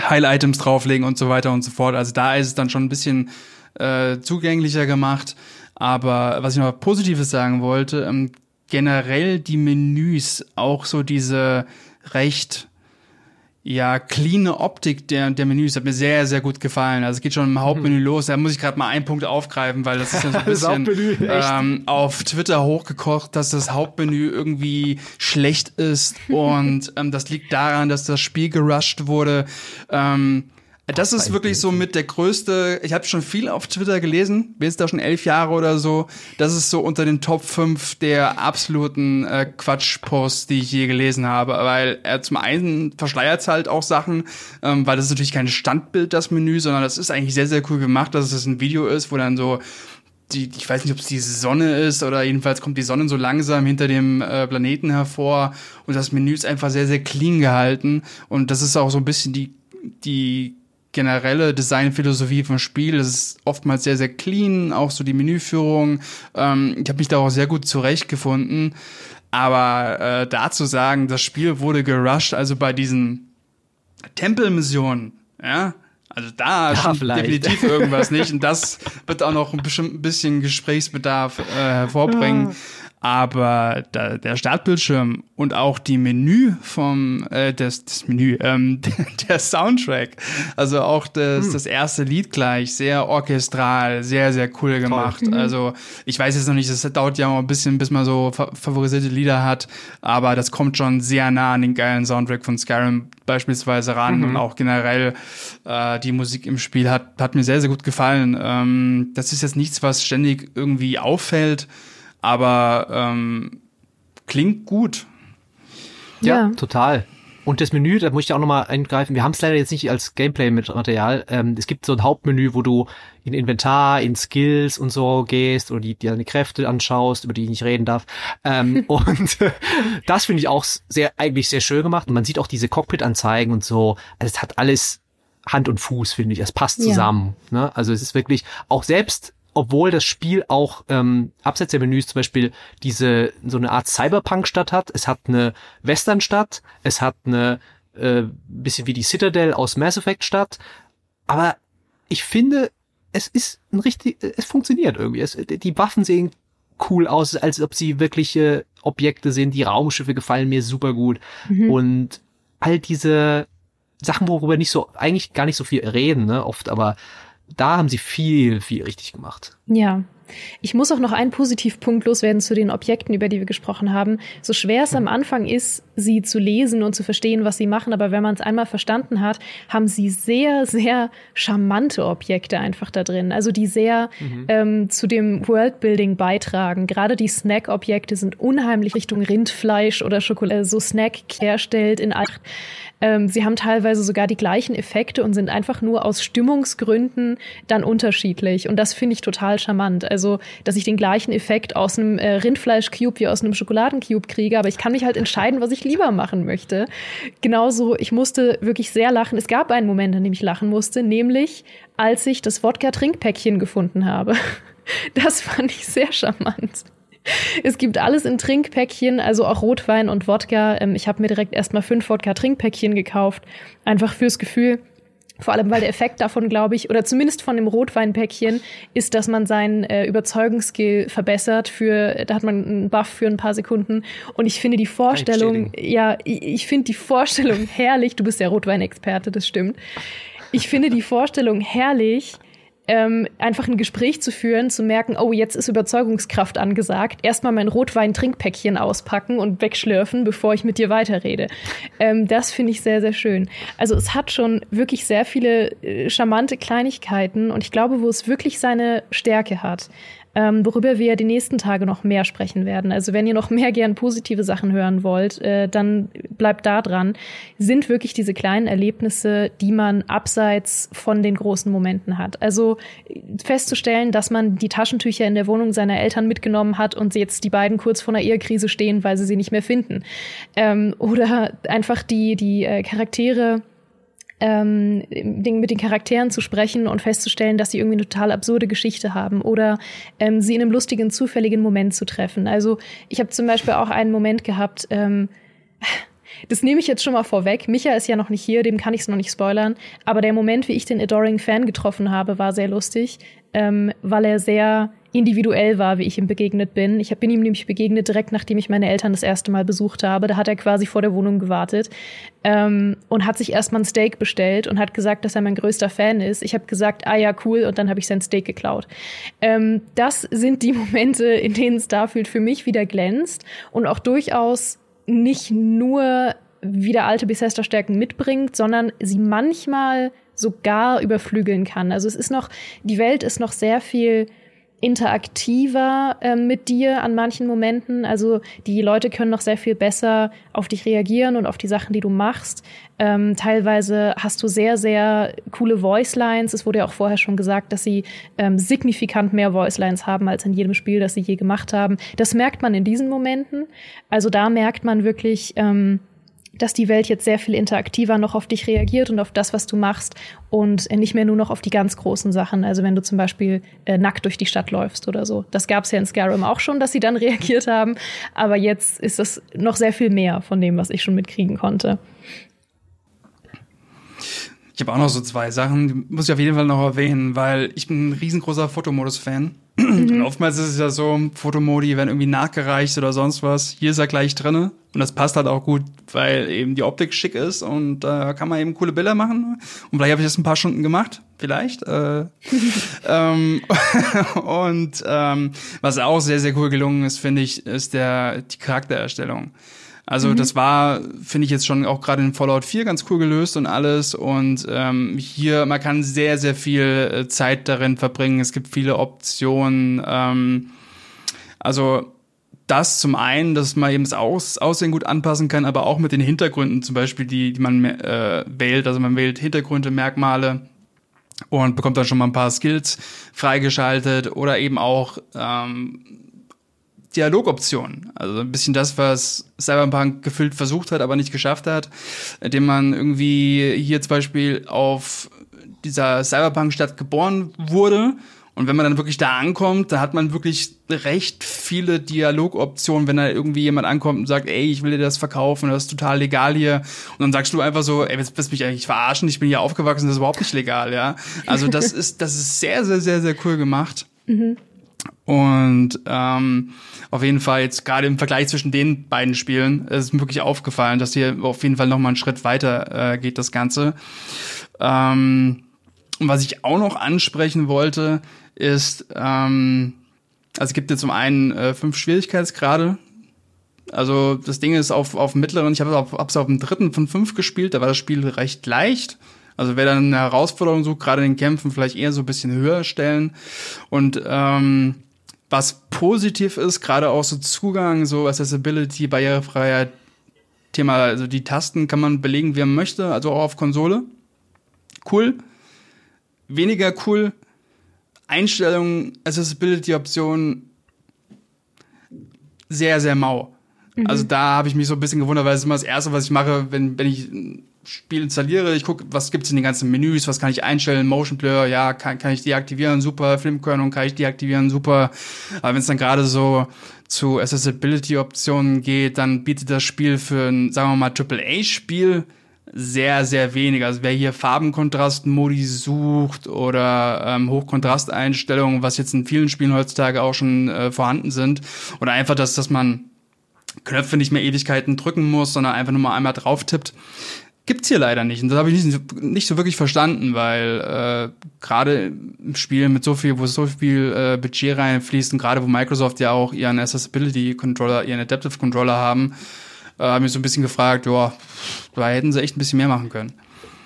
Heil-Items drauflegen und so weiter und so fort. Also da ist es dann schon ein bisschen äh, zugänglicher gemacht. Aber was ich noch Positives sagen wollte, ähm, generell die Menüs, auch so diese recht ja, clean Optik der, der Menüs hat mir sehr, sehr gut gefallen. Also es geht schon im Hauptmenü mhm. los. Da muss ich gerade mal einen Punkt aufgreifen, weil das ist ja so ein bisschen ähm, auf Twitter hochgekocht, dass das Hauptmenü irgendwie schlecht ist. Und ähm, das liegt daran, dass das Spiel gerusht wurde. Ähm, das ist wirklich so mit der größte, ich habe schon viel auf Twitter gelesen, bin jetzt da schon elf Jahre oder so. Das ist so unter den Top 5 der absoluten äh, Quatschposts, die ich je gelesen habe. Weil er zum einen verschleiert halt auch Sachen, ähm, weil das ist natürlich kein Standbild, das Menü, sondern das ist eigentlich sehr, sehr cool gemacht, dass es ein Video ist, wo dann so die, ich weiß nicht, ob es die Sonne ist oder jedenfalls kommt die Sonne so langsam hinter dem äh, Planeten hervor und das Menü ist einfach sehr, sehr clean gehalten und das ist auch so ein bisschen die, die generelle Designphilosophie vom Spiel. Es ist oftmals sehr, sehr clean, auch so die Menüführung. Ähm, ich habe mich da auch sehr gut zurechtgefunden. Aber äh, dazu sagen, das Spiel wurde gerusht, also bei diesen Tempelmissionen, ja, also da ja, definitiv irgendwas nicht. Und das wird auch noch ein bisschen Gesprächsbedarf äh, hervorbringen. Aber da, der Startbildschirm und auch die Menü vom äh, das, das Menü, ähm, der Soundtrack, also auch das, hm. das erste Lied gleich, sehr orchestral, sehr, sehr cool gemacht. Mhm. Also ich weiß jetzt noch nicht, das dauert ja auch ein bisschen, bis man so favorisierte Lieder hat, aber das kommt schon sehr nah an den geilen Soundtrack von Skyrim beispielsweise ran mhm. und auch generell äh, die Musik im Spiel hat, hat mir sehr, sehr gut gefallen. Ähm, das ist jetzt nichts, was ständig irgendwie auffällt aber ähm, klingt gut. Ja, ja, total. Und das Menü, da muss ich auch nochmal eingreifen, wir haben es leider jetzt nicht als Gameplay-Material. Ähm, es gibt so ein Hauptmenü, wo du in Inventar, in Skills und so gehst oder die, die deine Kräfte anschaust, über die ich nicht reden darf. Ähm, und das finde ich auch sehr, eigentlich sehr schön gemacht. Und man sieht auch diese Cockpit-Anzeigen und so. Also es hat alles Hand und Fuß, finde ich. Es passt zusammen. Ja. Ne? Also es ist wirklich auch selbst obwohl das Spiel auch ähm, abseits der Menüs zum Beispiel diese so eine Art Cyberpunk-Stadt hat. Es hat eine Western-Stadt, es hat eine äh, bisschen wie die Citadel aus Mass Effect-Stadt. Aber ich finde, es ist ein richtig, es funktioniert irgendwie. Es, die Waffen sehen cool aus, als ob sie wirkliche Objekte sind. Die Raumschiffe gefallen mir super gut. Mhm. Und all diese Sachen, worüber nicht so, eigentlich gar nicht so viel reden, ne, oft, aber da haben sie viel, viel richtig gemacht. Ja. Ich muss auch noch einen Positivpunkt loswerden zu den Objekten, über die wir gesprochen haben. So schwer es am Anfang ist, sie zu lesen und zu verstehen, was sie machen, aber wenn man es einmal verstanden hat, haben sie sehr, sehr charmante Objekte einfach da drin. Also die sehr mhm. ähm, zu dem Worldbuilding beitragen. Gerade die Snack-Objekte sind unheimlich Richtung Rindfleisch oder Schokolade, so Snack herstellt in Acht. Ähm, sie haben teilweise sogar die gleichen Effekte und sind einfach nur aus Stimmungsgründen dann unterschiedlich. Und das finde ich total charmant. Also, dass ich den gleichen Effekt aus einem äh, Rindfleisch-Cube wie aus einem Schokoladencube kriege, aber ich kann mich halt entscheiden, was ich lieber machen möchte. Genauso, ich musste wirklich sehr lachen. Es gab einen Moment, an dem ich lachen musste, nämlich als ich das Wodka-Trinkpäckchen gefunden habe. Das fand ich sehr charmant. Es gibt alles in Trinkpäckchen, also auch Rotwein und Wodka. Ähm, ich habe mir direkt erstmal fünf Wodka-Trinkpäckchen gekauft, einfach fürs Gefühl. Vor allem, weil der Effekt davon, glaube ich, oder zumindest von dem Rotweinpäckchen, ist, dass man seinen äh, Überzeugungsskill verbessert. Für, da hat man einen Buff für ein paar Sekunden. Und ich finde die Vorstellung, ja, ich, ich finde die Vorstellung herrlich. Du bist ja Rotweinexperte, das stimmt. Ich finde die Vorstellung herrlich, ähm, einfach ein Gespräch zu führen, zu merken, oh, jetzt ist Überzeugungskraft angesagt, erstmal mein Rotwein-Trinkpäckchen auspacken und wegschlürfen, bevor ich mit dir weiterrede. Ähm, das finde ich sehr, sehr schön. Also es hat schon wirklich sehr viele äh, charmante Kleinigkeiten und ich glaube, wo es wirklich seine Stärke hat, ähm, worüber wir die nächsten Tage noch mehr sprechen werden. Also wenn ihr noch mehr gern positive Sachen hören wollt, äh, dann bleibt da dran. Sind wirklich diese kleinen Erlebnisse, die man abseits von den großen Momenten hat. Also festzustellen, dass man die Taschentücher in der Wohnung seiner Eltern mitgenommen hat und jetzt die beiden kurz vor einer Ehekrise stehen, weil sie sie nicht mehr finden. Ähm, oder einfach die, die äh, Charaktere ähm, mit den Charakteren zu sprechen und festzustellen, dass sie irgendwie eine total absurde Geschichte haben oder ähm, sie in einem lustigen, zufälligen Moment zu treffen. Also ich habe zum Beispiel auch einen Moment gehabt, ähm, das nehme ich jetzt schon mal vorweg. Micha ist ja noch nicht hier, dem kann ich es noch nicht spoilern. Aber der Moment, wie ich den Adoring Fan getroffen habe, war sehr lustig, ähm, weil er sehr individuell war, wie ich ihm begegnet bin. Ich bin ihm nämlich begegnet direkt nachdem ich meine Eltern das erste Mal besucht habe. Da hat er quasi vor der Wohnung gewartet ähm, und hat sich erstmal ein Steak bestellt und hat gesagt, dass er mein größter Fan ist. Ich habe gesagt, ah ja, cool, und dann habe ich sein Steak geklaut. Ähm, das sind die Momente, in denen Starfield für mich wieder glänzt und auch durchaus nicht nur wieder alte Bethesda-Stärken mitbringt, sondern sie manchmal sogar überflügeln kann. Also es ist noch, die Welt ist noch sehr viel interaktiver äh, mit dir an manchen Momenten. Also die Leute können noch sehr viel besser auf dich reagieren und auf die Sachen, die du machst. Ähm, teilweise hast du sehr, sehr coole Voicelines. Es wurde ja auch vorher schon gesagt, dass sie ähm, signifikant mehr Voicelines haben als in jedem Spiel, das sie je gemacht haben. Das merkt man in diesen Momenten. Also da merkt man wirklich, ähm, dass die Welt jetzt sehr viel interaktiver noch auf dich reagiert und auf das, was du machst und nicht mehr nur noch auf die ganz großen Sachen. Also wenn du zum Beispiel äh, nackt durch die Stadt läufst oder so. Das gab es ja in Skyrim auch schon, dass sie dann reagiert haben. Aber jetzt ist das noch sehr viel mehr von dem, was ich schon mitkriegen konnte. Ich habe auch noch so zwei Sachen, die muss ich auf jeden Fall noch erwähnen, weil ich bin ein riesengroßer Fotomodus-Fan. Mhm. Und oftmals ist es ja so, Fotomodi werden irgendwie nachgereicht oder sonst was. Hier ist er gleich drinne und das passt halt auch gut, weil eben die Optik schick ist und da äh, kann man eben coole Bilder machen. Und vielleicht habe ich das ein paar Stunden gemacht, vielleicht. Äh, ähm, und ähm, was auch sehr, sehr cool gelungen ist, finde ich, ist der die Charaktererstellung. Also mhm. das war, finde ich jetzt schon auch gerade in Fallout 4 ganz cool gelöst und alles. Und ähm, hier, man kann sehr, sehr viel äh, Zeit darin verbringen. Es gibt viele Optionen. Ähm, also das zum einen, dass man eben das Aus Aussehen gut anpassen kann, aber auch mit den Hintergründen zum Beispiel, die, die man äh, wählt. Also man wählt Hintergründe, Merkmale und bekommt dann schon mal ein paar Skills freigeschaltet oder eben auch ähm, Dialogoptionen. Also ein bisschen das, was Cyberpunk gefüllt versucht hat, aber nicht geschafft hat, indem man irgendwie hier zum Beispiel auf dieser Cyberpunk-Stadt geboren wurde und wenn man dann wirklich da ankommt, da hat man wirklich recht viele Dialogoptionen, wenn da irgendwie jemand ankommt und sagt, ey, ich will dir das verkaufen, das ist total legal hier. Und dann sagst du einfach so, ey, willst, willst mich eigentlich verarschen? Ich bin hier aufgewachsen, das ist überhaupt nicht legal, ja. Also das ist, das ist sehr, sehr, sehr, sehr cool gemacht. Mhm. Und ähm, auf jeden Fall jetzt gerade im Vergleich zwischen den beiden Spielen ist mir wirklich aufgefallen, dass hier auf jeden Fall noch mal einen Schritt weiter äh, geht das Ganze. Ähm, und was ich auch noch ansprechen wollte, ist, ähm, also es gibt jetzt zum einen äh, fünf Schwierigkeitsgrade. Also das Ding ist auf, auf mittleren, ich habe es auf, hab's auf dem dritten von fünf gespielt, da war das Spiel recht leicht. Also wer dann eine Herausforderung sucht, gerade in den Kämpfen, vielleicht eher so ein bisschen höher stellen. Und ähm, was positiv ist, gerade auch so Zugang, so Accessibility, Barrierefreiheit, Thema, also die Tasten kann man belegen, wie man möchte, also auch auf Konsole. Cool. Weniger cool, Einstellungen, Accessibility-Optionen sehr, sehr mau. Mhm. Also da habe ich mich so ein bisschen gewundert, weil es ist immer das Erste, was ich mache, wenn, wenn ich Spiel installiere. Ich gucke, was gibt's in den ganzen Menüs, was kann ich einstellen, Motion Blur, ja, kann, kann ich deaktivieren, super, Filmkörnung kann ich deaktivieren, super. Aber wenn es dann gerade so zu Accessibility-Optionen geht, dann bietet das Spiel für ein, sagen wir mal, AAA-Spiel sehr, sehr wenig. Also wer hier Farbenkontrast-Modi sucht oder ähm, Hochkontrasteinstellungen, was jetzt in vielen Spielen heutzutage auch schon äh, vorhanden sind, oder einfach, dass, dass man Knöpfe nicht mehr Ewigkeiten drücken muss, sondern einfach nur mal einmal drauf tippt, gibt's hier leider nicht. Und das habe ich nicht, nicht so wirklich verstanden, weil äh, gerade im Spiel mit so viel, wo so viel äh, Budget reinfließt und gerade wo Microsoft ja auch ihren Accessibility Controller, ihren Adaptive Controller haben, äh, habe mich so ein bisschen gefragt, ja, da hätten sie echt ein bisschen mehr machen können.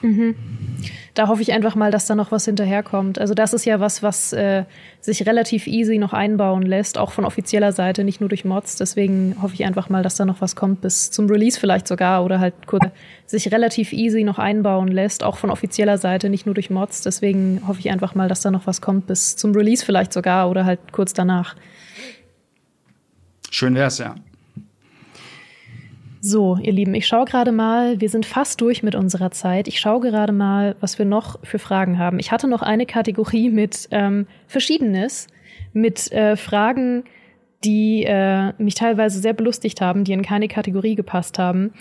Mhm. Da hoffe ich einfach mal, dass da noch was hinterherkommt. Also das ist ja was, was äh, sich relativ easy noch einbauen lässt, auch von offizieller Seite, nicht nur durch Mods. Deswegen hoffe ich einfach mal, dass da noch was kommt, bis zum Release vielleicht sogar oder halt kurz sich relativ easy noch einbauen lässt, auch von offizieller Seite, nicht nur durch Mods. Deswegen hoffe ich einfach mal, dass da noch was kommt, bis zum Release vielleicht sogar oder halt kurz danach. Schön wär's, ja. So, ihr Lieben, ich schaue gerade mal, wir sind fast durch mit unserer Zeit. Ich schaue gerade mal, was wir noch für Fragen haben. Ich hatte noch eine Kategorie mit ähm, Verschiedenes, mit äh, Fragen, die äh, mich teilweise sehr belustigt haben, die in keine Kategorie gepasst haben.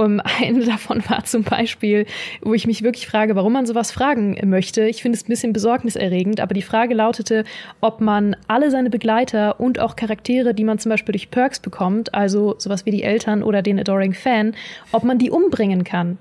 Um, eine davon war zum Beispiel, wo ich mich wirklich frage, warum man sowas fragen möchte. Ich finde es ein bisschen besorgniserregend, aber die Frage lautete, ob man alle seine Begleiter und auch Charaktere, die man zum Beispiel durch Perks bekommt, also sowas wie die Eltern oder den Adoring Fan, ob man die umbringen kann.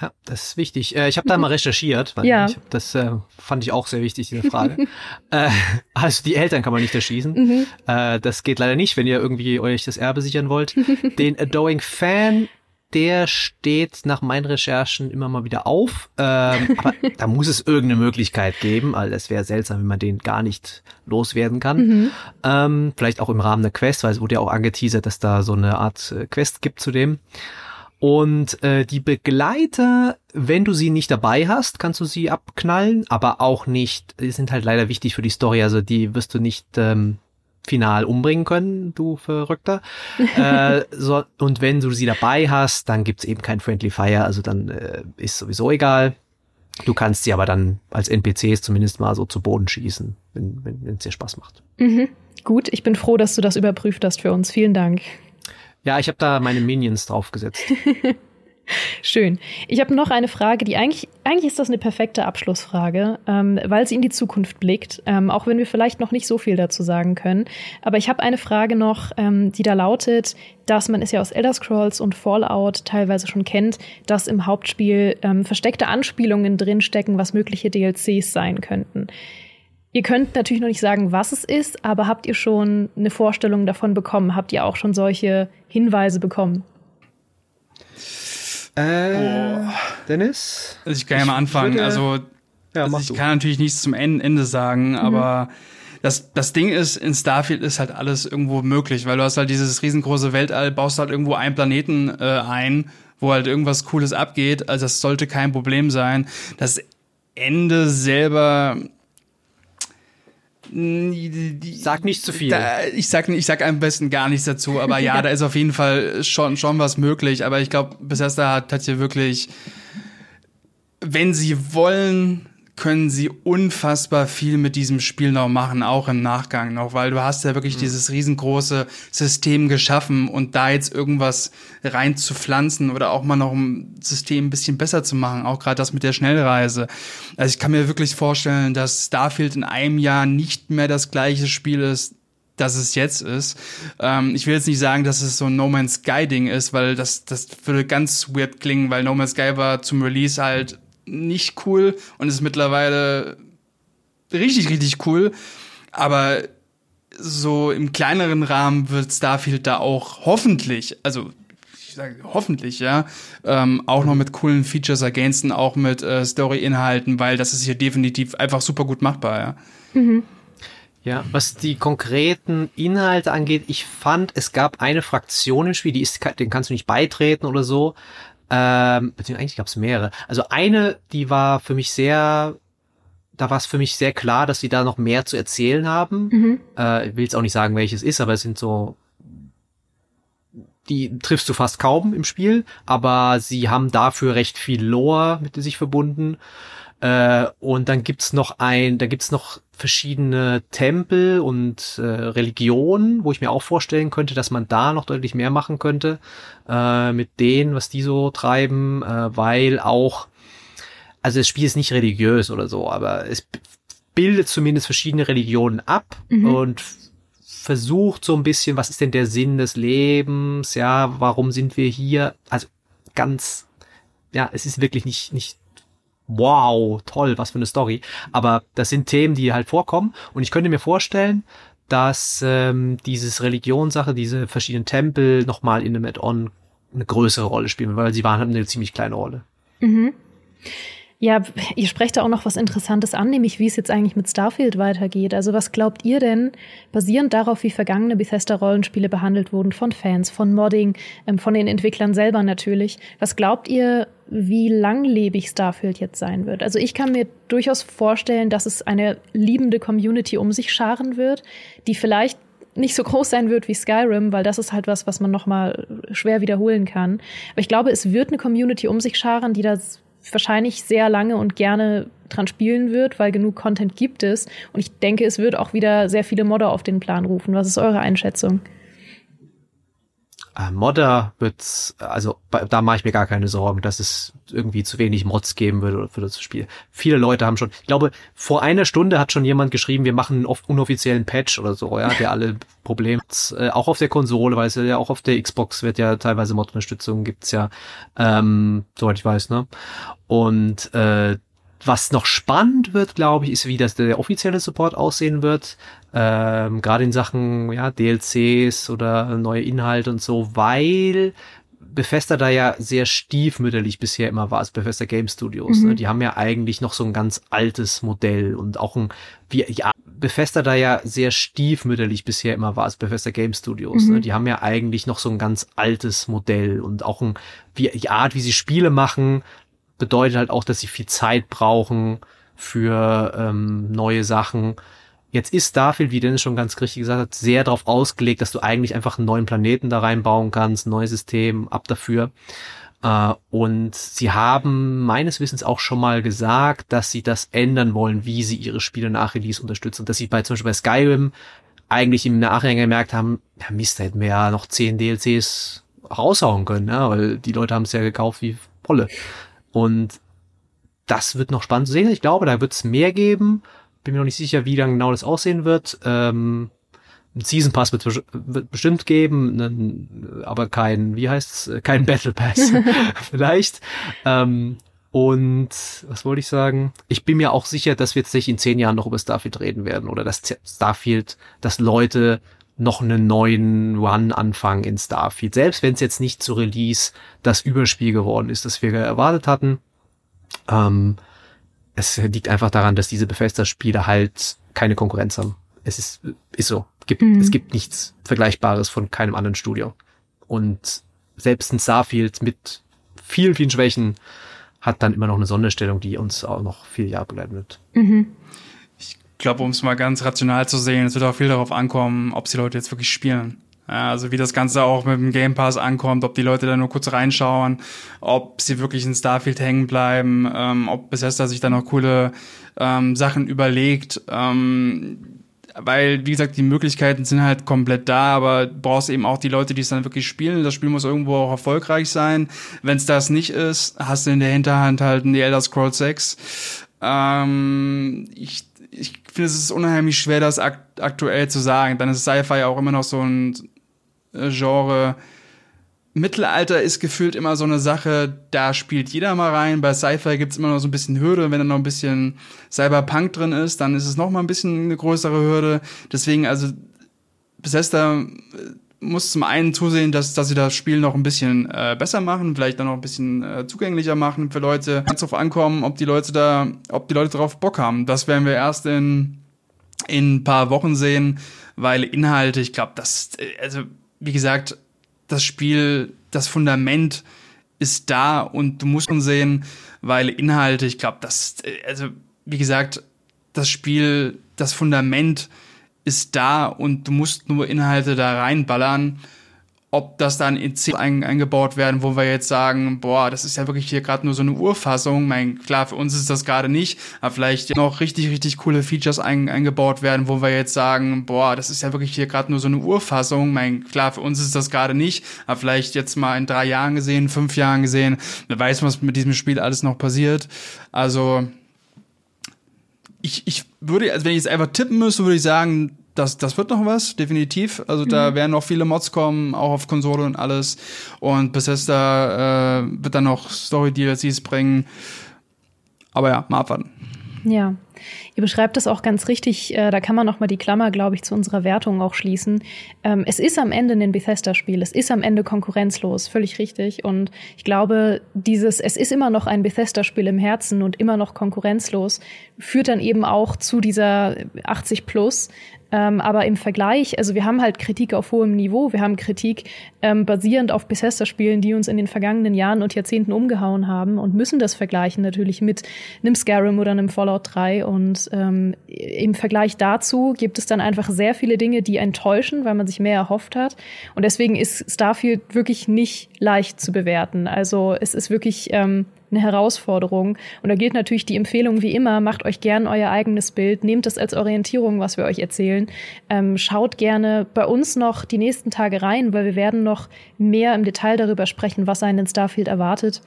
Ja, das ist wichtig. Äh, ich habe da mal recherchiert, weil ja. ich, das äh, fand ich auch sehr wichtig, diese Frage. äh, also die Eltern kann man nicht erschießen. Mhm. Äh, das geht leider nicht, wenn ihr irgendwie euch das Erbe sichern wollt. Den Adoring Fan, der steht nach meinen Recherchen immer mal wieder auf. Ähm, aber da muss es irgendeine Möglichkeit geben, weil es wäre seltsam, wenn man den gar nicht loswerden kann. Mhm. Ähm, vielleicht auch im Rahmen der Quest, weil es wurde ja auch angeteasert, dass da so eine Art Quest gibt zu dem. Und äh, die Begleiter, wenn du sie nicht dabei hast, kannst du sie abknallen, aber auch nicht, die sind halt leider wichtig für die Story, also die wirst du nicht ähm, final umbringen können, du Verrückter. äh, so, und wenn du sie dabei hast, dann gibt's eben kein Friendly Fire, also dann äh, ist sowieso egal. Du kannst sie aber dann als NPCs zumindest mal so zu Boden schießen, wenn es wenn, dir Spaß macht. Mhm. Gut, ich bin froh, dass du das überprüft hast für uns. Vielen Dank. Ja, ich habe da meine Minions draufgesetzt. Schön. Ich habe noch eine Frage, die eigentlich, eigentlich ist das eine perfekte Abschlussfrage, ähm, weil sie in die Zukunft blickt, ähm, auch wenn wir vielleicht noch nicht so viel dazu sagen können. Aber ich habe eine Frage noch, ähm, die da lautet, dass man es ja aus Elder Scrolls und Fallout teilweise schon kennt, dass im Hauptspiel ähm, versteckte Anspielungen drinstecken, was mögliche DLCs sein könnten. Ihr könnt natürlich noch nicht sagen, was es ist, aber habt ihr schon eine Vorstellung davon bekommen? Habt ihr auch schon solche Hinweise bekommen? Äh, oh. Dennis? Also ich kann ja mal anfangen. Würde, also, ja, also ich du. kann natürlich nichts zum Ende sagen, mhm. aber das, das Ding ist, in Starfield ist halt alles irgendwo möglich, weil du hast halt dieses riesengroße Weltall, baust halt irgendwo einen Planeten äh, ein, wo halt irgendwas Cooles abgeht. Also das sollte kein Problem sein. Das Ende selber Sag nicht zu viel. Da, ich sag ich sag am besten gar nichts dazu, aber ja, da ist auf jeden Fall schon schon was möglich, aber ich glaube, Bethesda hat hat hier wirklich wenn sie wollen, können sie unfassbar viel mit diesem Spiel noch machen, auch im Nachgang noch, weil du hast ja wirklich mhm. dieses riesengroße System geschaffen und da jetzt irgendwas rein zu pflanzen oder auch mal noch ein System ein bisschen besser zu machen, auch gerade das mit der Schnellreise. Also ich kann mir wirklich vorstellen, dass Starfield in einem Jahr nicht mehr das gleiche Spiel ist, das es jetzt ist. Ähm, ich will jetzt nicht sagen, dass es so ein No Man's Sky Ding ist, weil das, das würde ganz weird klingen, weil No Man's Sky war zum Release halt nicht cool und ist mittlerweile richtig, richtig cool. Aber so im kleineren Rahmen wird Starfield da auch hoffentlich, also ich sage hoffentlich, ja, ähm, auch noch mit coolen Features ergänzen, auch mit äh, Story-Inhalten, weil das ist hier definitiv einfach super gut machbar, ja. Mhm. Ja, was die konkreten Inhalte angeht, ich fand, es gab eine Fraktion im Spiel, die ist, den kannst du nicht beitreten oder so, ähm, beziehungsweise eigentlich gab es mehrere. Also eine, die war für mich sehr, da war es für mich sehr klar, dass sie da noch mehr zu erzählen haben. Mhm. Äh, ich will jetzt auch nicht sagen, welches ist, aber es sind so, die triffst du fast kaum im Spiel, aber sie haben dafür recht viel Lore mit sich verbunden. Äh, und dann gibt's noch ein, da gibt's noch verschiedene Tempel und äh, Religionen, wo ich mir auch vorstellen könnte, dass man da noch deutlich mehr machen könnte äh, mit denen, was die so treiben, äh, weil auch, also das Spiel ist nicht religiös oder so, aber es bildet zumindest verschiedene Religionen ab mhm. und versucht so ein bisschen, was ist denn der Sinn des Lebens, ja, warum sind wir hier? Also ganz, ja, es ist wirklich nicht, nicht wow, toll, was für eine Story. Aber das sind Themen, die halt vorkommen. Und ich könnte mir vorstellen, dass ähm, dieses Religionssache, diese verschiedenen Tempel nochmal in einem Add-on eine größere Rolle spielen, weil sie waren halt eine ziemlich kleine Rolle. Mhm. Ja, ihr sprecht da auch noch was Interessantes an, nämlich wie es jetzt eigentlich mit Starfield weitergeht. Also was glaubt ihr denn, basierend darauf, wie vergangene Bethesda-Rollenspiele behandelt wurden, von Fans, von Modding, ähm, von den Entwicklern selber natürlich, was glaubt ihr, wie langlebig Starfield jetzt sein wird? Also ich kann mir durchaus vorstellen, dass es eine liebende Community um sich scharen wird, die vielleicht nicht so groß sein wird wie Skyrim, weil das ist halt was, was man noch mal schwer wiederholen kann. Aber ich glaube, es wird eine Community um sich scharen, die das wahrscheinlich sehr lange und gerne dran spielen wird, weil genug Content gibt es. Und ich denke, es wird auch wieder sehr viele Modder auf den Plan rufen. Was ist eure Einschätzung? Äh, Modder wird, also da mache ich mir gar keine Sorgen, dass es irgendwie zu wenig Mods geben würde für das Spiel. Viele Leute haben schon, ich glaube, vor einer Stunde hat schon jemand geschrieben, wir machen einen unoffiziellen Patch oder so, ja, der alle Probleme, äh, auch auf der Konsole, weil es ja auch auf der Xbox wird ja teilweise Mod-Unterstützung gibt's ja, ähm, soweit ich weiß, ne? Und äh, was noch spannend wird, glaube ich, ist, wie das der offizielle Support aussehen wird. Ähm, Gerade in Sachen ja, DLCs oder neue Inhalte und so, weil Bethesda da ja sehr stiefmütterlich bisher immer war, als Bethesda Game Studios. Ne? Mhm. Ne? Die haben ja eigentlich noch so ein ganz altes Modell und auch ein, wie, ja, Bethesda da ja sehr stiefmütterlich bisher immer war, als Bethesda Game Studios. Ne? Mhm. Ne? Die haben ja eigentlich noch so ein ganz altes Modell und auch ein, wie, die Art, wie sie Spiele machen, bedeutet halt auch, dass sie viel Zeit brauchen für ähm, neue Sachen. Jetzt ist Starfield, wie Dennis schon ganz richtig gesagt hat, sehr darauf ausgelegt, dass du eigentlich einfach einen neuen Planeten da reinbauen kannst, ein neues System, ab dafür. Uh, und sie haben meines Wissens auch schon mal gesagt, dass sie das ändern wollen, wie sie ihre Spiele nach Release unterstützen. Dass sie bei zum Beispiel bei Skyrim eigentlich im Nachhinein gemerkt haben, ja Mist, da hätten wir ja noch zehn DLCs raushauen können, ja, weil die Leute haben es ja gekauft wie Wolle. Und das wird noch spannend zu sehen. Ich glaube, da wird es mehr geben. Bin mir noch nicht sicher, wie dann genau das aussehen wird. Ähm, ein Season Pass wird, wird bestimmt geben, einen, aber kein, wie heißt's, kein Battle Pass vielleicht. Ähm, und was wollte ich sagen? Ich bin mir auch sicher, dass wir tatsächlich in zehn Jahren noch über Starfield reden werden oder dass Starfield, dass Leute noch einen neuen Run anfangen in Starfield. Selbst wenn es jetzt nicht zu Release das Überspiel geworden ist, das wir erwartet hatten. Ähm, es liegt einfach daran, dass diese Bethesda-Spiele halt keine Konkurrenz haben. Es ist, ist so. Gibt, mhm. Es gibt nichts Vergleichbares von keinem anderen Studio. Und selbst ein Starfield mit vielen, vielen Schwächen hat dann immer noch eine Sonderstellung, die uns auch noch vier Jahre begleiten wird. Mhm. Ich glaube, um es mal ganz rational zu sehen, es wird auch viel darauf ankommen, ob die Leute jetzt wirklich spielen. Also wie das Ganze auch mit dem Game Pass ankommt, ob die Leute da nur kurz reinschauen, ob sie wirklich in Starfield hängen bleiben, ähm, ob Bethesda sich da noch coole ähm, Sachen überlegt. Ähm, weil, wie gesagt, die Möglichkeiten sind halt komplett da, aber brauchst eben auch die Leute, die es dann wirklich spielen. Das Spiel muss irgendwo auch erfolgreich sein. Wenn es das nicht ist, hast du in der Hinterhand halt ein Elder Scrolls 6. Ähm, ich ich finde, es ist unheimlich schwer, das akt aktuell zu sagen. Dann ist Sci-Fi auch immer noch so ein Genre. Mittelalter ist gefühlt immer so eine Sache, da spielt jeder mal rein. Bei Sci-Fi gibt's immer noch so ein bisschen Hürde. Wenn da noch ein bisschen Cyberpunk drin ist, dann ist es noch mal ein bisschen eine größere Hürde. Deswegen, also Bethesda äh, muss zum einen zusehen, dass, dass sie das Spiel noch ein bisschen äh, besser machen, vielleicht dann noch ein bisschen äh, zugänglicher machen für Leute. Ganz darauf ankommen, ob die Leute da, ob die Leute darauf Bock haben. Das werden wir erst in, in ein paar Wochen sehen, weil Inhalte, ich glaube, das, äh, also wie gesagt, das Spiel, das Fundament ist da und du musst sehen, weil Inhalte, ich glaube, das, also wie gesagt, das Spiel, das Fundament ist da und du musst nur Inhalte da reinballern ob das dann in C ein, eingebaut werden, wo wir jetzt sagen, boah, das ist ja wirklich hier gerade nur so eine Urfassung. Mein, klar, für uns ist das gerade nicht, aber vielleicht noch richtig, richtig coole Features ein, eingebaut werden, wo wir jetzt sagen, boah, das ist ja wirklich hier gerade nur so eine Urfassung. Mein, klar, für uns ist das gerade nicht, aber vielleicht jetzt mal in drei Jahren gesehen, fünf Jahren gesehen, wer weiß, was mit diesem Spiel alles noch passiert. Also, ich, ich würde, also wenn ich jetzt einfach tippen müsste, würde ich sagen, das, das wird noch was, definitiv. Also da mhm. werden noch viele Mods kommen, auch auf Konsole und alles. Und Bethesda äh, wird dann noch Story-DLCs bringen. Aber ja, mal abwarten. Ja, ihr beschreibt das auch ganz richtig. Äh, da kann man noch mal die Klammer, glaube ich, zu unserer Wertung auch schließen. Ähm, es ist am Ende ein Bethesda-Spiel. Es ist am Ende konkurrenzlos, völlig richtig. Und ich glaube, dieses, es ist immer noch ein Bethesda-Spiel im Herzen und immer noch konkurrenzlos, führt dann eben auch zu dieser 80 plus, ähm, aber im Vergleich, also wir haben halt Kritik auf hohem Niveau, wir haben Kritik ähm, basierend auf Bethesda-Spielen, die uns in den vergangenen Jahren und Jahrzehnten umgehauen haben und müssen das vergleichen natürlich mit einem Skyrim oder einem Fallout 3. Und ähm, im Vergleich dazu gibt es dann einfach sehr viele Dinge, die enttäuschen, weil man sich mehr erhofft hat. Und deswegen ist Starfield wirklich nicht leicht zu bewerten. Also es ist wirklich ähm, eine Herausforderung. Und da gilt natürlich die Empfehlung wie immer, macht euch gern euer eigenes Bild, nehmt das als Orientierung, was wir euch erzählen. Ähm, schaut gerne bei uns noch die nächsten Tage rein, weil wir werden noch mehr im Detail darüber sprechen, was einen in Starfield erwartet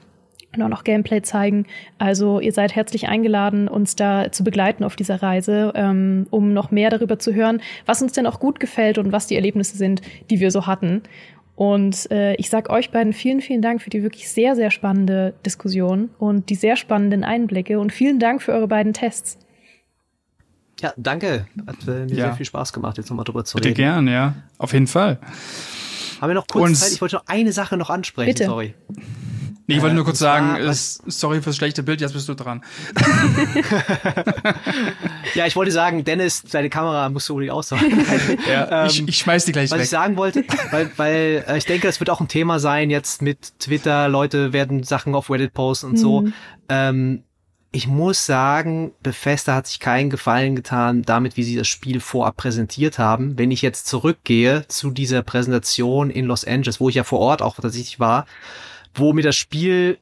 und auch noch Gameplay zeigen. Also ihr seid herzlich eingeladen, uns da zu begleiten auf dieser Reise, ähm, um noch mehr darüber zu hören, was uns denn auch gut gefällt und was die Erlebnisse sind, die wir so hatten. Und äh, ich sage euch beiden vielen, vielen Dank für die wirklich sehr, sehr spannende Diskussion und die sehr spannenden Einblicke und vielen Dank für eure beiden Tests. Ja, danke. Hat äh, mir ja. sehr viel Spaß gemacht, jetzt nochmal drüber zu Bitte reden. Bitte gern, ja. Auf jeden Fall. Haben wir noch kurz und Zeit? Ich wollte noch eine Sache noch ansprechen, Bitte. sorry. Nee, ich wollte nur kurz sagen, ist, sorry fürs schlechte Bild, jetzt bist du dran. ja, ich wollte sagen, Dennis, deine Kamera musst du unbedingt aussagen. ja, ähm, ich, ich schmeiß die gleich was weg. Was ich sagen wollte, weil, weil äh, ich denke, das wird auch ein Thema sein jetzt mit Twitter, Leute werden Sachen auf Reddit posten und mhm. so. Ähm, ich muss sagen, Bethesda hat sich keinen Gefallen getan damit, wie sie das Spiel vorab präsentiert haben. Wenn ich jetzt zurückgehe zu dieser Präsentation in Los Angeles, wo ich ja vor Ort auch tatsächlich war, wo mir das Spiel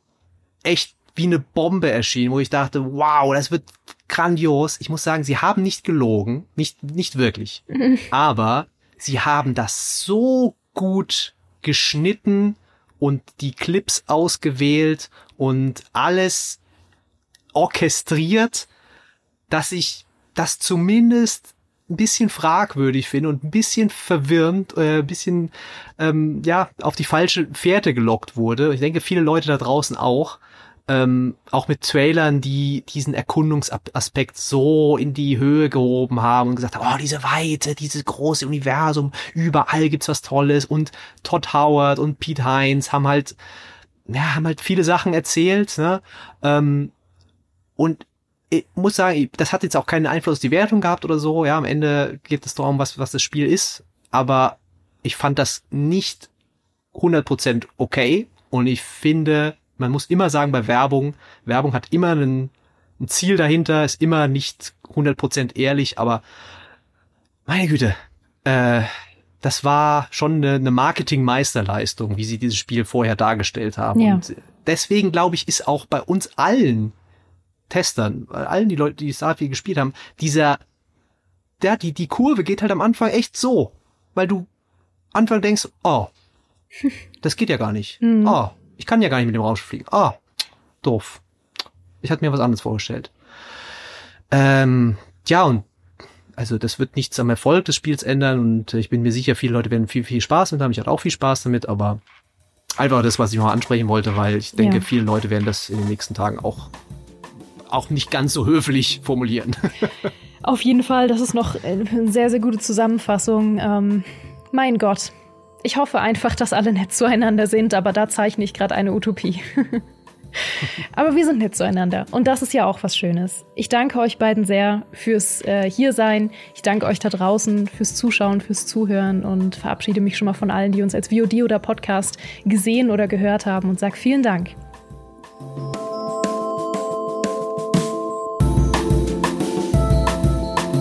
echt wie eine Bombe erschien, wo ich dachte, wow, das wird grandios. Ich muss sagen, sie haben nicht gelogen, nicht, nicht wirklich. Aber sie haben das so gut geschnitten und die Clips ausgewählt und alles orchestriert, dass ich das zumindest ein bisschen fragwürdig finde und ein bisschen verwirrend, äh, ein bisschen ähm, ja auf die falsche Fährte gelockt wurde. Ich denke, viele Leute da draußen auch. Ähm, auch mit Trailern, die diesen Erkundungsaspekt so in die Höhe gehoben haben und gesagt haben, oh, diese Weite, dieses große Universum, überall gibt's was Tolles und Todd Howard und Pete Hines haben halt, ja, haben halt viele Sachen erzählt, ne? Ähm, und ich muss sagen, das hat jetzt auch keinen Einfluss auf die Wertung gehabt oder so. Ja, am Ende geht es darum, was, was das Spiel ist. Aber ich fand das nicht 100% okay. Und ich finde, man muss immer sagen, bei Werbung, Werbung hat immer einen, ein Ziel dahinter, ist immer nicht 100% ehrlich, aber meine Güte, äh, das war schon eine, eine Marketing-Meisterleistung, wie sie dieses Spiel vorher dargestellt haben. Ja. Und deswegen glaube ich, ist auch bei uns allen Testern, allen die Leute, die Starfield gespielt haben, dieser, der, die, die Kurve geht halt am Anfang echt so, weil du Anfang denkst, oh, das geht ja gar nicht. Mhm. Oh, ich kann ja gar nicht mit dem Raumschiff fliegen. Oh, doof. Ich hatte mir was anderes vorgestellt. Ähm, ja, und also das wird nichts am Erfolg des Spiels ändern und ich bin mir sicher, viele Leute werden viel, viel Spaß mit haben. Ich hatte auch viel Spaß damit, aber einfach das, was ich mal ansprechen wollte, weil ich denke, ja. viele Leute werden das in den nächsten Tagen auch, auch nicht ganz so höflich formulieren. Auf jeden Fall, das ist noch eine sehr, sehr gute Zusammenfassung. Ähm, mein Gott. Ich hoffe einfach, dass alle nett zueinander sind, aber da zeichne ich gerade eine Utopie. Aber wir sind nett zueinander. Und das ist ja auch was Schönes. Ich danke euch beiden sehr fürs äh, Hiersein. Ich danke euch da draußen fürs Zuschauen, fürs Zuhören und verabschiede mich schon mal von allen, die uns als VOD oder Podcast gesehen oder gehört haben und sage vielen Dank.